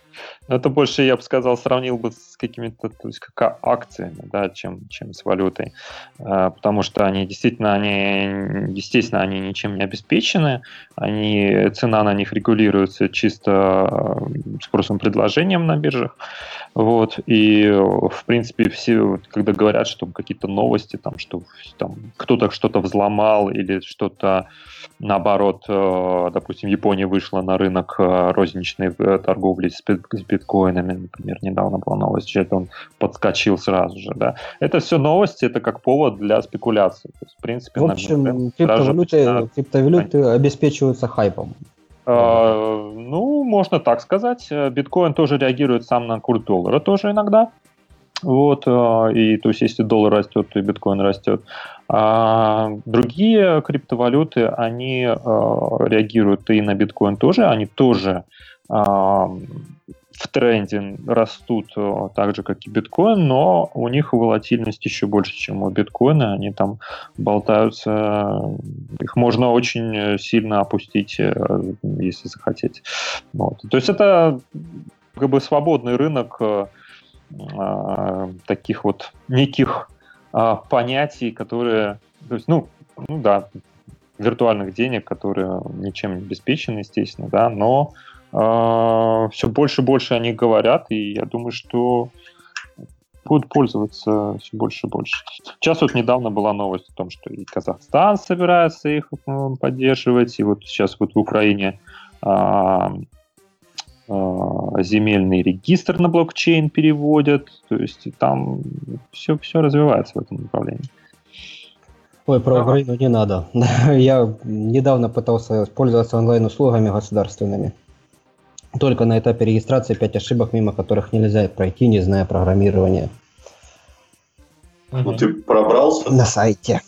Это больше, я бы сказал, сравнил бы с какими-то, то есть как а- акциями, да, чем, чем с валютой. Э, Потому что они действительно, они, естественно, они ничем не обеспечены, они, цена на них регулируется чисто э, спросом предложением на биржах. Вот. И, в принципе, все, когда говорят, что какие-то новости, там, что там, кто-то что-то взломал или что-то, наоборот, э, допустим, Япония вышла на рынок э, розничной э, торговли с, с биткоинами, например, недавно была новость, что он подскочил сразу же, да. Это все новости, это как повод для спекуляции. То есть, в принципе, В общем, криптовалюты, начинают криптовалюты обеспечиваются хайпом. Э, Ну, можно так сказать. Биткоин тоже реагирует сам на курс доллара тоже иногда. Вот, э, и то есть если доллар растет, то и биткоин растет. А другие криптовалюты, они э, реагируют и на биткоин тоже, они тоже а, в тренде растут э, так же, как и биткоин, но у них волатильность еще больше, чем у биткоина. Они там болтаются, их можно очень э, сильно опустить, э, если захотеть. Вот. То есть это как бы свободный рынок э, э, таких вот неких э, понятий, которые, то есть, ну, ну да, виртуальных денег, которые ничем не обеспечены, естественно, да, но все больше и больше о них говорят, и я думаю, что будут пользоваться все больше и больше. Сейчас вот недавно была новость о том, что и Казахстан собирается их поддерживать, и вот сейчас вот в Украине а, а, земельный регистр на блокчейн переводят, то есть там все, все развивается в этом направлении. Ой, про. Украину не надо. Я недавно пытался пользоваться онлайн-услугами государственными. Только на этапе регистрации 5 ошибок, мимо которых нельзя пройти, не зная программирования. Ну, ты пробрался? На сайте.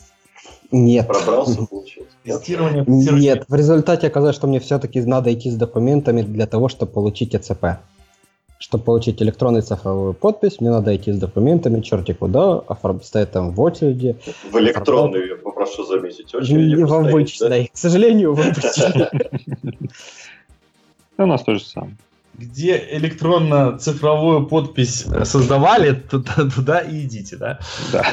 Нет. Пробрался? Нет? Тестирование, тестирование. Нет, в результате оказалось, что мне все-таки надо идти с документами для того, чтобы получить ЭЦП. чтобы получить электронную цифровую подпись, мне надо идти с документами, черти куда, оформ... стоять там в очереди. В электронную, я попрошу заметить, очереди. Не в обычной, да? к сожалению, в обычной. У нас тоже самое где электронно-цифровую подпись создавали, туда, туда и идите, да? Да.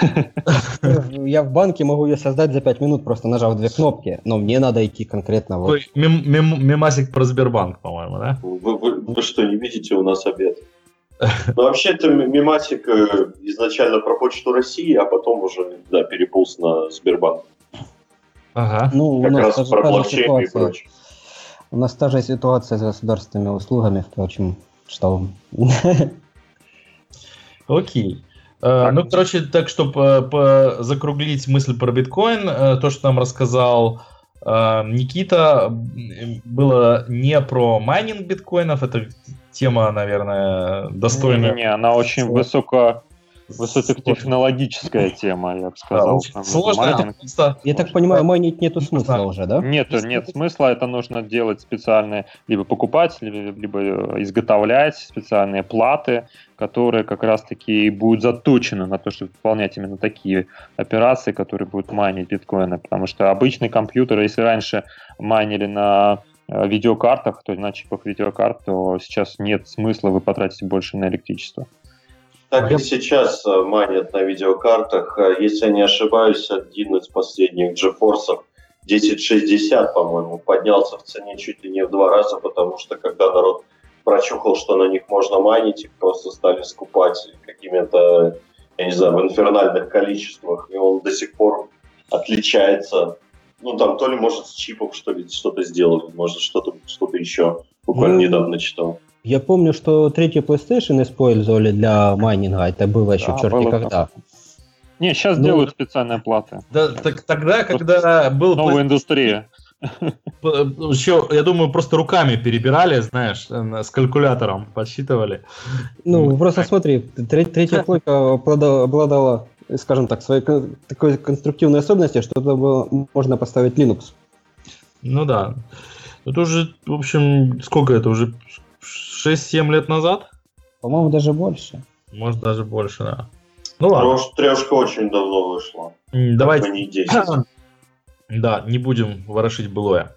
Я в банке могу ее создать за 5 минут, просто нажав две кнопки, но мне надо идти конкретно вот. Мем, мем, мемасик про Сбербанк, по-моему, да? Вы, вы, вы что, не видите у нас обед? Ну, вообще, это мемасик э, изначально про Почту России, а потом уже, да, переполз на Сбербанк. Ага. Ну, как раз про блокчейн и прочее. У нас та же ситуация с государственными услугами, впрочем, что... Окей. Okay. Ну, короче, так, чтобы закруглить мысль про биткоин, то, что нам рассказал Никита, было не про майнинг биткоинов, это тема, наверное, достойная. Не, не, она очень высоко Высокотехнологическая тема, я бы сказал. Да, сложно. Я так понимаю, майнить нету смысла уже, да? Нет, нет смысла. Это нужно делать специальные, либо покупать, либо, либо э, изготовлять специальные платы, которые как раз-таки будут заточены на то, чтобы выполнять именно такие операции, которые будут майнить биткоины. Потому что обычный компьютер, если раньше майнили на э, видеокартах, то на чипах видеокарт, то сейчас нет смысла вы потратите больше на электричество. Так и сейчас э, манят на видеокартах. Э, если я не ошибаюсь, один из последних GeForce 1060, по-моему, поднялся в цене чуть ли не в два раза, потому что когда народ прочухал, что на них можно майнить, их просто стали скупать какими-то, я не знаю, в инфернальных количествах, и он до сих пор отличается. Ну, там то ли, может, с чипов что ли что-то сделали, может, что-то что еще. Буквально ну, недавно читал. Я помню, что третий PlayStation использовали для майнинга. Это было еще да, черти когда. Так. Не, сейчас ну, делают специальные платы. Да, так, тогда, когда был... Новая индустрия. Еще, я думаю, просто руками перебирали, знаешь, с калькулятором подсчитывали. Ну, просто смотри, третья плойка обладала, скажем так, своей такой конструктивной особенностью, что туда было, можно поставить Linux. Ну да. Это уже, в общем, сколько это уже 6-7 лет назад? По-моему, даже больше. Может, даже больше, да. Ну ладно. Трешка очень давно вышла. Давайте. Не 10. Да, не будем ворошить былое.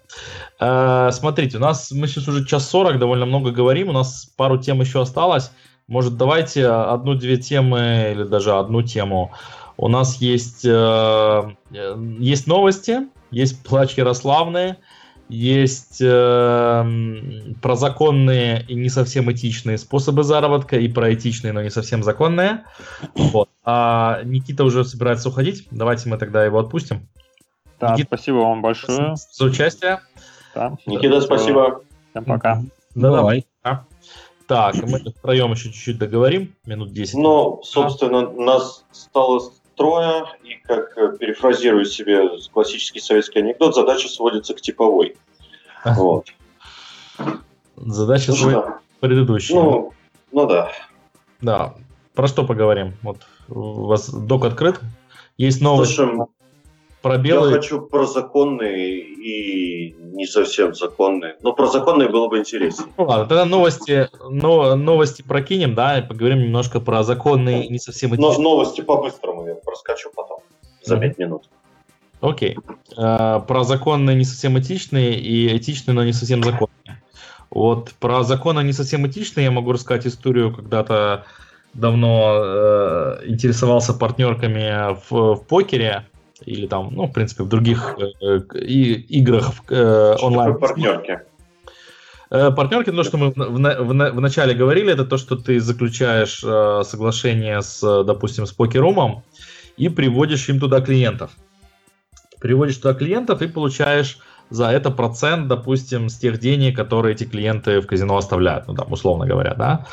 Э, смотрите, у нас мы сейчас уже час сорок, довольно много говорим, у нас пару тем еще осталось. Может, давайте одну-две темы или даже одну тему. У нас есть, э, есть новости, есть плач Ярославные, есть э, прозаконные и не совсем этичные способы заработка, и про этичные, но не совсем законные. Вот. А Никита уже собирается уходить. Давайте мы тогда его отпустим. Да, Никита, спасибо вам большое. За участие. Да. Никита, спасибо. Всем пока. Да, Давай. Да. Так, мы втроем еще чуть-чуть договорим, минут 10. Ну, собственно, нас стало трое, и, как э, перефразирую себе классический советский анекдот, задача сводится к типовой. Вот. Задача ну, свой предыдущая. Ну, ну да. Да. Про что поговорим? Вот у вас док открыт. Есть новость Слушай, про белые. Я хочу про законные и не совсем законные. Но про законные было бы интереснее. Ну ладно, тогда новости, но, новости прокинем, да, и поговорим немножко про законные и не совсем этичные. Но новости по-быстрому я проскочу потом за пять mm-hmm. минут. Окей. Э, про законные не совсем этичные и этичные, но не совсем законные. Вот про законы не совсем этичные я могу рассказать историю. Когда-то давно э, интересовался партнерками в, в покере или там, ну, в принципе, в других э, и, играх э, онлайн. партнерки? Э, партнерки, то, что мы в, в, в, в начале говорили, это то, что ты заключаешь э, соглашение с, допустим, с покерумом и приводишь им туда клиентов приводишь туда клиентов и получаешь за это процент, допустим, с тех денег, которые эти клиенты в казино оставляют, ну там, условно говоря, да.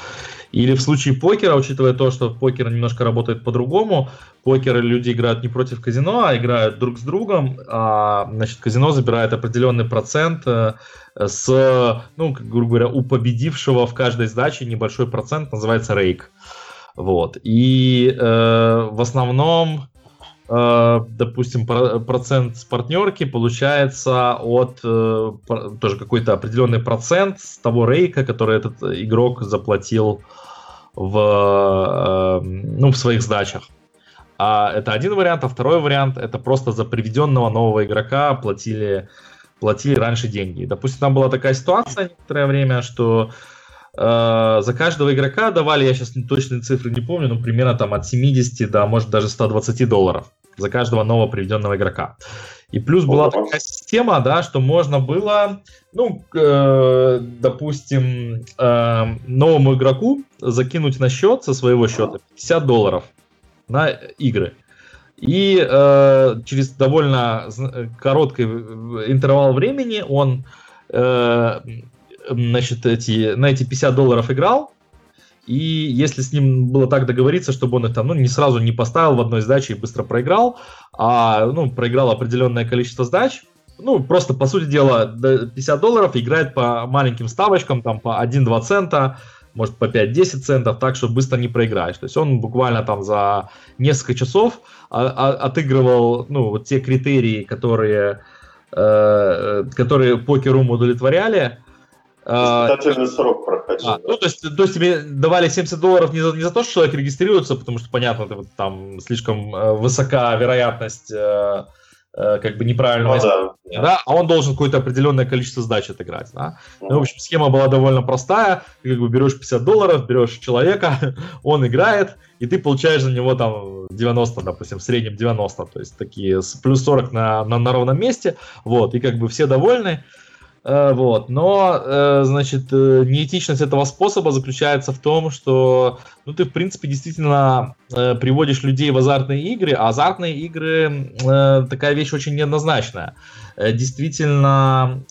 Или в случае покера, учитывая то, что покер немножко работает по-другому, покер люди играют не против казино, а играют друг с другом, а, значит, казино забирает определенный процент э, с, ну, грубо говоря, у победившего в каждой сдаче небольшой процент, называется рейк. Вот. И э, в основном допустим, процент с партнерки получается от э, тоже какой-то определенный процент с того рейка, который этот игрок заплатил в, ну, в своих сдачах. А это один вариант, а второй вариант это просто за приведенного нового игрока платили, платили раньше деньги. Допустим, там была такая ситуация некоторое время, что э, за каждого игрока давали, я сейчас точные цифры не помню, но примерно там от 70 до, может, даже 120 долларов за каждого нового приведенного игрока. И плюс была такая система, да, что можно было, ну, э, допустим, э, новому игроку закинуть на счет со своего счета 50 долларов на игры. И э, через довольно короткий интервал времени он э, значит, эти, на эти 50 долларов играл, и если с ним было так договориться, чтобы он их там, ну, не сразу не поставил в одной сдаче и быстро проиграл, а, ну, проиграл определенное количество сдач, ну, просто, по сути дела, 50 долларов играет по маленьким ставочкам, там, по 1-2 цента, может, по 5-10 центов, так, что быстро не проиграешь. То есть он буквально там за несколько часов отыгрывал, ну, вот те критерии, которые, э, которые покерум удовлетворяли, Испытательный срок проходил. А, да. Ну, то есть, то есть тебе давали 70 долларов не за, не за то, что человек регистрируется, потому что, понятно, это, вот, там слишком э, высока вероятность э, э, как бы неправильного ну, да. да, а он должен какое-то определенное количество сдач отыграть, да. Ну, в общем, схема была довольно простая, ты как бы берешь 50 долларов, берешь человека, он играет, и ты получаешь за него там 90, допустим, в среднем 90, то есть такие плюс 40 на, на, на ровном месте, вот, и как бы все довольны, Э, вот. Но, э, значит, э, неэтичность этого способа заключается в том, что ну, ты, в принципе, действительно приводишь людей в азартные игры, а азартные игры такая вещь очень неоднозначная. Действительно,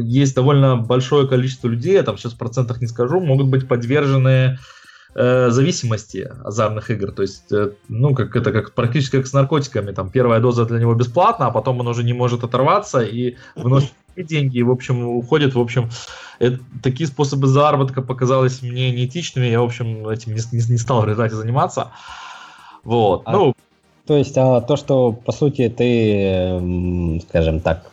есть довольно большое количество людей, я там сейчас в процентах не скажу, могут быть подвержены зависимости азартных игр. То есть, ну, как это как практически как с наркотиками. Там первая доза для него бесплатна, а потом он уже не может оторваться и выносит деньги, в общем, уходят, в общем, это, такие способы заработка показались мне неэтичными, я, в общем, этим не, не, не стал в результате заниматься. Вот, а, ну... То есть а, то, что, по сути, ты, скажем так...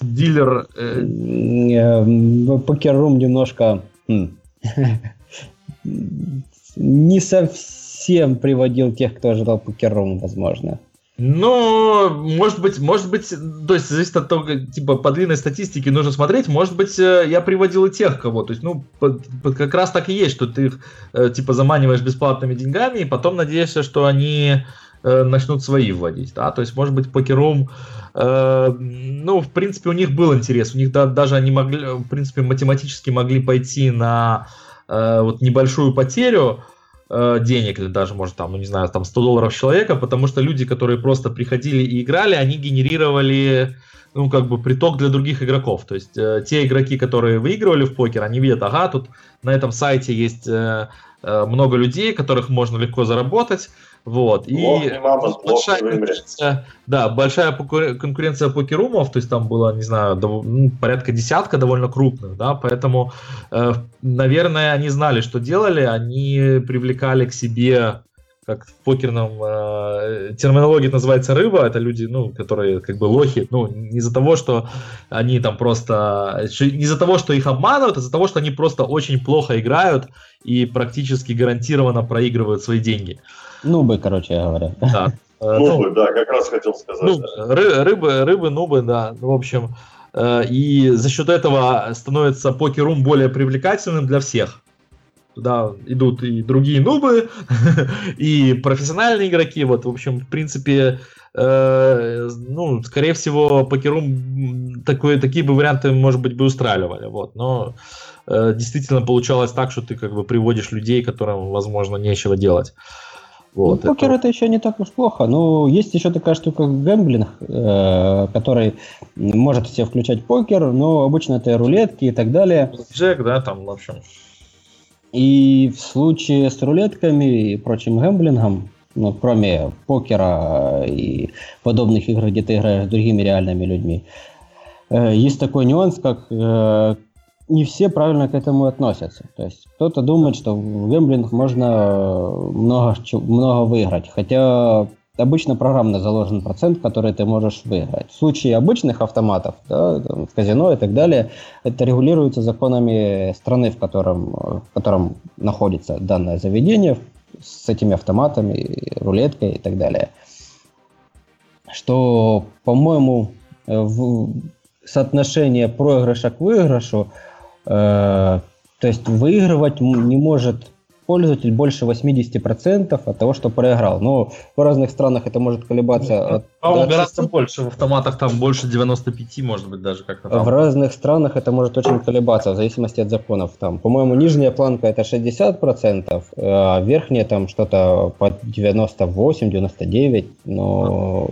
Дилер... Э... э покер-рум немножко... не совсем приводил тех, кто ожидал покер-рум, возможно. Ну, может быть, может быть, то есть зависит от того, типа, по длинной статистике нужно смотреть, может быть, э, я приводил и тех, кого, то есть, ну, под, под, как раз так и есть, что ты их, э, типа, заманиваешь бесплатными деньгами, и потом надеешься, что они э, начнут свои вводить, да, то есть, может быть, покером, э, ну, в принципе, у них был интерес, у них да, даже они могли, в принципе, математически могли пойти на э, вот небольшую потерю, Э, денег, или даже, может, там, ну, не знаю, там 100 долларов человека, потому что люди, которые просто приходили и играли, они генерировали ну, как бы приток для других игроков. То есть э, те игроки, которые выигрывали в покер, они видят, ага, тут на этом сайте есть э, э, много людей, которых можно легко заработать, вот. И мама, большая, конкуренция, да, большая конкуренция покерумов, то есть там было, не знаю, дов, ну, порядка десятка довольно крупных, да, поэтому, э, наверное, они знали, что делали, они привлекали к себе как в покерном э, терминологии это называется рыба, это люди, ну, которые как бы лохи, ну, не из-за того, что они там просто, не из-за того, что их обманывают, а из-за того, что они просто очень плохо играют и практически гарантированно проигрывают свои деньги. Нубы, короче говоря. Да. Э, нубы, ну, да, как раз хотел сказать. Ну, ры, рыбы, рыбы, нубы, да. Ну, в общем, э, и за счет этого становится покерум более привлекательным для всех. Туда идут и другие нубы, и профессиональные игроки. Вот, в общем, в принципе, э, ну, скорее всего, покерум такой, такие бы варианты, может быть, бы устраивали. Вот, но э, действительно получалось так, что ты как бы приводишь людей, которым, возможно, нечего делать. Вот, ну, покер это... это еще не так уж плохо. Но есть еще такая штука, как гэмблинг, э, который может все включать покер, но обычно это рулетки и так далее. Джек, да, там, в общем. И в случае с рулетками и прочим гэмблингом, ну, кроме покера и подобных игр, где ты играешь с другими реальными людьми, э, есть такой нюанс, как э, не все правильно к этому относятся. То есть кто-то думает, что в гэмблинг можно много, много выиграть. Хотя обычно программно заложен процент, который ты можешь выиграть. В случае обычных автоматов, да, в казино и так далее, это регулируется законами страны, в котором, в котором находится данное заведение, с этими автоматами, рулеткой и так далее. Что, по-моему, в соотношение проигрыша к выигрышу, э, то есть выигрывать не может пользователь больше 80% от того, что проиграл. Но в разных странах это может колебаться. Ну, от, от гораздо больше. В автоматах там больше 95, может быть, даже как-то там. В разных странах это может очень колебаться, в зависимости от законов. Там, по-моему, нижняя планка это 60%, а верхняя там что-то по 98-99. Но...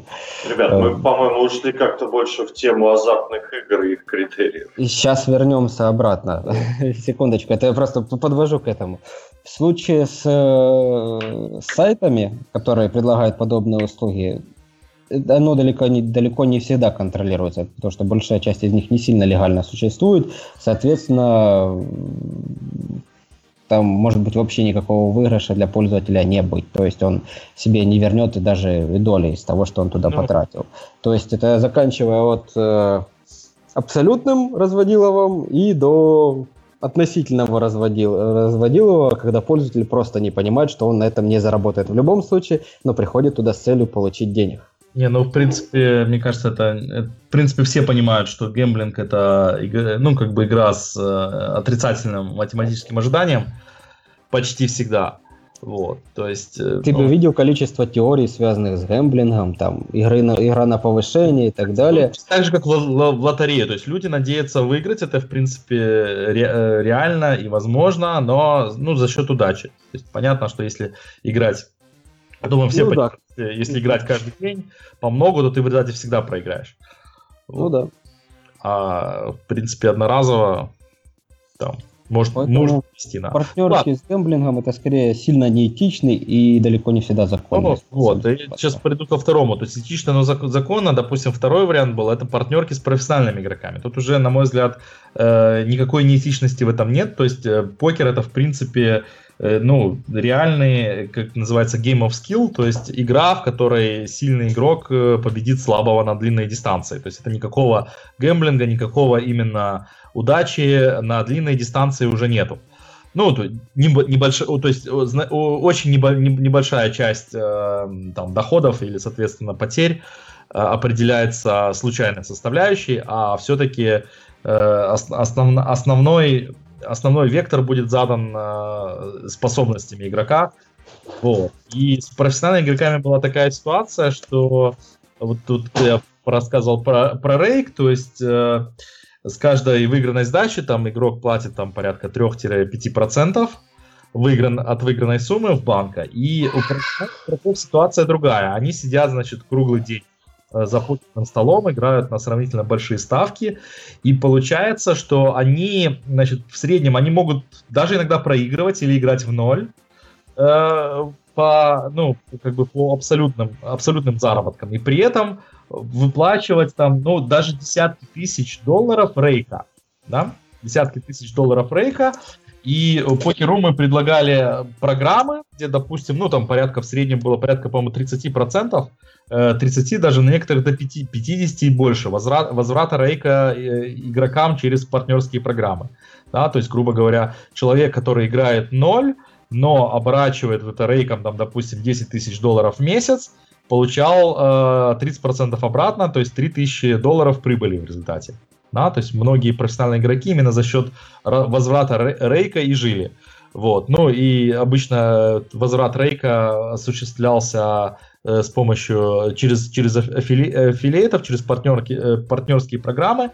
Ребят, мы, э, по-моему, ушли как-то больше в тему азартных игр и их критериев. Сейчас вернемся обратно. Секундочку, это я просто подвожу к этому. В случае с, э, с сайтами, которые предлагают подобные услуги, оно далеко не, далеко не всегда контролируется, потому что большая часть из них не сильно легально существует. Соответственно, там может быть вообще никакого выигрыша для пользователя не быть. То есть он себе не вернет и даже доли из того, что он туда ну. потратил. То есть это заканчивая от э, абсолютным разводиловым и до относительного разводил, разводилова, когда пользователь просто не понимает, что он на этом не заработает в любом случае, но приходит туда с целью получить денег. Не, ну, в принципе, мне кажется, это, это в принципе, все понимают, что гэмблинг это, ну, как бы игра с э, отрицательным математическим ожиданием почти всегда. Вот, то есть... Э, Ты ну, бы видел количество теорий, связанных с гэмблингом, там, игры на, игра на повышение и так далее. Ну, так же, как в, в, в лотерею. То есть люди надеются выиграть, это, в принципе, ре, э, реально и возможно, но ну, за счет удачи. То есть понятно, что если играть... Я думаю, все ну, понимают, да. если играть каждый день по много, то ты в результате всегда проиграешь. Ну вот. да. А, в принципе, одноразово там может, Поэтому может вести на. Партнерки с гэмблингом это скорее сильно неэтичный и далеко не всегда законный. Ну, вот, я сейчас приду ко второму. То есть этично, но законно, допустим, второй вариант был, это партнерки с профессиональными игроками. Тут уже, на мой взгляд, э, никакой неэтичности в этом нет. То есть э, покер это, в принципе, э, ну, реальный, как называется, game of skill, то есть игра, в которой сильный игрок победит слабого на длинной дистанции. То есть это никакого гэмблинга, никакого именно удачи на длинной дистанции уже нету. Ну, то, небольш... то есть очень небольшая часть э, там, доходов или, соответственно, потерь э, определяется случайной составляющей, а все-таки э, основ... основной, основной вектор будет задан способностями игрока. Вот. И с профессиональными игроками была такая ситуация, что вот тут я рассказывал про, про рейк, то есть с каждой выигранной сдачи там игрок платит там порядка 3-5% выигран, от выигранной суммы в банка. И у игроков ситуация другая. Они сидят, значит, круглый день э, за путным столом, играют на сравнительно большие ставки, и получается, что они, значит, в среднем, они могут даже иногда проигрывать или играть в ноль, э, по, ну, как бы по абсолютным, абсолютным заработкам. И при этом выплачивать там, ну, даже десятки тысяч долларов рейка, да, десятки тысяч долларов рейка, и покеру мы предлагали программы, где, допустим, ну, там порядка в среднем было порядка, по-моему, 30%, 30 э, даже на некоторых до 5, 50 и больше возврат, возврата рейка э, игрокам через партнерские программы. Да, то есть, грубо говоря, человек, который играет 0, но оборачивает это рейком, там, допустим, 10 тысяч долларов в месяц, получал э, 30% обратно, то есть 3000 долларов прибыли в результате. Да, то есть многие профессиональные игроки именно за счет возврата рейка и жили. Вот. Ну и обычно возврат рейка осуществлялся э, с помощью через, через аффили, аффилиатов, через партнерки, э, партнерские программы.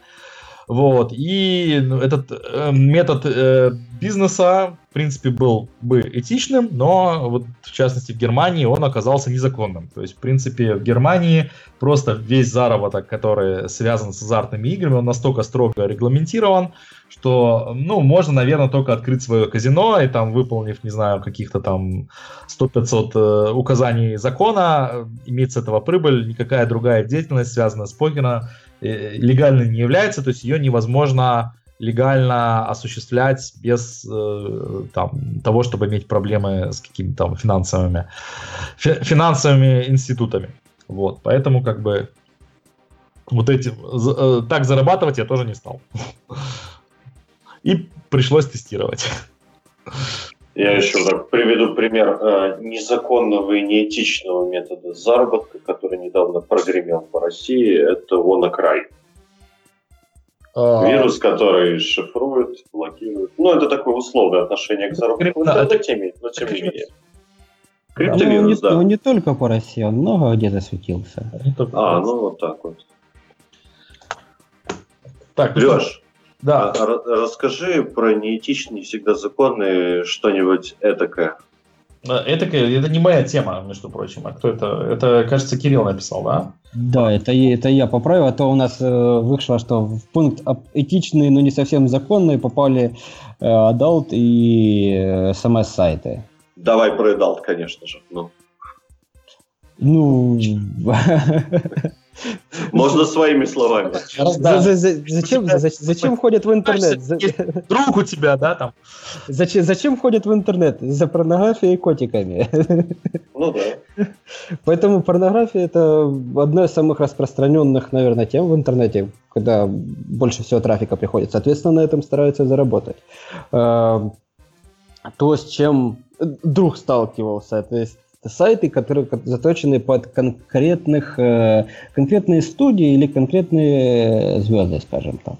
Вот. И ну, этот э, метод э, бизнеса, в принципе, был бы этичным, но вот в частности в Германии он оказался незаконным. То есть, в принципе, в Германии просто весь заработок, который связан с азартными играми, он настолько строго регламентирован, что, ну, можно, наверное, только открыть свое казино и там, выполнив, не знаю, каких-то там 100-500 э, указаний закона, иметь с этого прибыль, никакая другая деятельность, связанная с покером, Э, легальной не является, то есть ее невозможно легально осуществлять без э, там, того, чтобы иметь проблемы с какими-то финансовыми, фи- финансовыми институтами. Вот, поэтому как бы вот эти э, так зарабатывать я тоже не стал. И пришлось тестировать. Я еще так приведу пример э, незаконного и неэтичного метода заработка, который недавно прогремел по России. Это WannaCry. А... Вирус, который шифрует, блокирует. Ну, это такое условное отношение к заработку в интернете имеет, но тем не менее. Криптовирус, ну, не, да. Ну, не только по России, он много где засветился. А, ну вот так вот. Так, ну Леш, да. А, расскажи про неэтичные, всегда законные что-нибудь этакое. Этакое, это не моя тема, между прочим. А кто это? Это, кажется, Кирилл написал, да? Да, это, это я поправил, а то у нас э, вышло, что в пункт этичные, но не совсем законные попали э, Adult и э, SMS-сайты. Давай про Adult, конечно же. Ну. Ну... Можно своими словами. Зачем, зачем ходят в интернет? Друг у тебя, да, там? Зачем, зачем ходят в интернет? За порнографией и котиками. Ну да. Поэтому порнография это одна из самых распространенных, наверное, тем в интернете, когда больше всего трафика приходит. Соответственно, на этом стараются заработать. А, то, с чем друг сталкивался, то есть сайты, которые заточены под конкретных, э, конкретные студии или конкретные звезды, скажем так.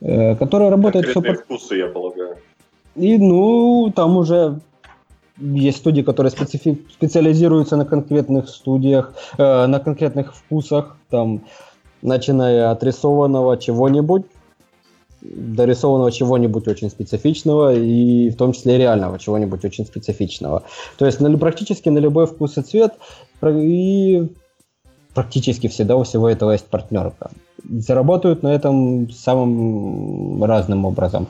Э, которые работают все под... вкусы, я полагаю. И, ну, там уже есть студии, которые специфи... специализируются на конкретных студиях, э, на конкретных вкусах, там, начиная от рисованного чего-нибудь, дорисованного чего-нибудь очень специфичного и в том числе реального чего-нибудь очень специфичного. То есть на, практически на любой вкус и цвет и практически всегда у всего этого есть партнерка. Заработают на этом самым разным образом.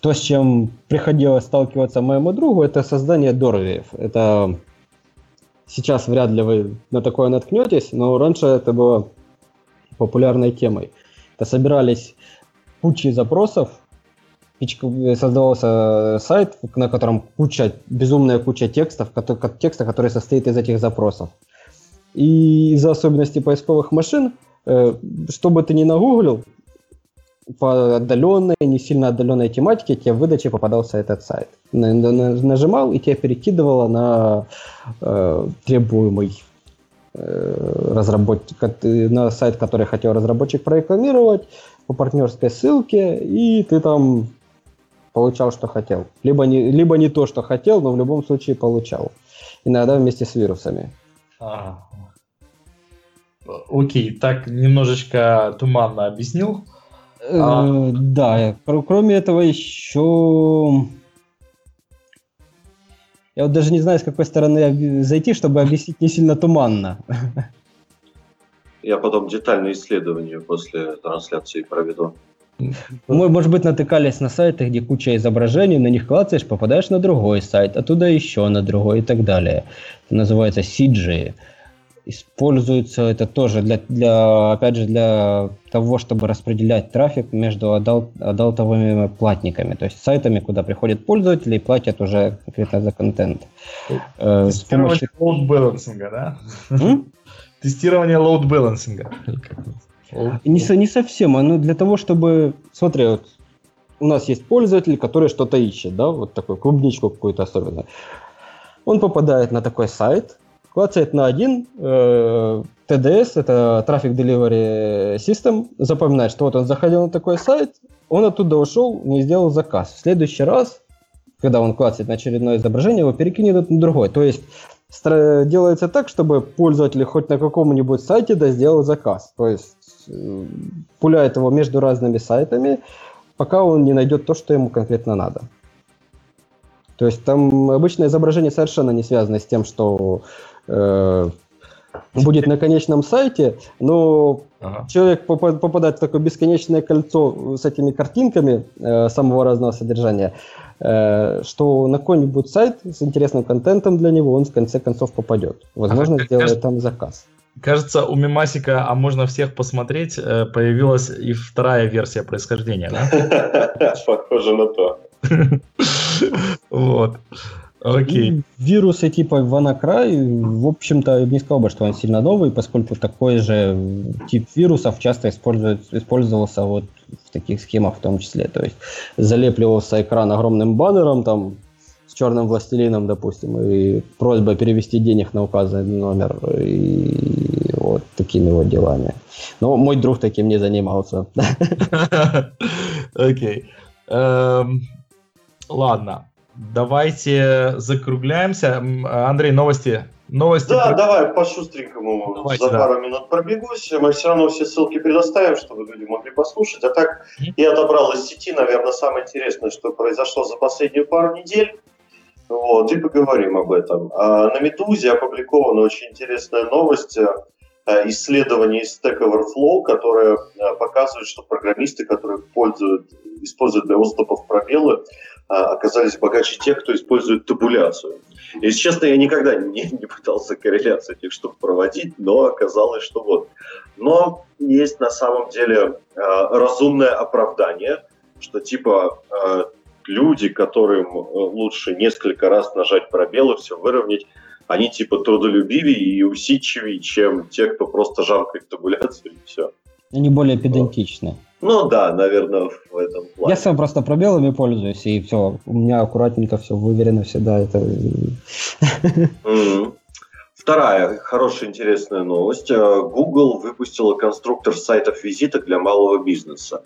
То, с чем приходилось сталкиваться моему другу, это создание дорвиев. Это сейчас вряд ли вы на такое наткнетесь, но раньше это было популярной темой. Это собирались кучей запросов, создавался э, сайт, на котором куча, безумная куча текстов, текста, который состоит из этих запросов. И из-за особенностей поисковых машин, э, что бы ты ни нагуглил, по отдаленной, не сильно отдаленной тематике тебе в выдаче попадался этот сайт. Нажимал, и тебя перекидывало на э, требуемый э, разработчик, на сайт, который хотел разработчик прорекламировать, по партнерской ссылке, и ты там получал, что хотел. Либо не, либо не то, что хотел, но в любом случае получал. Иногда вместе с вирусами. А, окей, так немножечко туманно объяснил. Э, а... Да, кроме этого еще... Я вот даже не знаю, с какой стороны зайти, чтобы объяснить не сильно туманно. Я потом детальное исследование после трансляции проведу. Мы, может быть, натыкались на сайты, где куча изображений, на них клацаешь, попадаешь на другой сайт, оттуда еще на другой и так далее. Это называется CJ. Используется это тоже для, для, опять же, для того, чтобы распределять трафик между adult, adult овыми платниками, то есть сайтами, куда приходят пользователи и платят уже конкретно за контент. Э, с помощью... да? Тестирование balancing. Не, не совсем. Оно для того, чтобы... Смотри, вот у нас есть пользователь, который что-то ищет, да, вот такой клубничку какую-то особенно. Он попадает на такой сайт, клацает на один э, TDS, это Traffic Delivery System, запоминает, что вот он заходил на такой сайт, он оттуда ушел, не сделал заказ. В следующий раз, когда он клацает на очередное изображение, его перекинет на другой. То есть делается так, чтобы пользователь хоть на каком-нибудь сайте да сделал заказ. То есть э, пуляет его между разными сайтами, пока он не найдет то, что ему конкретно надо. То есть там обычное изображение совершенно не связано с тем, что э, будет на конечном сайте, но ага. человек попадает в такое бесконечное кольцо с этими картинками э, самого разного содержания, э, что на какой-нибудь сайт с интересным контентом для него он в конце концов попадет. Возможно, сделает там заказ. Кажется, у Мимасика, а можно всех посмотреть, э, появилась и вторая версия происхождения, да? Похоже на то. Вот. Окей. Вирусы типа WannaCry, в общем-то, не сказал бы, что он сильно новый, поскольку такой же тип вирусов часто использовался вот в таких схемах в том числе. То есть залепливался экран огромным баннером, там, с черным властелином, допустим, и просьба перевести денег на указанный номер, и вот такими вот делами. Но мой друг таким не занимался. Окей. Эм, ладно. Давайте закругляемся. Андрей, новости. Новости. Да, про... давай по-шустренькому Давайте, за да. пару минут пробегусь. Мы все равно все ссылки предоставим, чтобы люди могли послушать. А так я отобрал из сети, наверное, самое интересное, что произошло за последнюю пару недель. Вот, и поговорим об этом. А на Медузе опубликована очень интересная новость э, исследование из Stack Overflow, которое э, показывает, что программисты, которые пользуют, используют для отступов пробелы, оказались богаче тех, кто использует табуляцию. Если честно, я никогда не, не пытался корреляцию этих штук проводить, но оказалось, что вот. Но есть на самом деле э, разумное оправдание, что типа э, люди, которым лучше несколько раз нажать пробелы, все выровнять, они типа трудолюбивее и усидчивее, чем те, кто просто жаркает табуляцию и все. Они более педантичны. Ну да, наверное, в этом плане. Я сам просто пробелами пользуюсь, и все, у меня аккуратненько все выверено всегда. Это... Вторая хорошая интересная новость. Э, Google выпустила конструктор сайтов визиток для малого бизнеса.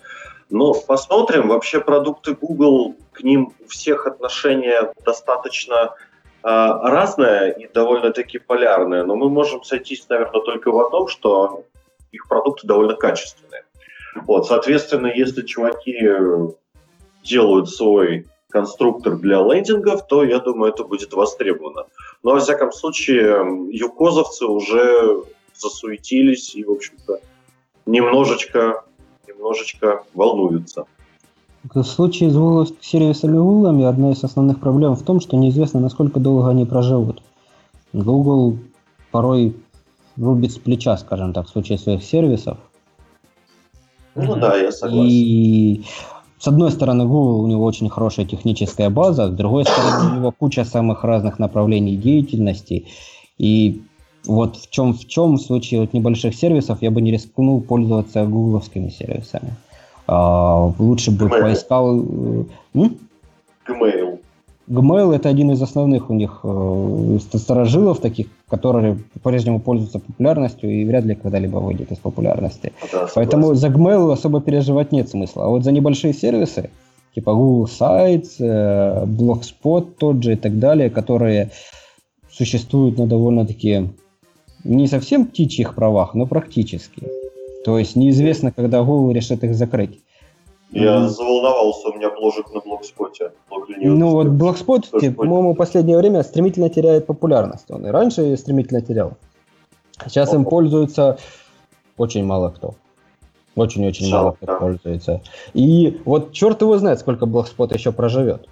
Но посмотрим, вообще продукты Google, к ним у всех отношения достаточно э, разное и довольно-таки полярное. Но мы можем сойтись, наверное, только в одном, что их продукты довольно качественные. Вот, соответственно, если чуваки делают свой конструктор для лендингов, то, я думаю, это будет востребовано. Но, во всяком случае, юкозовцы уже засуетились и, в общем-то, немножечко, немножечко волнуются. В случае с сервисами Google одна из основных проблем в том, что неизвестно, насколько долго они проживут. Google порой рубит с плеча, скажем так, в случае своих сервисов, ну да, я согласен. И с одной стороны, Google у него очень хорошая техническая база, с другой стороны, у него куча самых разных направлений деятельности. И вот в чем в чем в случае вот небольших сервисов я бы не рискнул пользоваться гугловскими сервисами. А, лучше бы Gmail. поискал... Э, м? Gmail. Gmail это один из основных у них э, сторожилов таких, которые по-прежнему пользуются популярностью и вряд ли когда-либо выйдет из популярности. Да, Поэтому за Gmail особо переживать нет смысла. А вот за небольшие сервисы, типа Google Sites, э, Blogspot тот же и так далее, которые существуют на довольно-таки не совсем птичьих правах, но практически. То есть неизвестно, когда Google решит их закрыть. Я mm. заволновался, у меня бложек на блокспоте. Ну вот блокспот, по-моему, в последнее время стремительно теряет популярность. Он и раньше стремительно терял. Сейчас им пользуется очень мало кто. Очень-очень мало кто пользуется. И вот черт его знает, сколько блокспот еще проживет.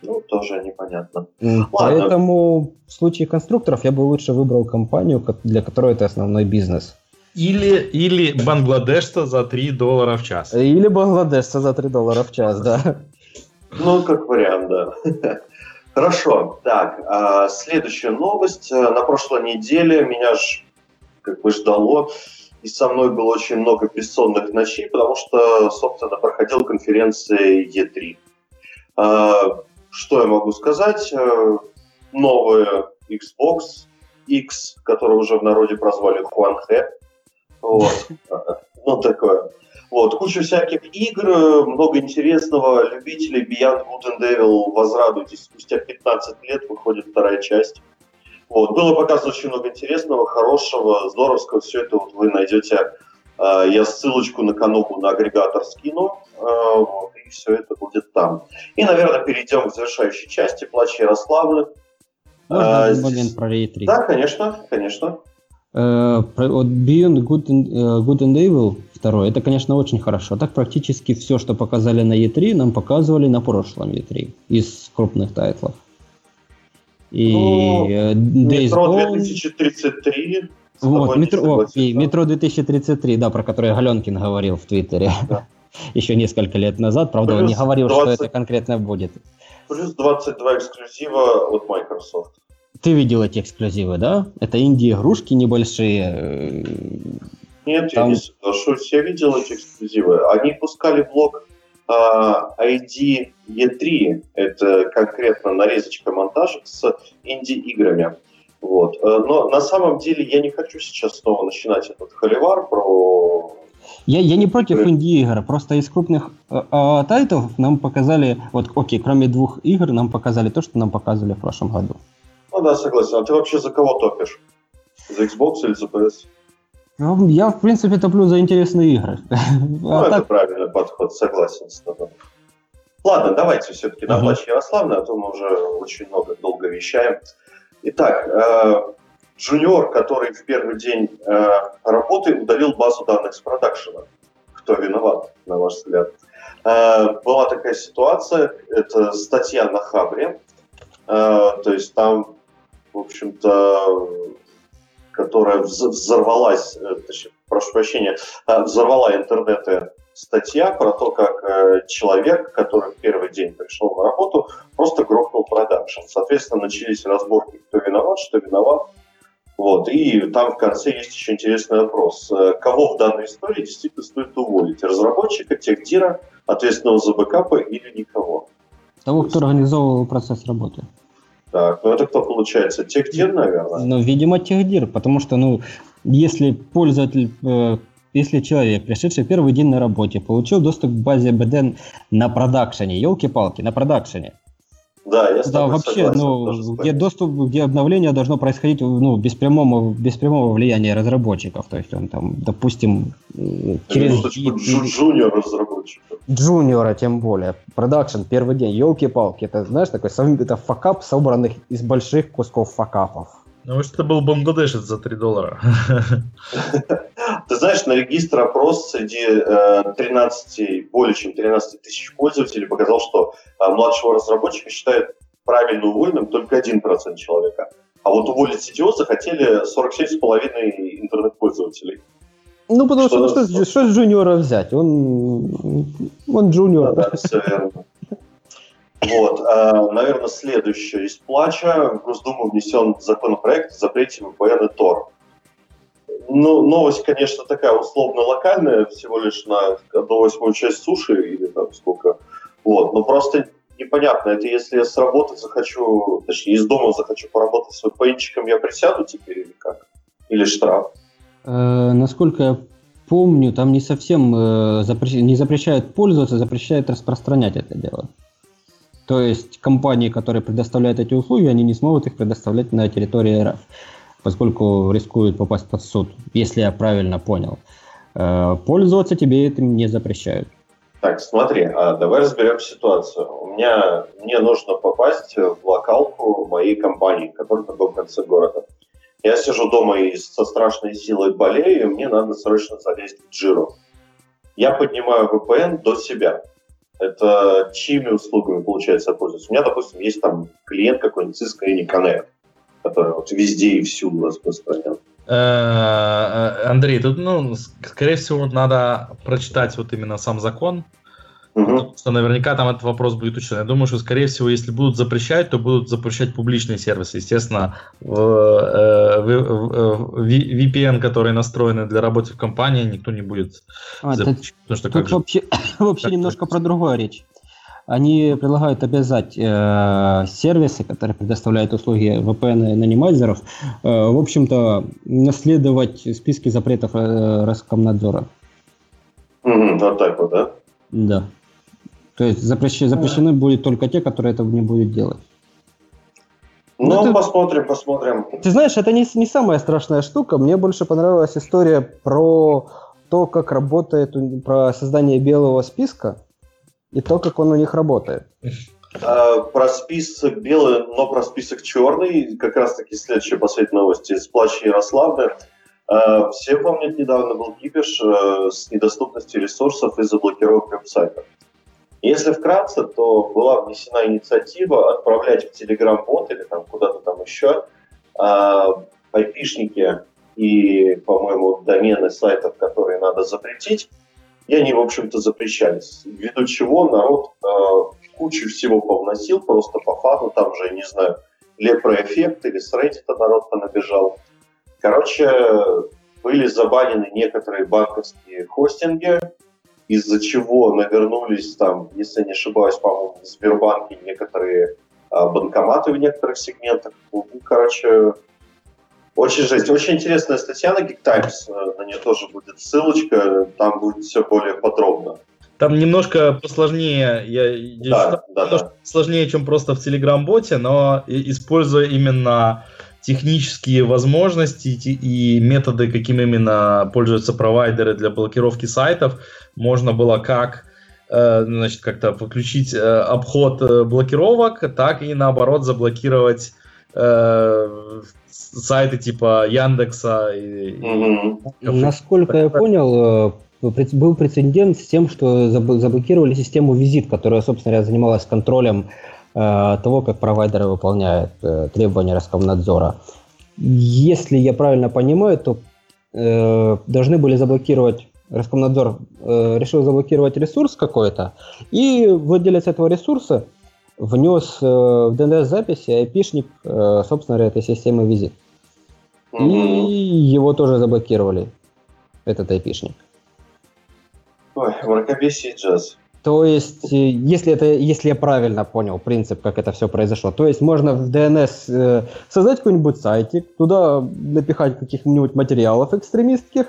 Ну, тоже непонятно. Поэтому Ладно. в случае конструкторов я бы лучше выбрал компанию, для которой это основной бизнес. Или, или бангладешца за 3 доллара в час. Или бангладешца за 3 доллара в час, да. Ну, как вариант, да. Хорошо. Так, а, следующая новость. На прошлой неделе меня ж как бы ждало, и со мной было очень много бессонных ночей, потому что, собственно, проходила конференция E3. А, что я могу сказать? Новая Xbox X, которую уже в народе прозвали Хуанхэ, вот. Ну, такое. Вот, куча всяких игр, много интересного. Любителей Beyond Good and Evil возрадуйтесь. Спустя 15 лет выходит вторая часть. Вот. Было показано очень много интересного, хорошего, здоровского. Все это вот вы найдете. Э, я ссылочку на каналу на агрегатор скину. Э, вот, и все это будет там. И, наверное, перейдем к завершающей части. Плач Ярославлы. Можно э, момент про Да, конечно, конечно. Э, вот Beyond Good and, э, Good and Evil 2, это, конечно, очень хорошо. Так практически все, что показали на E3, нам показывали на прошлом E3 из крупных тайтлов. И ну, Days Metro Gone... 2033 Вот, метро, о, и метро 2033, да, про которое Галенкин говорил в Твиттере. Да. Еще несколько лет назад, правда, плюс он не говорил, 20, что это конкретно будет. Плюс 22 эксклюзива от Microsoft. Ты видел эти эксклюзивы, да? Это инди-игрушки небольшие. Нет, Там... я не соглашусь. Я видел эти эксклюзивы. Они пускали блок а, ID E3. Это конкретно нарезочка монтажек с инди-играми. Вот. Э, но на самом деле я не хочу сейчас снова начинать этот холивар про... Я, я не против инди-игр, просто из крупных э, э, тайтов нам показали, вот окей, кроме двух игр, нам показали то, что нам показывали в прошлом году. Ну да, согласен. А ты вообще за кого топишь? За Xbox или за PS? Ну, я, в принципе, топлю за интересные игры. Ну, а это так... правильный подход, согласен с тобой. Ладно, давайте все-таки на матч Ярославна, а то мы уже очень много долго вещаем. Итак, э, джуниор, который в первый день э, работы удалил базу данных с продакшена. Кто виноват, на ваш взгляд? Э, была такая ситуация, это статья на Хабре, то есть там, в общем-то, которая взорвалась, точнее, прошу прощения, взорвала интернеты статья про то, как э, человек, который в первый день пришел на работу, просто грохнул продакшн. Соответственно, начались разборки, кто виноват, что виноват. Вот. И там в конце есть еще интересный вопрос. Э, кого в данной истории действительно стоит уволить? Разработчика, техдира, ответственного за бэкапы или никого? Того, кто организовывал процесс работы. Так, ну это кто получается? Техдир, наверное? Ну, видимо, техдир, потому что, ну, если пользователь э, если человек, пришедший первый день на работе, получил доступ к базе БД на продакшене, елки-палки, на продакшене, да, я да, вообще, согласен, ну, где доступ, где обновление должно происходить, ну, без прямого, без прямого влияния разработчиков. То есть он там, допустим, через... Ну, junior разработчиков. Junior а, тем более. Продакшн, первый день, елки-палки. Это, знаешь, такой, это факап, собранных из больших кусков факапов. Ну, может, это был бангладешец за 3 доллара. Ты знаешь, на регистр опрос среди 13, э, более чем 13 тысяч пользователей показал, что э, младшего разработчика считают правильно уволенным только 1% человека. А вот уволить CTO захотели 47,5 интернет-пользователей. Ну, потому что, что, ну, что, что с джуниора взять? Он, он джуниор. Да, да, все верно. Вот, э, наверное, следующее. Из плача в Госдуму внесен законопроект о запрете VPN и Tor. Ну, новость, конечно, такая условно-локальная, всего лишь на одну восьмую часть суши или там сколько. Вот, но просто непонятно, это если я работы захочу, точнее, из дома захочу поработать с VPN-чиком, я присяду теперь или как? Или штраф? Э, насколько я помню, там не совсем э, запрещ... не запрещают пользоваться, запрещают распространять это дело. То есть компании, которые предоставляют эти услуги, они не смогут их предоставлять на территории РФ, поскольку рискуют попасть под суд, если я правильно понял. Э, пользоваться тебе этим не запрещают. Так, смотри, а давай разберем ситуацию. У меня мне нужно попасть в локалку моей компании, которая на том конце города. Я сижу дома и со страшной силой болею, и мне надо срочно залезть в Джиру. Я поднимаю VPN до себя это чьими услугами, получается, пользуюсь. У меня, допустим, есть там клиент какой-нибудь Cisco и Connect, который вот везде и всюду распространен. Э, э, Андрей, тут, ну, скорее всего, надо прочитать вот именно сам закон, Угу. Потому что наверняка там этот вопрос будет учтен. Я думаю, что, скорее всего, если будут запрещать, то будут запрещать публичные сервисы. Естественно, VPN, которые настроены для работы в компании, никто не будет а, запрещать. Потому что тут вообще, вообще немножко про другое речь. Они предлагают обязать э, сервисы, которые предоставляют услуги VPN-нанимайзеров, э, в общем-то, наследовать списки запретов э, Роскомнадзора. Mm, вот так вот, да? Да. То есть запрещены, запрещены будут только те, которые этого не будут делать. Ну, ну это, посмотрим, посмотрим. Ты знаешь, это не, не самая страшная штука. Мне больше понравилась история про то, как работает, про создание белого списка и то, как он у них работает. А, про список белый, но про список черный, как раз таки следующая последняя новость из Плача Ярославны. А, все помнят, недавно был кипиш э, с недоступностью ресурсов из-за блокировки веб-сайтов. Если вкратце, то была внесена инициатива отправлять в Telegram-бот или там куда-то там еще айпишники и, по-моему, домены сайтов, которые надо запретить, и они, в общем-то, запрещались. Ввиду чего народ э, кучу всего повносил просто по фану, там же, не знаю, лепроэффект или с Reddit народ понабежал. Короче, были забанены некоторые банковские хостинги, из-за чего навернулись там, если не ошибаюсь, по-моему, в Сбербанке некоторые а, банкоматы в некоторых сегментах. Ну, короче, очень жесть. Очень интересная статья на Geek Times, э, на нее тоже будет ссылочка, там будет все более подробно. Там немножко посложнее, я, я да, считаю, да, да. сложнее, чем просто в Telegram-боте, но используя именно технические возможности и методы, каким именно пользуются провайдеры для блокировки сайтов, можно было как э, значит, как-то подключить э, обход э, блокировок, так и наоборот заблокировать сайты типа Яндекса. И, угу. Насколько я понял, был прецедент с тем, что заблокировали систему визит, которая, собственно говоря, занималась контролем того, как провайдеры выполняют требования Роскомнадзора. Если я правильно понимаю, то э, должны были заблокировать Роскомнадзор э, решил заблокировать ресурс какой-то, и владелец этого ресурса внес э, в DNS-записи айпишник, э, собственно говоря, этой системы визит. Угу. И его тоже заблокировали, этот айпишник. Ой, мракобесие джаз. То есть, э, если, это, если я правильно понял принцип, как это все произошло, то есть можно в DNS э, создать какой-нибудь сайтик, туда напихать каких-нибудь материалов экстремистских,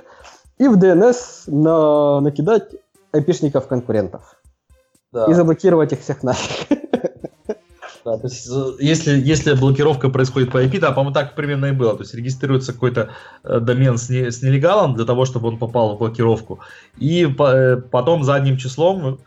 и в DNS на, накидать айпишников конкурентов. Да. И заблокировать их всех нафиг. Да, то есть, если, если блокировка происходит по IP, да, по-моему, так примерно и было. То есть регистрируется какой-то э, домен с, не, с нелегалом для того, чтобы он попал в блокировку. И по, э, потом задним числом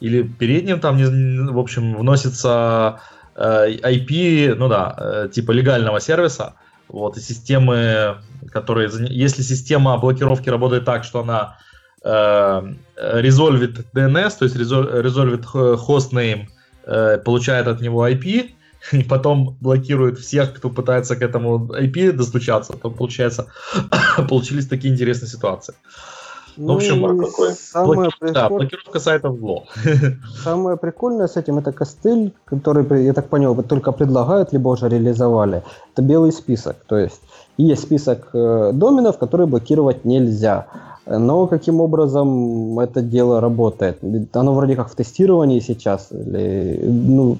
или передним там, в общем, вносится э, IP, ну да, э, типа легального сервиса. Вот, и системы, которые... Если система блокировки работает так, что она э, резольвит DNS, то есть резольвит hostname, э, получает от него IP, и потом блокирует всех, кто пытается к этому IP достучаться, то получается, получились такие интересные ситуации. Ну, в общем, какой? Самое блокировка, да, блокировка сайтов зло. Самое прикольное с этим это костыль, который, я так понял, только предлагают, либо уже реализовали. Это белый список. То есть есть список э, доменов, которые блокировать нельзя. Но каким образом это дело работает? Оно вроде как в тестировании сейчас. Или, ну,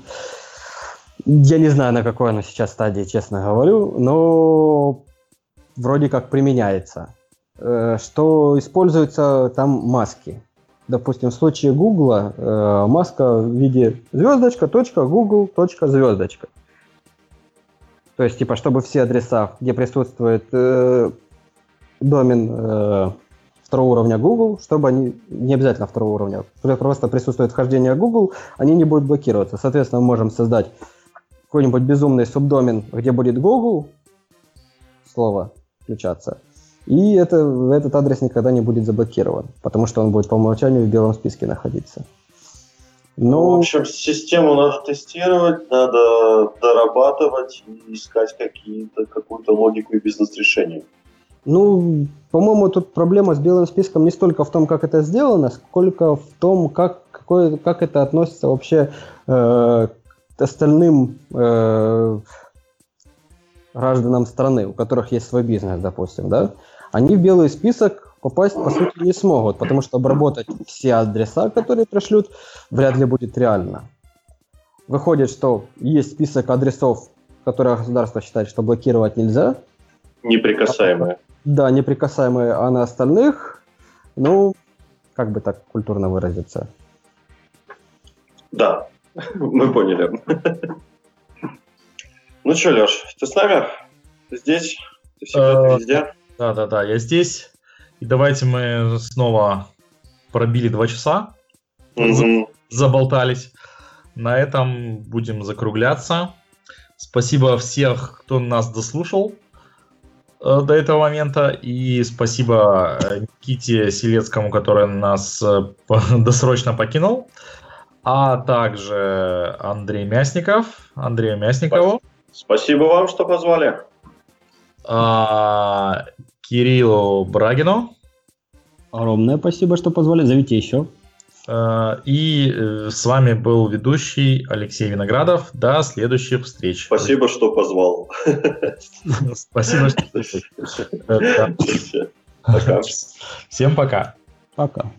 я не знаю, на какой оно сейчас стадии, честно говорю, но вроде как применяется. Э, что используются там маски. Допустим, в случае Google э, маска в виде звездочка, точка, Google, точка, звездочка. То есть, типа, чтобы все адреса, где присутствует э, домен э, второго уровня Google, чтобы они, не обязательно второго уровня, просто присутствует вхождение Google, они не будут блокироваться. Соответственно, мы можем создать какой-нибудь безумный субдомен, где будет Google, слово включаться, и это, этот адрес никогда не будет заблокирован, потому что он будет по умолчанию в белом списке находиться. Но... Ну, в общем, систему надо тестировать, надо дорабатывать и искать какие-то, какую-то логику и бизнес-решения. Ну, по-моему, тут проблема с белым списком не столько в том, как это сделано, сколько в том, как, какой, как это относится вообще э, к остальным э, гражданам страны, у которых есть свой бизнес, допустим, да, они в белый список попасть, по сути, не смогут, потому что обработать все адреса, которые пришлют, вряд ли будет реально. Выходит, что есть список адресов, которые государство считает, что блокировать нельзя. Неприкасаемые. Да, неприкасаемые, а на остальных, ну, как бы так культурно выразиться. Да, мы поняли. Ну что, Леш, ты с нами? Ты здесь? Ты всегда ты везде? Да, да, да, я здесь. И давайте мы снова пробили два часа, Мгм. заболтались. На этом будем закругляться. Спасибо всех, кто нас дослушал э, до этого момента. И спасибо э, Никите Селецкому, который нас э, досрочно покинул. А также Андрей Мясников, Андрею Мясникову. Спасибо вам, что позвали. А, Кириллу Брагину. Огромное спасибо, что позвали. Зовите еще. Э, и э, с вами был ведущий Алексей Виноградов. До следующих встреч. Спасибо, что позвал. Спасибо, что Пока. Всем пока. Пока.